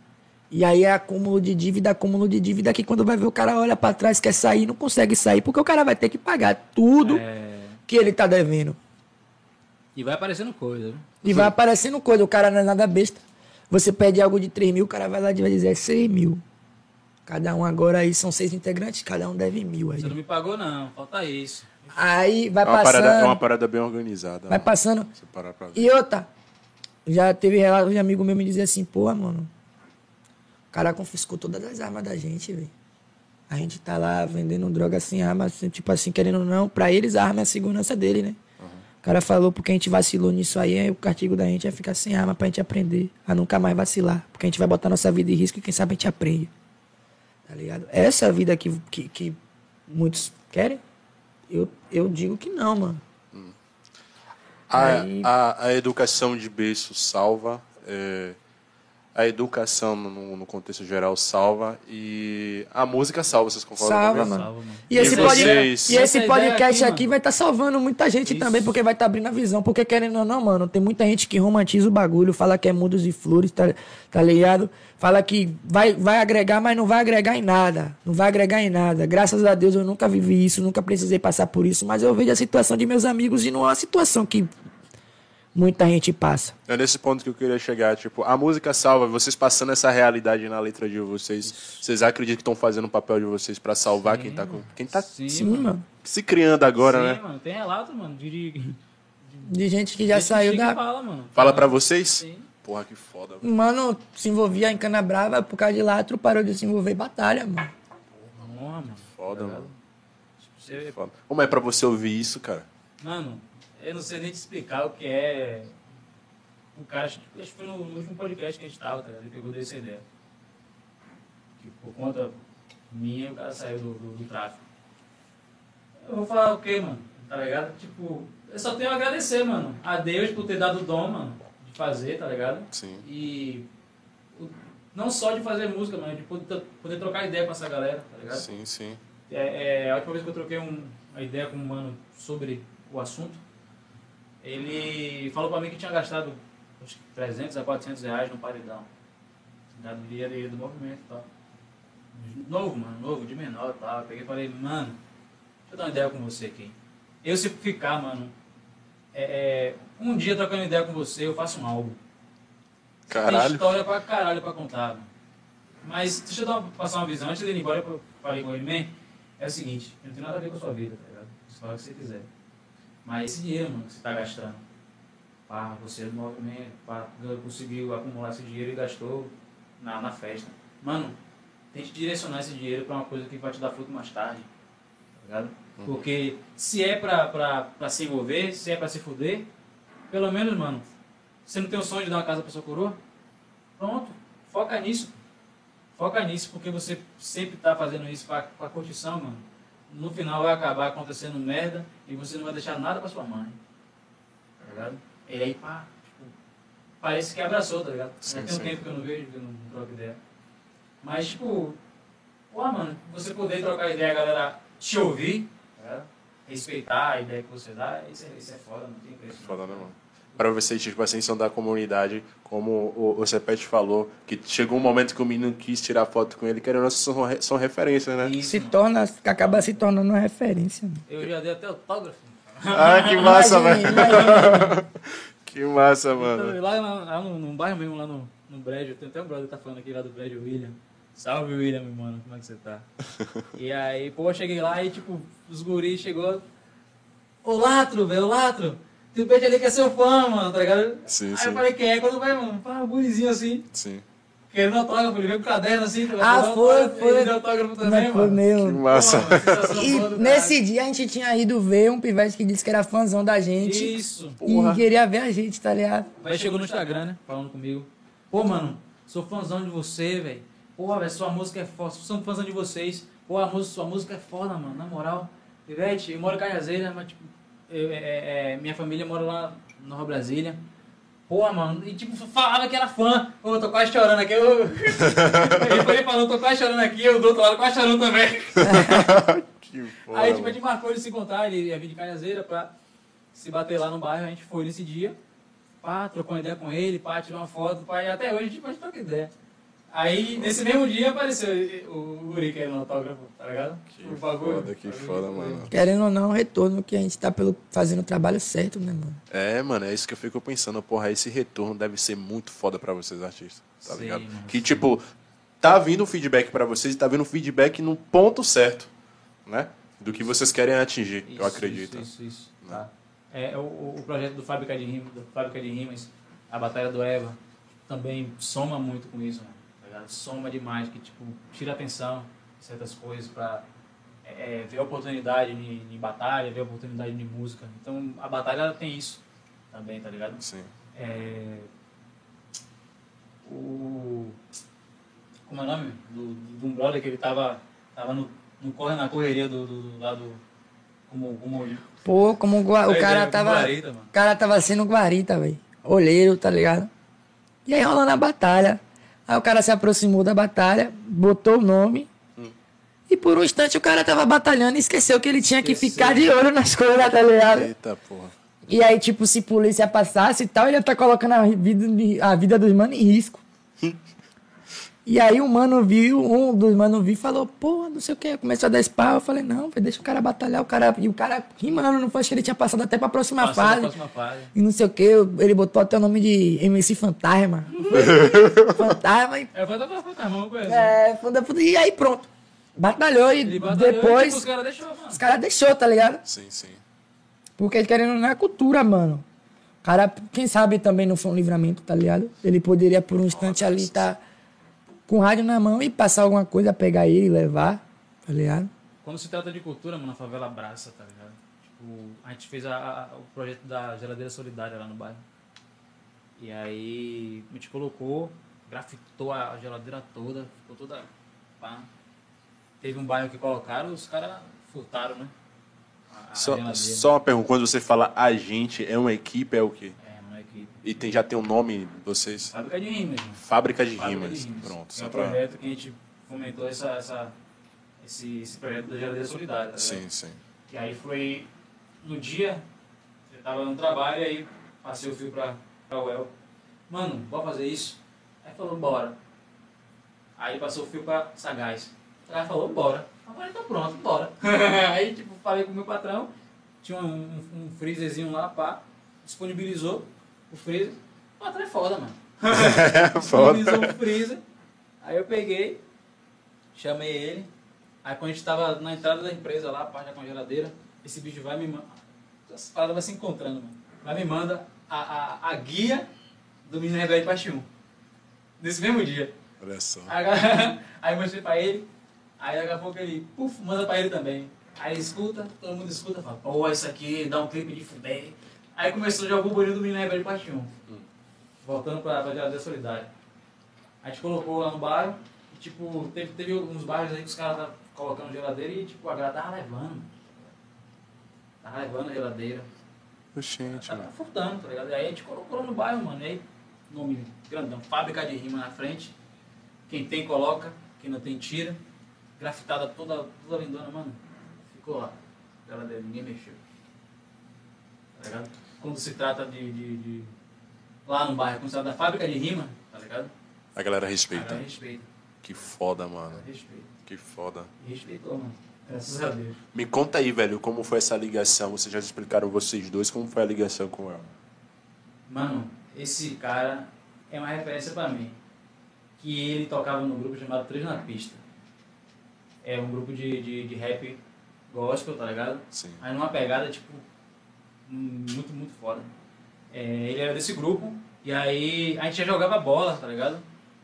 E aí é acúmulo de dívida, acúmulo de dívida, que quando vai ver o cara olha pra trás, quer sair, não consegue sair, porque o cara vai ter que pagar tudo É, que ele tá devendo. E vai aparecendo coisa, viu? E vai aparecendo coisa, o cara não é nada besta. Você pede algo de 3 mil, o cara vai lá e vai dizer é 6 mil. Cada um agora aí são seis integrantes, cada um deve mil aí. Você não me pagou, não. Falta isso. Aí vai É passando. parada, é uma parada bem organizada. Vai né? passando. Você parar pra ver. E outra, já teve relato de amigo meu me dizer assim, pô, mano, cara confiscou todas as armas da gente, velho. A gente tá lá vendendo droga sem arma, assim, tipo assim, querendo ou não, pra eles a arma é a segurança dele, né? O cara falou porque a gente vacilou nisso aí, aí o castigo da gente é ficar sem arma pra gente aprender a nunca mais vacilar. Porque a gente vai botar nossa vida em risco e quem sabe a gente aprende. Tá ligado? Essa a vida que, que, que muitos querem, eu, eu digo que não, mano. A, Aí- a, a educação de berço salva, é, a educação no, no contexto geral salva e a música salva, vocês concordam Salva, comigo? mano. Salva, mano. E esse, E pod- vocês? e esse podcast aqui, aqui, vai estar salvando muita gente Isso. também, porque vai estar abrindo a visão. Porque querendo ou não, mano, tem muita gente que romantiza o bagulho, fala que é mundos e flores, tá, tá ligado? Fala que vai, vai agregar, mas não vai agregar em nada. Não vai agregar em nada. Graças a Deus eu nunca vivi isso, nunca precisei passar por isso, mas eu vejo a situação de meus amigos e não é uma situação que muita gente passa. É nesse ponto que eu queria chegar. Tipo, a música salva, vocês passando essa realidade na letra de vocês. Vocês acreditam que estão fazendo o papel de vocês pra salvar quem tá, com, quem tá Sim, se, Sim, mano. se criando agora, Sim, né? mano. Tem relato, mano, de... de De gente que já gente saiu da. Fala, mano. Fala pra vocês? Sim. Porra, que foda. velho. Mano, se envolvia em cana brava por causa de latro, parou de se envolver em batalha, mano. Porra, mano. Foda, Tá mano. Foda. Como é pra você ouvir isso, cara? Mano, eu não sei nem te explicar o que é. O cara, acho que foi no, último podcast que a gente tava, tá ligado? Ele pegou dessa ideia. Que por conta minha, o cara saiu do, do, do tráfico. Eu vou falar o quê, mano? Tá ligado? Tipo, eu só tenho a agradecer, mano, a Deus por ter dado o dom, mano, de fazer, tá ligado? Sim. E o- não só de fazer música, mano, de poder, poder trocar ideia com essa galera, tá ligado? Sim, sim. É, é, a última vez que eu troquei um- uma ideia com um mano sobre o assunto, ele falou pra mim que tinha gastado que 300 a 400 reais no paredão. Da dinheiro do movimento e tal. Novo, mano, novo, de menor e tal. Eu peguei e falei, mano, deixa eu dar uma ideia com você aqui. Eu se ficar, mano, é, é, um dia trocando ideia com você, eu faço um álbum. Tem Caralho. história pra caralho pra contar, mano. Mas deixa eu dar uma- passar uma visão. Antes dele ir embora, eu falei com ele, man, é o seguinte, eu não tenho nada a ver com a sua vida, tá ligado? Você fala o que você quiser. Mas esse dinheiro, mano, que você tá gastando, pá, você movimento, pá, conseguiu acumular esse dinheiro e gastou na, na festa. Mano, tente direcionar esse dinheiro pra uma coisa que vai te dar fruto mais tarde, tá ligado? Porque se é pra, pra, pra se envolver, se é pra se fuder, pelo menos, mano, você não tem o sonho de dar uma casa pra sua coroa? Pronto, foca nisso. Foca nisso, porque você sempre tá fazendo isso pra, pra curtição, mano. No final vai acabar acontecendo merda e você não vai deixar nada pra sua mãe. Tá ligado? E aí, pá, tipo, parece que abraçou, tá ligado? Sim, Já tem um tempo que eu não vejo, que eu não troco ideia. Mas, tipo, pô, mano, você poder trocar ideia, a galera te ouvir, tá respeitar a ideia que você dá, isso é, isso é foda, não tem preço. Foda, né, mano? Pra vocês, tipo assim, são da comunidade, como o, o Cepete falou, que chegou um momento que o menino quis tirar foto com ele, que eram são, são referências, né? Isso, Se torna, acaba se tornando uma referência. mano. Eu já dei até autógrafo. Ah, que massa, Imagina, velho. imagina. Que massa, mano. Lá, lá, lá no, no bairro mesmo, lá no, no Brejo, tem até um brother que tá falando aqui lá do Brejo, William. Salve, William, meu mano, como é que você tá? e aí, pô, eu cheguei lá e, tipo, os guris chegou... Ô, Latro, velho, Latro, tem um peixe ali que é seu fã, mano, tá ligado? Sim, aí sim. eu falei, quem é? Quando vai, mano? Pá, um gurizinho assim, Sim. querendo autógrafo, ele veio com caderno assim. tá Ah, ligado? foi, Ele foi. deu autógrafo Não também, é foi mano. Que mesmo. massa. Pô, E nesse dia a gente tinha ido ver um pivete que disse que era fãzão da gente. Isso. Porra. E queria ver a gente, tá ligado? Aí chegou no Instagram, né? Falando comigo. Pô, mano, sou fãzão de você, velho. Pô, velho, sua música é foda. Sou fãzão de vocês. Pô, a música, sua música é foda, mano. Na moral. Ivete, eu moro em Cajazeira, mas tipo, eu- é- é- é, minha família mora lá na Nova Brasília. Porra, mano, e tipo, falava que era fã. Ô, eu tô quase chorando aqui. Eu... Ele foi falando, tô quase chorando aqui, eu do outro lado quase chorando também. Que Aí, tipo, a gente marcou de se encontrar, ele ia vir de Canhazeira pra se bater lá no bairro, a gente foi nesse dia, pá, trocou uma ideia com ele, pá, tirou uma foto, pá, e até hoje, tipo, a gente troca ideia. Aí, nesse mesmo dia, apareceu o Guri querendo autógrafo, tá ligado? Que o bagulho. foda, que foda, mano. Querendo ou não, retorno que a gente tá pelo, fazendo o trabalho certo, né, mano? É, mano, é isso que eu fico pensando. Porra, esse retorno deve ser muito foda pra vocês, artistas. Tá Sim, ligado? mano, que, sim. tipo, tá vindo o feedback pra vocês e tá vindo o feedback no ponto certo, né? Do que vocês querem atingir, eu Isso, acredito. Isso, isso, isso. Tá. É, o, o projeto do Fábrica de, Rimas, do Fábrica de Rimas, a Batalha do Eva, também soma muito com isso, mano. Soma demais, que tipo, tira atenção de certas coisas pra é, ver a oportunidade em, em batalha, ver a oportunidade em música. Então a batalha ela tem isso também, tá ligado? Sim. É, o. Como é o nome? Do, do, de um brother que ele tava, tava no, no corre na correria do, do, do lado. Como, como Pô, como o, gua- o Pois cara é, tava. guarita. O cara tava sendo guarita, velho. Olheiro, tá ligado? E aí rolando a batalha. Aí o cara se aproximou da batalha, botou o nome. E por um instante o cara tava batalhando e esqueceu que ele tinha que ficar de olho nas coisas, tá ligado? Eita, porra. E aí, tipo, se polícia passasse e tal, ele ia tá colocando a vida, a vida dos manos em risco. E aí o mano viu, um dos manos viu e falou, pô, não sei o que, começou a dar spa. Eu falei, não, deixa o cara batalhar, o cara. E o cara rimando, não foi, acho que ele tinha passado até pra próxima fase. próxima fase. E não sei o que, ele botou até o nome de MC Fantasma. Fantasma e. É, fantasma, uma coisa. É, foda, e aí pronto. Batalhou e batalhou, depois tipo, os caras deixou, mano. os caras deixou, tá ligado? Sim, sim. Porque querendo não é cultura, mano. O cara, quem sabe também não foi um livramento, tá ligado? Ele poderia por um instante ali estar com o rádio na mão e passar alguma coisa, pegar ele e levar, tá ligado? Quando se trata de cultura, mano, a favela abraça, tá ligado? Tipo, a gente fez a- a- o projeto da geladeira solidária lá no bairro. E aí a gente colocou, grafitou a geladeira toda, ficou toda. Pá. Teve um bairro que colocaram, os caras furtaram, né? A, a Só, só uma pergunta, quando você fala a gente, é uma equipe, é o quê? E tem, já tem um nome, vocês? Fábrica de rimas, mano. Fábrica de Fábrica Rimas. de rimas. Pronto, É um pra... projeto que a gente fomentou essa, essa, esse, esse projeto da geladeira solidária. Tá? Sim, sim. E aí foi no dia, eu tava no trabalho, aí passei o fio pra, pra Well. Mano, bora fazer isso? Aí falou, bora. Aí passou o fio pra Sagaz. Aí falou, bora. Agora então pronto, bora. aí tipo, falei com o meu patrão, tinha um, um, um freezerzinho lá, pá, disponibilizou o freezer. O patrão é foda, mano. Foda. o freezer. Aí eu peguei, chamei ele. Aí quando a gente tava na entrada da empresa lá, pá, já com a geladeira, esse bicho vai me manda. Essa parada vai se encontrando, mano. Vai me manda a, a, a guia do Menino Rebelde Parte 1. Nesse mesmo dia. Olha só. Aí, aí eu mostrei pra ele, aí daqui a pouco ele, puf, manda pra ele também. Aí ele escuta, todo mundo escuta, fala, pô, isso aqui dá um clipe de fuder. Aí começou a jogar o burburinho do Menino Rebelde Parte 1. Voltando pra, pra geladeira solidária. A gente colocou lá no bairro, e, tipo, teve, teve uns bairros aí que os caras estavam colocando geladeira e tipo, a galera tava levando. Tava levando a geladeira. Gente, Tava mano. furtando, tá ligado? E aí a gente colocou no bairro, mano. E aí, nome grandão, fábrica de rima na frente. Quem tem, coloca. Quem não tem, tira. Grafitada toda, toda lindona, mano. Ficou lá. Geladeira, ninguém mexeu. Tá ligado? Quando se trata de. de- de- lá no bairro, quando se trata da fábrica de rima, tá ligado? A galera respeita. respeita. Que foda, mano. Respeita. Que foda. Respeitou, mano. Graças a Deus. Me conta aí, velho, como foi essa ligação? Vocês já explicaram vocês dois como foi a ligação com ela? Mano, esse cara é uma referência pra mim. Que ele tocava num grupo chamado Três na Pista. É um grupo de, de, de rap gospel, tá ligado? Sim. Aí numa pegada, tipo, muito, muito foda. É, ele era desse grupo, e aí a gente já jogava bola, tá ligado?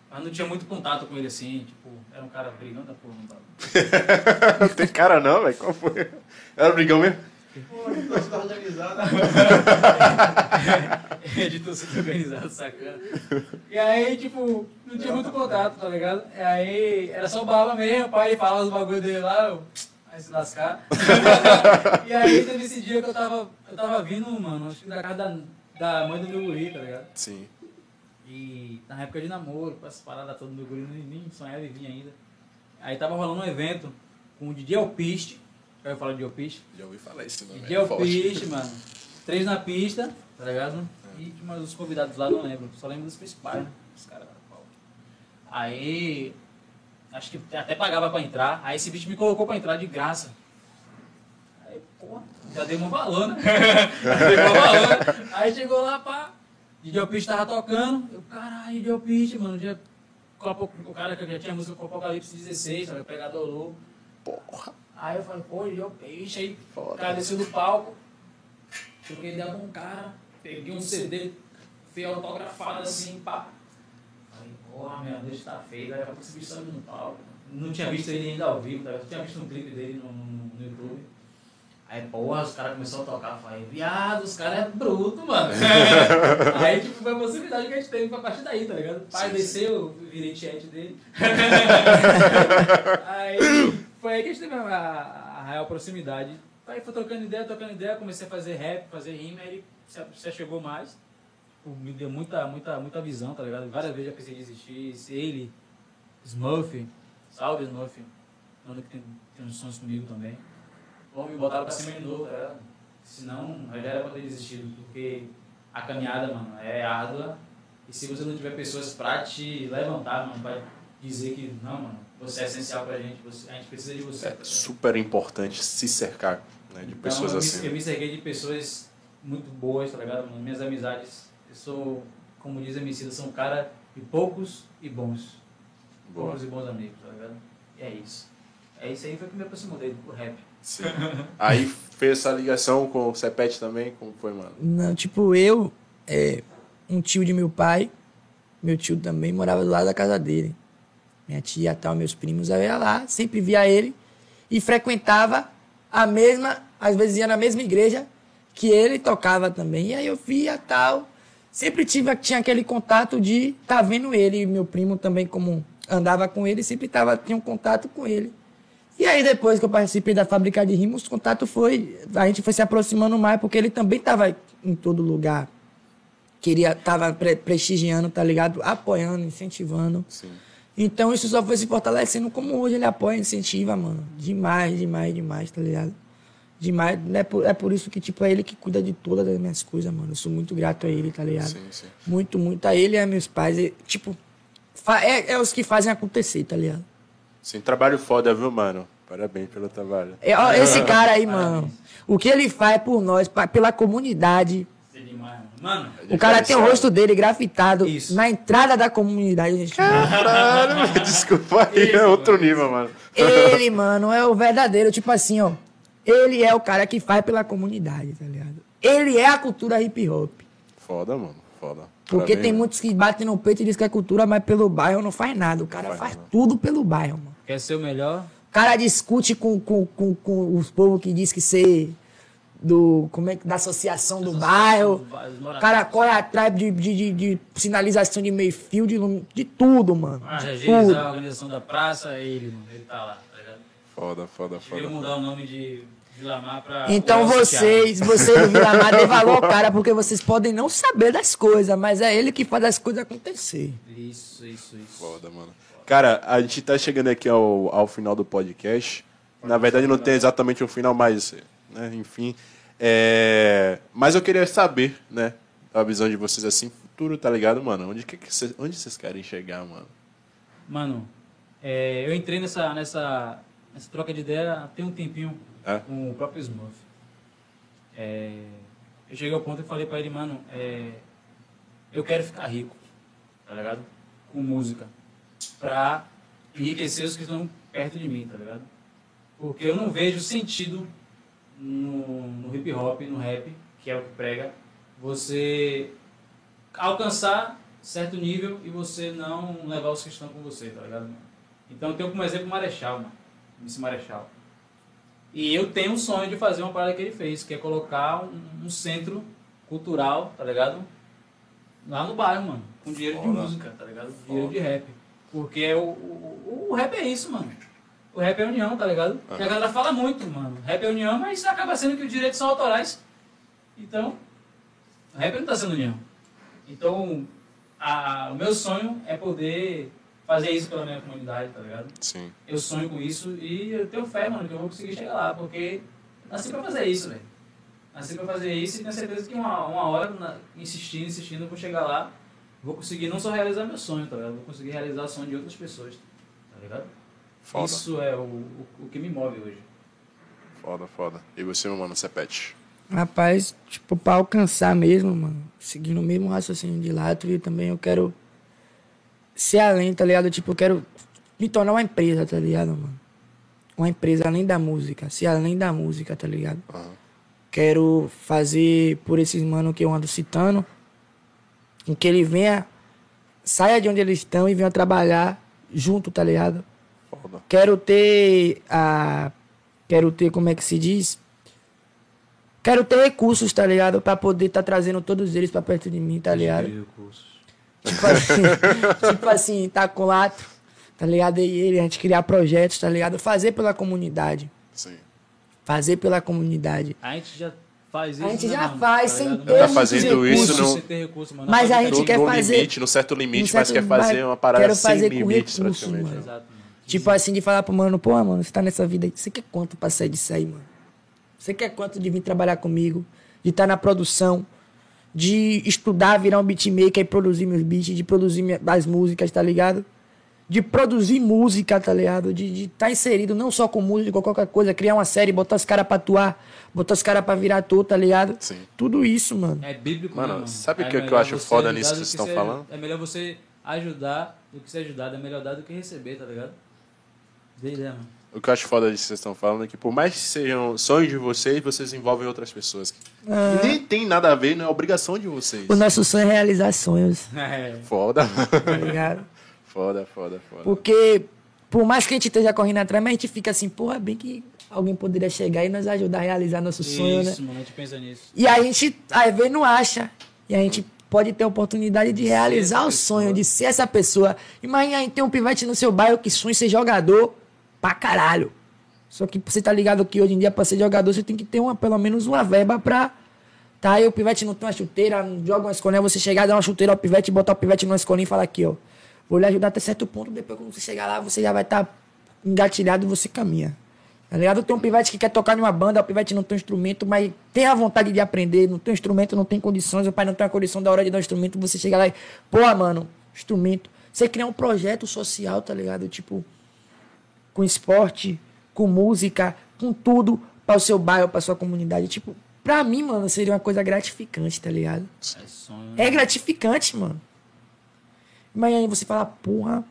Mas não tinha muito contato com ele assim, tipo, era um cara brigando da porra, não. Não tem cara não, velho. Qual foi? Era brigão mesmo? Pô, de torcida organizada. é de torcida organizada, sacana. E aí, tipo, não tinha muito contato, tá ligado? E aí, era só bala mesmo, o pai falava os bagulho dele lá, eu... Vai se lascar. e aí, teve esse dia que eu tava, eu tava vindo, mano, acho que da casa da, da mãe do meu guri, tá ligado? Sim. E na época de namoro, com essa parada toda, meu guri nem, sonhava em vir ainda. Aí tava rolando um evento com o DJ Alpiste. Já ouviu falar de Alpiste? Já ouvi falar esse nome. DJ é. Alpiste, mano. Três na pista, tá ligado? E tinha mais os convidados lá, não lembro. Só lembro dos principais, né? Os caras. Aí. Acho que até pagava pra entrar. Aí esse bicho me colocou pra entrar de graça. Aí, porra, já dei uma balona. já dei uma balona. Aí chegou lá, pá. DJ Alpiste tava tocando. Eu, caralho, DJ Alpiste, mano. Já, o cara que já tinha música com Apocalipse 16, sabe? O Pregador Louco. Porra. Aí eu falei, pô, DJ Alpiste. Aí Foda. o cara desceu do palco. Troquei ideia com um cara. Peguei um CD, fui autografado assim, pá. Porra, meu, deixa tá feio. Daqui a pouco esse bicho sobe no palco. Não tinha visto ele ainda ao vivo, tá? eu tinha visto um clipe dele no, no, no YouTube. Aí, porra, os caras começaram a tocar. Falei, viado, os caras é bruto, mano. aí, tipo, foi a possibilidade que a gente teve pra partir daí, tá ligado? O pai Sim, desceu, eu virei chat dele. aí, foi aí que a gente teve a, a- a real proximidade. Aí foi trocando ideia, trocando ideia, comecei a fazer rap, fazer rima, aí ele se, se chegou mais. Me deu muita, muita, muita visão, tá ligado? Várias vezes já pensei em desistir. Ele, Smurf, salve Smurf, mano que tem, tem uns sons comigo também. Bom, me botaram pra cima de novo, tá ligado? Senão, eu já era pra ter desistido, porque a caminhada, mano, é árdua. E se você não tiver pessoas pra te levantar, mano, pra dizer que, não, mano, você é essencial pra gente, você, a gente precisa de você. É tá super importante se cercar né, de Então, pessoas eu me- assim. Eu me cerquei de pessoas muito boas, tá ligado? Minhas amizades, eu sou, como diz a Emicida, sou um cara de poucos e bons. Boa. Poucos e bons amigos, tá ligado? E é isso. É isso aí foi que me aproximou dele, pro rap. Sim. Aí fez essa ligação com o Cepete também? Como foi, mano? Não, tipo, eu, é, um tio de meu pai, meu tio também morava do lado da casa dele. Minha tia tal, meus primos, eu ia lá, sempre via ele e frequentava a mesma, às vezes ia na mesma igreja que ele tocava também. E aí eu via tal. Sempre tive, tinha aquele contato de tá vendo ele, meu primo também, como andava com ele, sempre tava, tinha um contato com ele. E aí, depois que eu participei da fábrica de rimos, o contato foi. A gente foi se aproximando mais, porque ele também estava em todo lugar. Queria, tava pre- prestigiando, tá ligado? Apoiando, incentivando. Sim. Então isso só foi se fortalecendo como hoje ele apoia, incentiva, mano. Demais, demais, demais, tá ligado? Demais. É por, é por isso que, tipo, é ele que cuida de todas as minhas coisas, mano. Eu sou muito grato a ele, tá ligado? Sim, sim. Muito, muito. A ele e a meus pais. E, tipo, é, é os que fazem acontecer, tá ligado? Sim, trabalho foda, viu, mano? Parabéns pelo trabalho. É, ó, esse cara aí, mano, o que ele faz por nós, pa- pela comunidade. É mano. Mano, O cara tem o rosto dele grafitado Isso. na entrada da comunidade. Gente. Caralho, desculpa aí, é outro nível, mano. Ele, mano, é o verdadeiro. Tipo assim, ó. Ele é o cara que faz pela comunidade, tá ligado? Ele é a cultura hip hop. Foda, mano, foda. Porque Parabéns, tem muitos que batem no peito e dizem que é cultura, mas pelo bairro não faz nada. O cara faz faz tudo pelo bairro, mano. quer ser o melhor? O cara discute com, com, com, com os povos que diz que ser do. Como é que. Da associação do bairro. O cara corre atrás de, de, de, de sinalização de meio fio, de, de tudo, mano. Ah, De tudo. a organização da praça, é ele, mano. Ele tá lá, ligado? Foda, foda, Devia foda. mudar o nome de Vilamar pra. Então vocês, vocês do Vilamar, dêem valor ao cara, porque vocês podem não saber das coisas, mas é ele que faz as coisas acontecer. Isso, isso, isso. Foda, mano. Cara, a gente tá chegando aqui ao, ao final do podcast. Na verdade, não tem exatamente um final, mas, né, enfim. É... Mas eu queria saber, né, a visão de vocês assim, futuro, tá ligado, mano? Onde, que que cês, onde vocês querem chegar, mano? Mano, é, eu entrei nessa, nessa, nessa troca de ideia tem um tempinho É? com o próprio Smurf. É, eu cheguei ao ponto e falei pra ele, mano, é, eu quero ficar rico, tá ligado? Com música. Pra enriquecer os que estão perto de mim, tá ligado? Porque eu não vejo sentido no, no hip hop, no rap, que é o que prega, você alcançar certo nível e você não levar os que estão com você, tá ligado? mano? Então eu tenho como exemplo o Marechal, mano. Esse Marechal. E eu tenho um sonho de fazer uma parada que ele fez, que é colocar um, um centro cultural, tá ligado? Lá no bairro, mano. Com dinheiro de Foda. música, tá ligado? Dinheiro de rap. Porque o, o, o rap é isso, mano. O rap é união, tá ligado? E a galera fala muito, mano. Rap é união, mas acaba sendo que os direitos são autorais. Então, O rap não tá sendo união. Então, a- o meu sonho é poder fazer isso pela minha comunidade, tá ligado? Sim. Eu sonho com isso e eu tenho fé, mano, que eu vou conseguir chegar lá, porque nasci pra fazer isso, velho. Nasci pra fazer isso e tenho certeza que uma, uma hora, na- insistindo, insistindo, eu vou chegar lá, vou conseguir não só realizar meu sonho, tá ligado? Vou conseguir realizar o sonho de outras pessoas, tá ligado? Foda. Isso é o, o, o que me move hoje. Foda, foda. E você, meu mano, Cepete? Rapaz, tipo, pra alcançar mesmo, mano, seguindo o mesmo raciocínio de Lato, e também eu quero ser além, tá ligado? Tipo, eu quero me tornar uma empresa, tá ligado, mano? Uma empresa além da música, ser além da música, tá ligado? Aham. Quero fazer por esses mano que eu ando citando, com que ele venha, saia de onde eles estão e venha trabalhar junto, tá ligado? Foda. Quero ter a. Quero ter, como é que se diz? Quero ter recursos, tá ligado? Pra poder tá trazendo todos eles pra perto de mim, tá ligado? Tipo assim, tipo assim, tá com lato, tá ligado? E ele, a gente criar projetos, tá ligado? Fazer pela comunidade. Sim. Fazer pela comunidade. A gente já faz isso. A gente né, já faz, Tá sem ter Não Tá fazendo ter isso no- sem ter recurso, mano. Mas Dá a pra gente No, quer no fazer- limite, no certo limite, no mas certo- quer fazer mas uma parada quero sem fazer com limites, recurso, praticamente. mano. Exato, mano. Tipo assim, de falar pro mano, pô, mano, você tá nessa vida aí, você quer quanto pra sair disso aí, mano? Você quer quanto de vir trabalhar comigo? De estar na produção? De estudar, virar um beatmaker e produzir meus beats, de produzir minha- as músicas, tá ligado? De produzir música, tá ligado? De estar inserido não só com música, com qualquer coisa, criar uma série, botar os caras pra atuar, botar os caras pra virar ator, tá ligado? Sim. Tudo isso, mano. É bíblico, Mano, né, mano? sabe o É que- que eu acho foda nisso que vocês estão falando? É melhor você ajudar do que ser ajudado. É melhor dar do que receber, tá ligado? Dei ideia, mano. O que eu acho foda disso que vocês estão falando é que por mais que sejam sonhos de vocês, vocês envolvem outras pessoas. E nem tem nada a ver, não é obrigação de vocês. O nosso sonho é realizar sonhos, É. Foda. tá ligado? foda, foda, foda. Porque, por mais que a gente esteja correndo atrás, mas a gente fica assim, porra, bem que alguém poderia chegar e nos ajudar a realizar nosso sonho, né? Isso, mano. A gente pensa nisso. E a gente, às vezes, não acha. E a gente pode ter a oportunidade de realizar o sonho, pessoa. de ser essa pessoa. Imagina aí tem um pivete no seu bairro que sonha ser jogador pra caralho. Só que você tá ligado que hoje em dia, pra ser jogador, você tem que ter uma, pelo menos uma verba pra. Tá aí o pivete não tem uma chuteira, não joga uma escolinha, você chegar, dar uma chuteira ao pivete, botar o pivete numa escolinha e falar aqui, ó. Vou lhe ajudar até certo ponto, depois quando você chegar lá, você já vai estar engatilhado e você caminha. Tá ligado? Tem um pivete que quer tocar numa banda, o pivete não tem um instrumento, mas tem a vontade de aprender, não tem um instrumento, não tem condições, o pai não tem a condição da hora de dar um instrumento, você chega lá e, pô, mano, instrumento. Você cria um projeto social, tá ligado? Tipo, com esporte, com música, com tudo para o seu bairro, para sua comunidade. Tipo, pra mim, mano, seria uma coisa gratificante, tá ligado? É sonho. É gratificante, mano. Mas aí você fala, porra,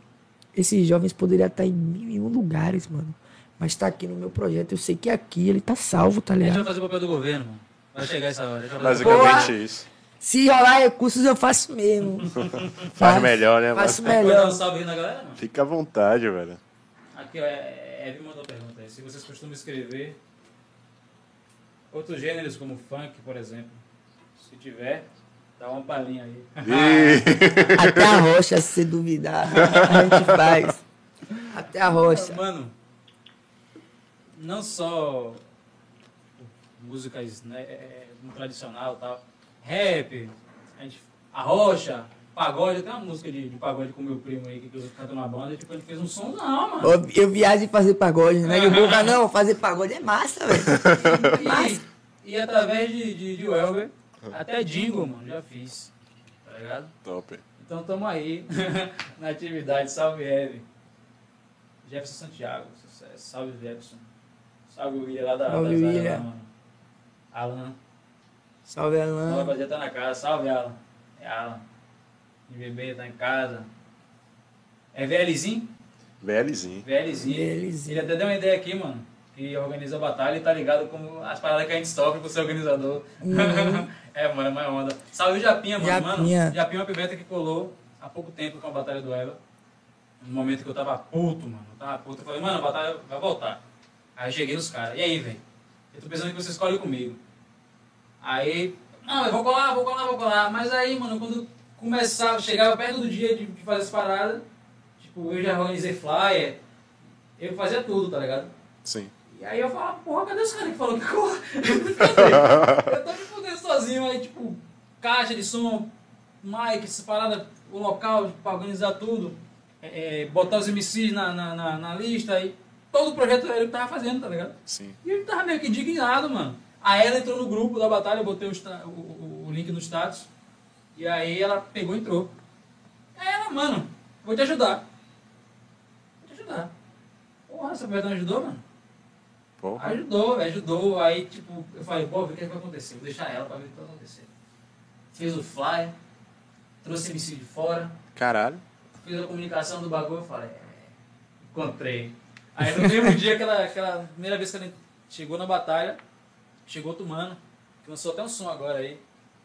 esses jovens poderiam estar em mil e um lugares, mano. Mas tá aqui no meu projeto, eu sei que aqui ele tá salvo, tá A gente vai ligado? fazer o papel do governo, mano. Vai chegar essa hora. Basicamente Porra. isso. Se rolar recursos, eu faço mesmo. Faz melhor, né, Faço mano? um melhor. salve aí na galera, mano? Fica à vontade, velho. Aqui, ó, é- Eve mandou pergunta aí. Se vocês costumam escrever outros gêneros como funk, por exemplo. Se tiver, dá uma palhinha aí. Até a rocha, se duvidar, a gente faz. Até a rocha. Mano, não só músicas né, é, tradicional e tal, rap, a, gente, a rocha, pagode, tem uma música de, de pagode com meu primo aí que eu canto na banda, tipo, ele fez um som não, mano. Eu, eu viajo fazer pagode, né? E boca, não, fazer pagode é massa, velho. E, e através de, de, de Welber, até jingle, mano, já fiz. Tá ligado? top. Então tamo aí na atividade. Salve, Eve. Jefferson Santiago, sucesso. Salve, Jefferson. Salve o William lá da Salve, da lá, mano. Alan. Salve, O Alan. rapaziada tá na casa. Salve, Alan. É Alan. De bebê tá em casa. É VLzinho? VLzinho. VLzinho. VLzinho. Ele até deu uma ideia aqui, mano. Que organiza a batalha e tá ligado com as paradas que a gente sofre por ser organizador. é, mano, é mais onda. Salve o Japinha, mano. Japinha. Mano, Japinha é uma piveta que colou há pouco tempo com a batalha do Eva. No momento que eu tava puto, mano. Eu tava puto. Eu falei, mano, a batalha vai voltar. Aí eu cheguei nos caras. E aí, velho? Eu tô pensando que você escolhe comigo. Aí, não, eu vou colar, vou colar, vou colar. Mas aí, mano, quando começava, chegava perto do dia de, de fazer as paradas, tipo, eu já organizei flyer, eu fazia tudo, tá ligado? Sim. E aí eu falava, porra, cadê os caras que falaram que? Cadê? eu tô me fudendo sozinho, aí tipo, caixa de som, mic, essa parada, o local pra organizar tudo, é, é, botar os MCs na, na, na, na lista e todo o projeto era ele que tava fazendo, tá ligado? Sim. E ele tava meio que indignado, mano. Aí ela entrou no grupo da batalha, eu botei o, o- o link no status. E aí ela pegou e entrou. Aí ela, mano, vou te ajudar. Vou te ajudar. Porra, essa mulher não ajudou, mano? Porra. Ajudou, ajudou. Aí, tipo, eu falei, pô, vê o que vai acontecer. Vou deixar ela pra ver o que vai acontecer. Fez o flyer, trouxe MC de fora, Caralho. fiz a comunicação do bagulho, eu falei, é, encontrei. Aí no mesmo dia, aquela, aquela primeira vez que ela chegou na batalha, chegou outro mano, que lançou até um som agora aí.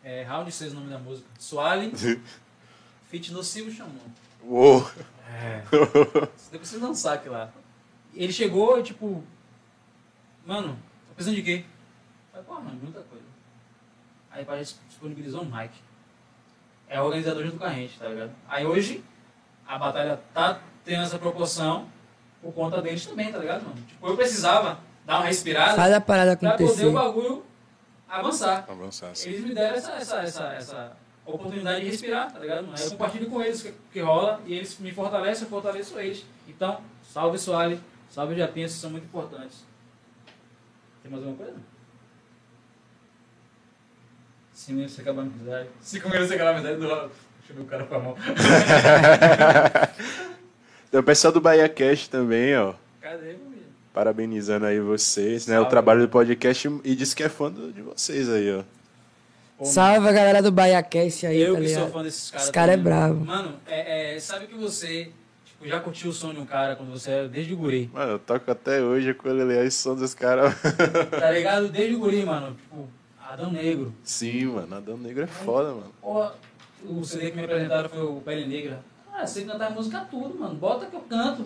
É Round 6 o nome da música. Suali, Fit Nocivo chamou. Uou. É. Depois vocês dão um saque lá. Ele chegou e tipo. Mano, tá precisando de quê? Falei, pô, mano, muita coisa. Aí a gente disponibilizou um mic. É o organizador junto com a gente, tá ligado? Aí hoje a batalha tá tendo essa proporção por conta deles também, tá ligado, mano? Tipo, eu precisava dar uma respirada Faz a parada pra poder acontecer. o bagulho avançar. Avançar assim. Eles me deram essa, essa, essa, essa oportunidade de respirar, tá ligado? Aí eu compartilho com eles o que, que rola e eles me fortalecem, eu fortaleço eles. Então, salve Soale, salve Japinha, vocês são muito importantes. Tem mais alguma coisa? Cinco minutos você acabar a amizade. Cinco minutos você acabar a amizade do Deixa eu ver o cara com a mão. Tem o pessoal do Bahia Cast também, ó. Cadê, meu? Parabenizando aí vocês, né? O Salve. trabalho do podcast e disse que é fã do- de vocês aí, ó. Pô, Salve a galera do BaiaCast aí, Eu tá que sou ligado? fã desses caras. Esse cara é bravo. Mano, é, é, sabe que você tipo, já curtiu o som de um cara quando você era desde o guri. Mano, eu toco até hoje com ele aí, som dos caras. Tá ligado? Desde o guri, mano. Tipo, Adão Negro. Sim, mano, Adão Negro é foda, mano. Porra, o CD que me apresentaram foi o Pele Negra. Ah, eu sei cantar música tudo, mano. Bota que eu canto.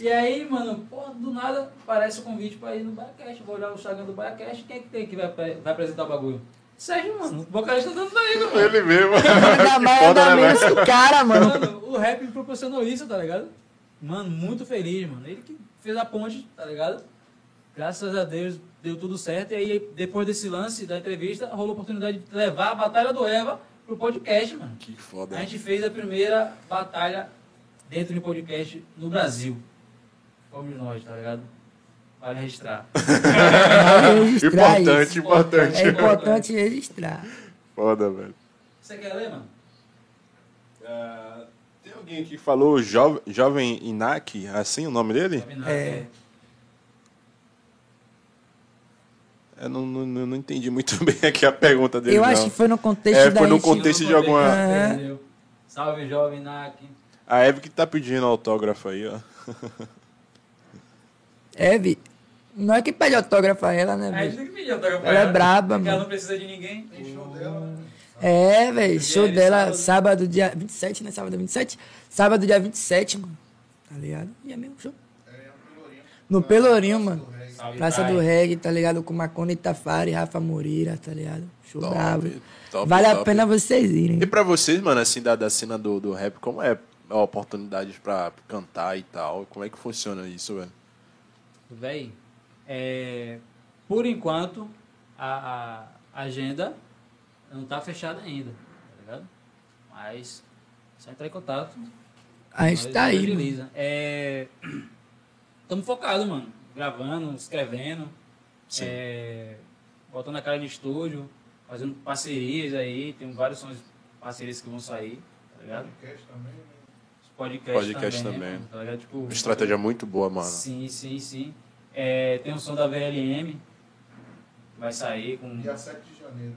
e aí, mano, porra, do nada aparece o convite pra ir no Baiacast. Vou olhar o Instagram do Baiacast. Quem é que tem que vai, vai apresentar o bagulho? Sérgio, mano. O vocalista do Adão Negro, mano. Ele mesmo. Ainda mais né, menos que o cara, mano. Mano, o rap me proporcionou isso, tá ligado? Mano, muito feliz, mano. Ele que fez a ponte, tá ligado? Graças a Deus deu tudo certo. E aí, depois desse lance da entrevista, rolou a oportunidade de levar a Batalha do Eva pro podcast, mano. Que foda. A gente fez a primeira batalha dentro de podcast no Brasil. Fomos nós, tá ligado? Vale registrar. Vale registrar Importante, isso. importante. É importante registrar. Foda, velho. Você quer ler, mano? Ah, tem alguém que falou jovem, jovem Inak, assim o nome dele? Não, É. Eu não, não, não entendi muito bem aqui a pergunta dele. Eu não. acho que foi no contexto É, da foi no contexto de alguma-. Entendeu? Salve, jovem Nak. A Eve que tá pedindo autógrafo aí, ó. Eve, não é que pede autógrafo a ela, né, velho? tem que pedir autógrafo pra Ela é braba, porque Ela mano. não precisa de ninguém. Tem show dela. É, velho, show dela sábado. sábado. dia 27, né? Sábado 27? Sábado, dia 27, mano. Tá ligado? E é mesmo show. No Pelourinho, mano. Praça do Reggae, tá ligado? Com Macona Itafari, Rafa Moreira, tá ligado? Show Top, brabo. top, vale a top. pena vocês irem. E pra vocês, mano, assim, da, da cena do, do rap, como é a oportunidade pra cantar e tal? Como é que funciona isso, velho? Véi, é, por enquanto, a, a agenda não tá fechada ainda, tá ligado? Mas, só entrar em contato. A gente tá aí, agiliza. É, tamo focado, mano. Gravando, escrevendo, é, botando a cara no estúdio, fazendo parcerias aí, tem vários sons parcerias que vão sair, tá ligado? Os podcasts Podcast também, também. mano, tá ligado? Tipo, Uma estratégia muito boa, mano. Sim, sim, sim. É, tem um som da VLM, vai sair com... Dia 7 de janeiro.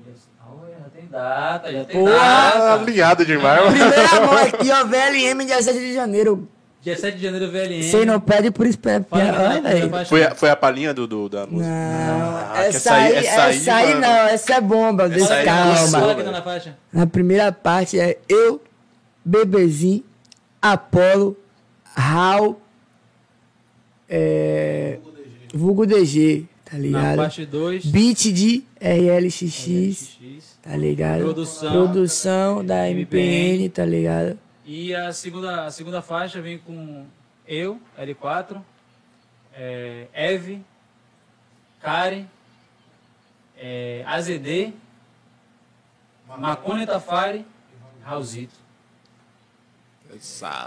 Olha, já tem data, já tem! Ah, data. alinhado demais, mano. Primeira mão aqui, ó, VLM, dia 7 de janeiro. Dia 7 de janeiro, VLM. Você não pede por fala, Foi, a- foi a palhinha do, do- da música? Não, Ah, que essa aí, essa aí, essa aí mano. não, essa é bomba, deixa aí é Fala calma. que tá na faixa. Na primeira parte é eu, Bebezinho, Apolo, Raul, é, Vulgo DG, tá Na ligado? parte 2, Beat de RLXX, tá ligado? Produção. Produção da MPN, tá ligado? E a segunda, a segunda faixa vem com eu, L4, é, Eve, Karen, é, AZD, Marconi Tafari, Raulzito.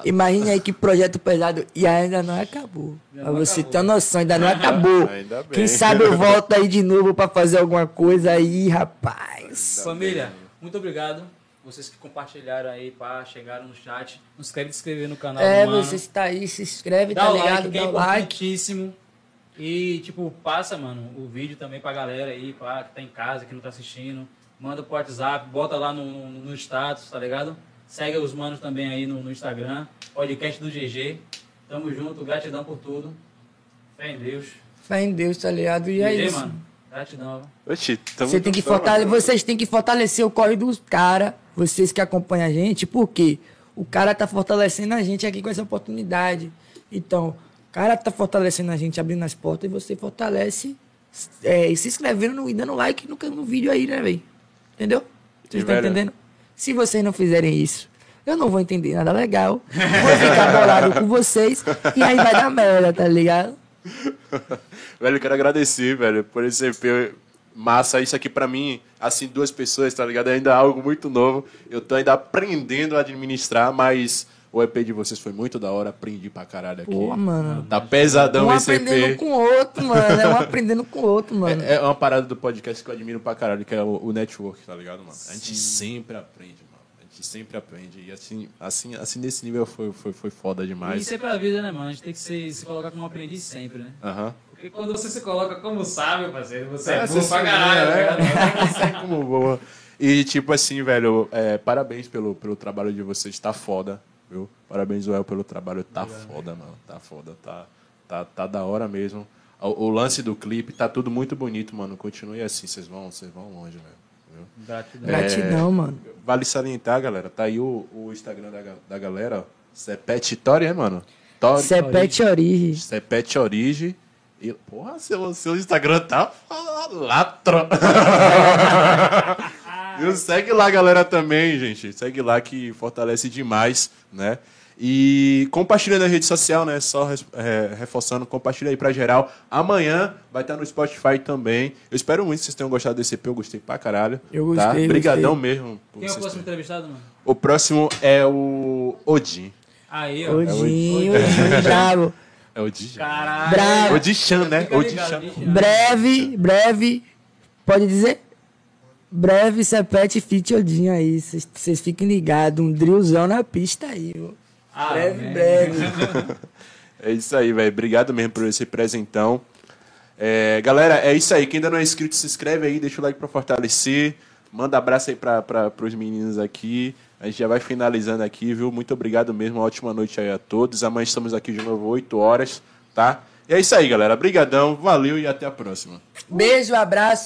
Imagine aí que projeto pesado e ainda não acabou. Ainda Pra você acabou. ter noção, ainda não acabou. Ainda bem. Quem sabe eu volto aí de novo pra fazer alguma coisa aí, rapaz. Família, muito obrigado. Vocês que compartilharam aí, pá, chegaram no chat. Não esquece de se inscrever no canal É, Mano. você está aí, se inscreve, Dá tá o ligado? like, que é Dá o like. E, tipo, passa, mano, o vídeo também pra galera aí, pá, que tá em casa, que não tá assistindo. Manda pro WhatsApp, bota lá no, no, no status, tá ligado? Segue os manos também aí no, no Instagram. Podcast do GG. Tamo junto, gratidão por tudo. Fé em Deus. Fé em Deus, tá ligado? E é GG, isso. mano. Gratidão. Oxi, tamo Você tem que fortalecer, vocês têm que fortalecer o corre dos caras, vocês que acompanham a gente, porque o cara tá fortalecendo a gente aqui com essa oportunidade. Então, o cara tá fortalecendo a gente, abrindo as portas, e você fortalece é, e se inscrevendo no- e dando like no, no vídeo aí, né, velho? Entendeu? Vocês estão entendendo? Se vocês não fizerem isso, eu não vou entender nada legal. Vou ficar bolado com vocês e aí vai dar merda, tá ligado? Velho, eu quero agradecer, velho, por esse EP massa. Isso aqui pra mim, assim, duas pessoas, tá ligado? É ainda algo muito novo. Eu tô ainda aprendendo a administrar, mas o EP de vocês foi muito da hora. Aprendi pra caralho aqui. Pô, mano. Tá pesadão Um esse aprendendo EP. com o outro, mano. É um aprendendo com o outro, mano. É uma parada do podcast que eu admiro pra caralho, que é o, o network, tá ligado, mano? A gente sempre aprende, mano. A gente sempre aprende. E assim, assim, assim nesse nível foi, foi, foi foda E demais. isso é pra vida, né, mano? A gente tem que se, se colocar como aprendiz sempre, né? Aham. Porque quando você se coloca como sábio, parceiro, você é, É, burro pra caralho, é, tá ligado? Assim como boa. E tipo assim, velho, é, parabéns pelo, pelo trabalho de vocês, tá foda, viu? Parabéns, Joel, pelo trabalho, tá foda, mano. Tá foda, tá, tá, tá da hora mesmo. O, o lance do clipe tá tudo muito bonito, mano. Continue assim, vocês vão, vocês vão longe, velho. viu? Gratidão. Gratidão, mano. Vale salientar, galera. Tá aí o, o Instagram da, da galera, ó. Sepete Tori, é, mano? Tori. Sepete Origem. Sepete Origem. E, porra, seu, seu Instagram tá latro. Viu? Segue lá, galera, também, gente. Segue lá que fortalece demais, né? E compartilha na rede social, né? Só res- é, reforçando, compartilha aí pra geral. Amanhã vai estar no Spotify também. Eu espero muito que vocês tenham gostado desse EP. Eu gostei pra caralho. Eu Tá? gostei, Brigadão gostei. mesmo. por Quem é o próximo terem- entrevistado, mano? O próximo é o Odin. Aí, ó. Bravo. É o Odin. Bravo. Odin Chan, né? Fica Odin ligado, Chan. bicho. Breve, breve. Pode dizer? Breve, Sepete Fit Odinho aí. Vocês fiquem ligados. Um drillzão na pista aí, viu? Ah, breve, man. breve. É isso aí, velho. Obrigado mesmo por esse presentão. É, galera, é isso aí. Quem ainda não é inscrito, se inscreve aí, deixa o like pra fortalecer. Manda abraço aí pra, pra, pros meninos aqui. A gente já vai finalizando aqui, viu? Muito obrigado mesmo. Uma ótima noite aí a todos. Amanhã estamos aqui de novo, 8 horas, tá? E é isso aí, galera. Brigadão, valeu e até a próxima. Beijo, abraço.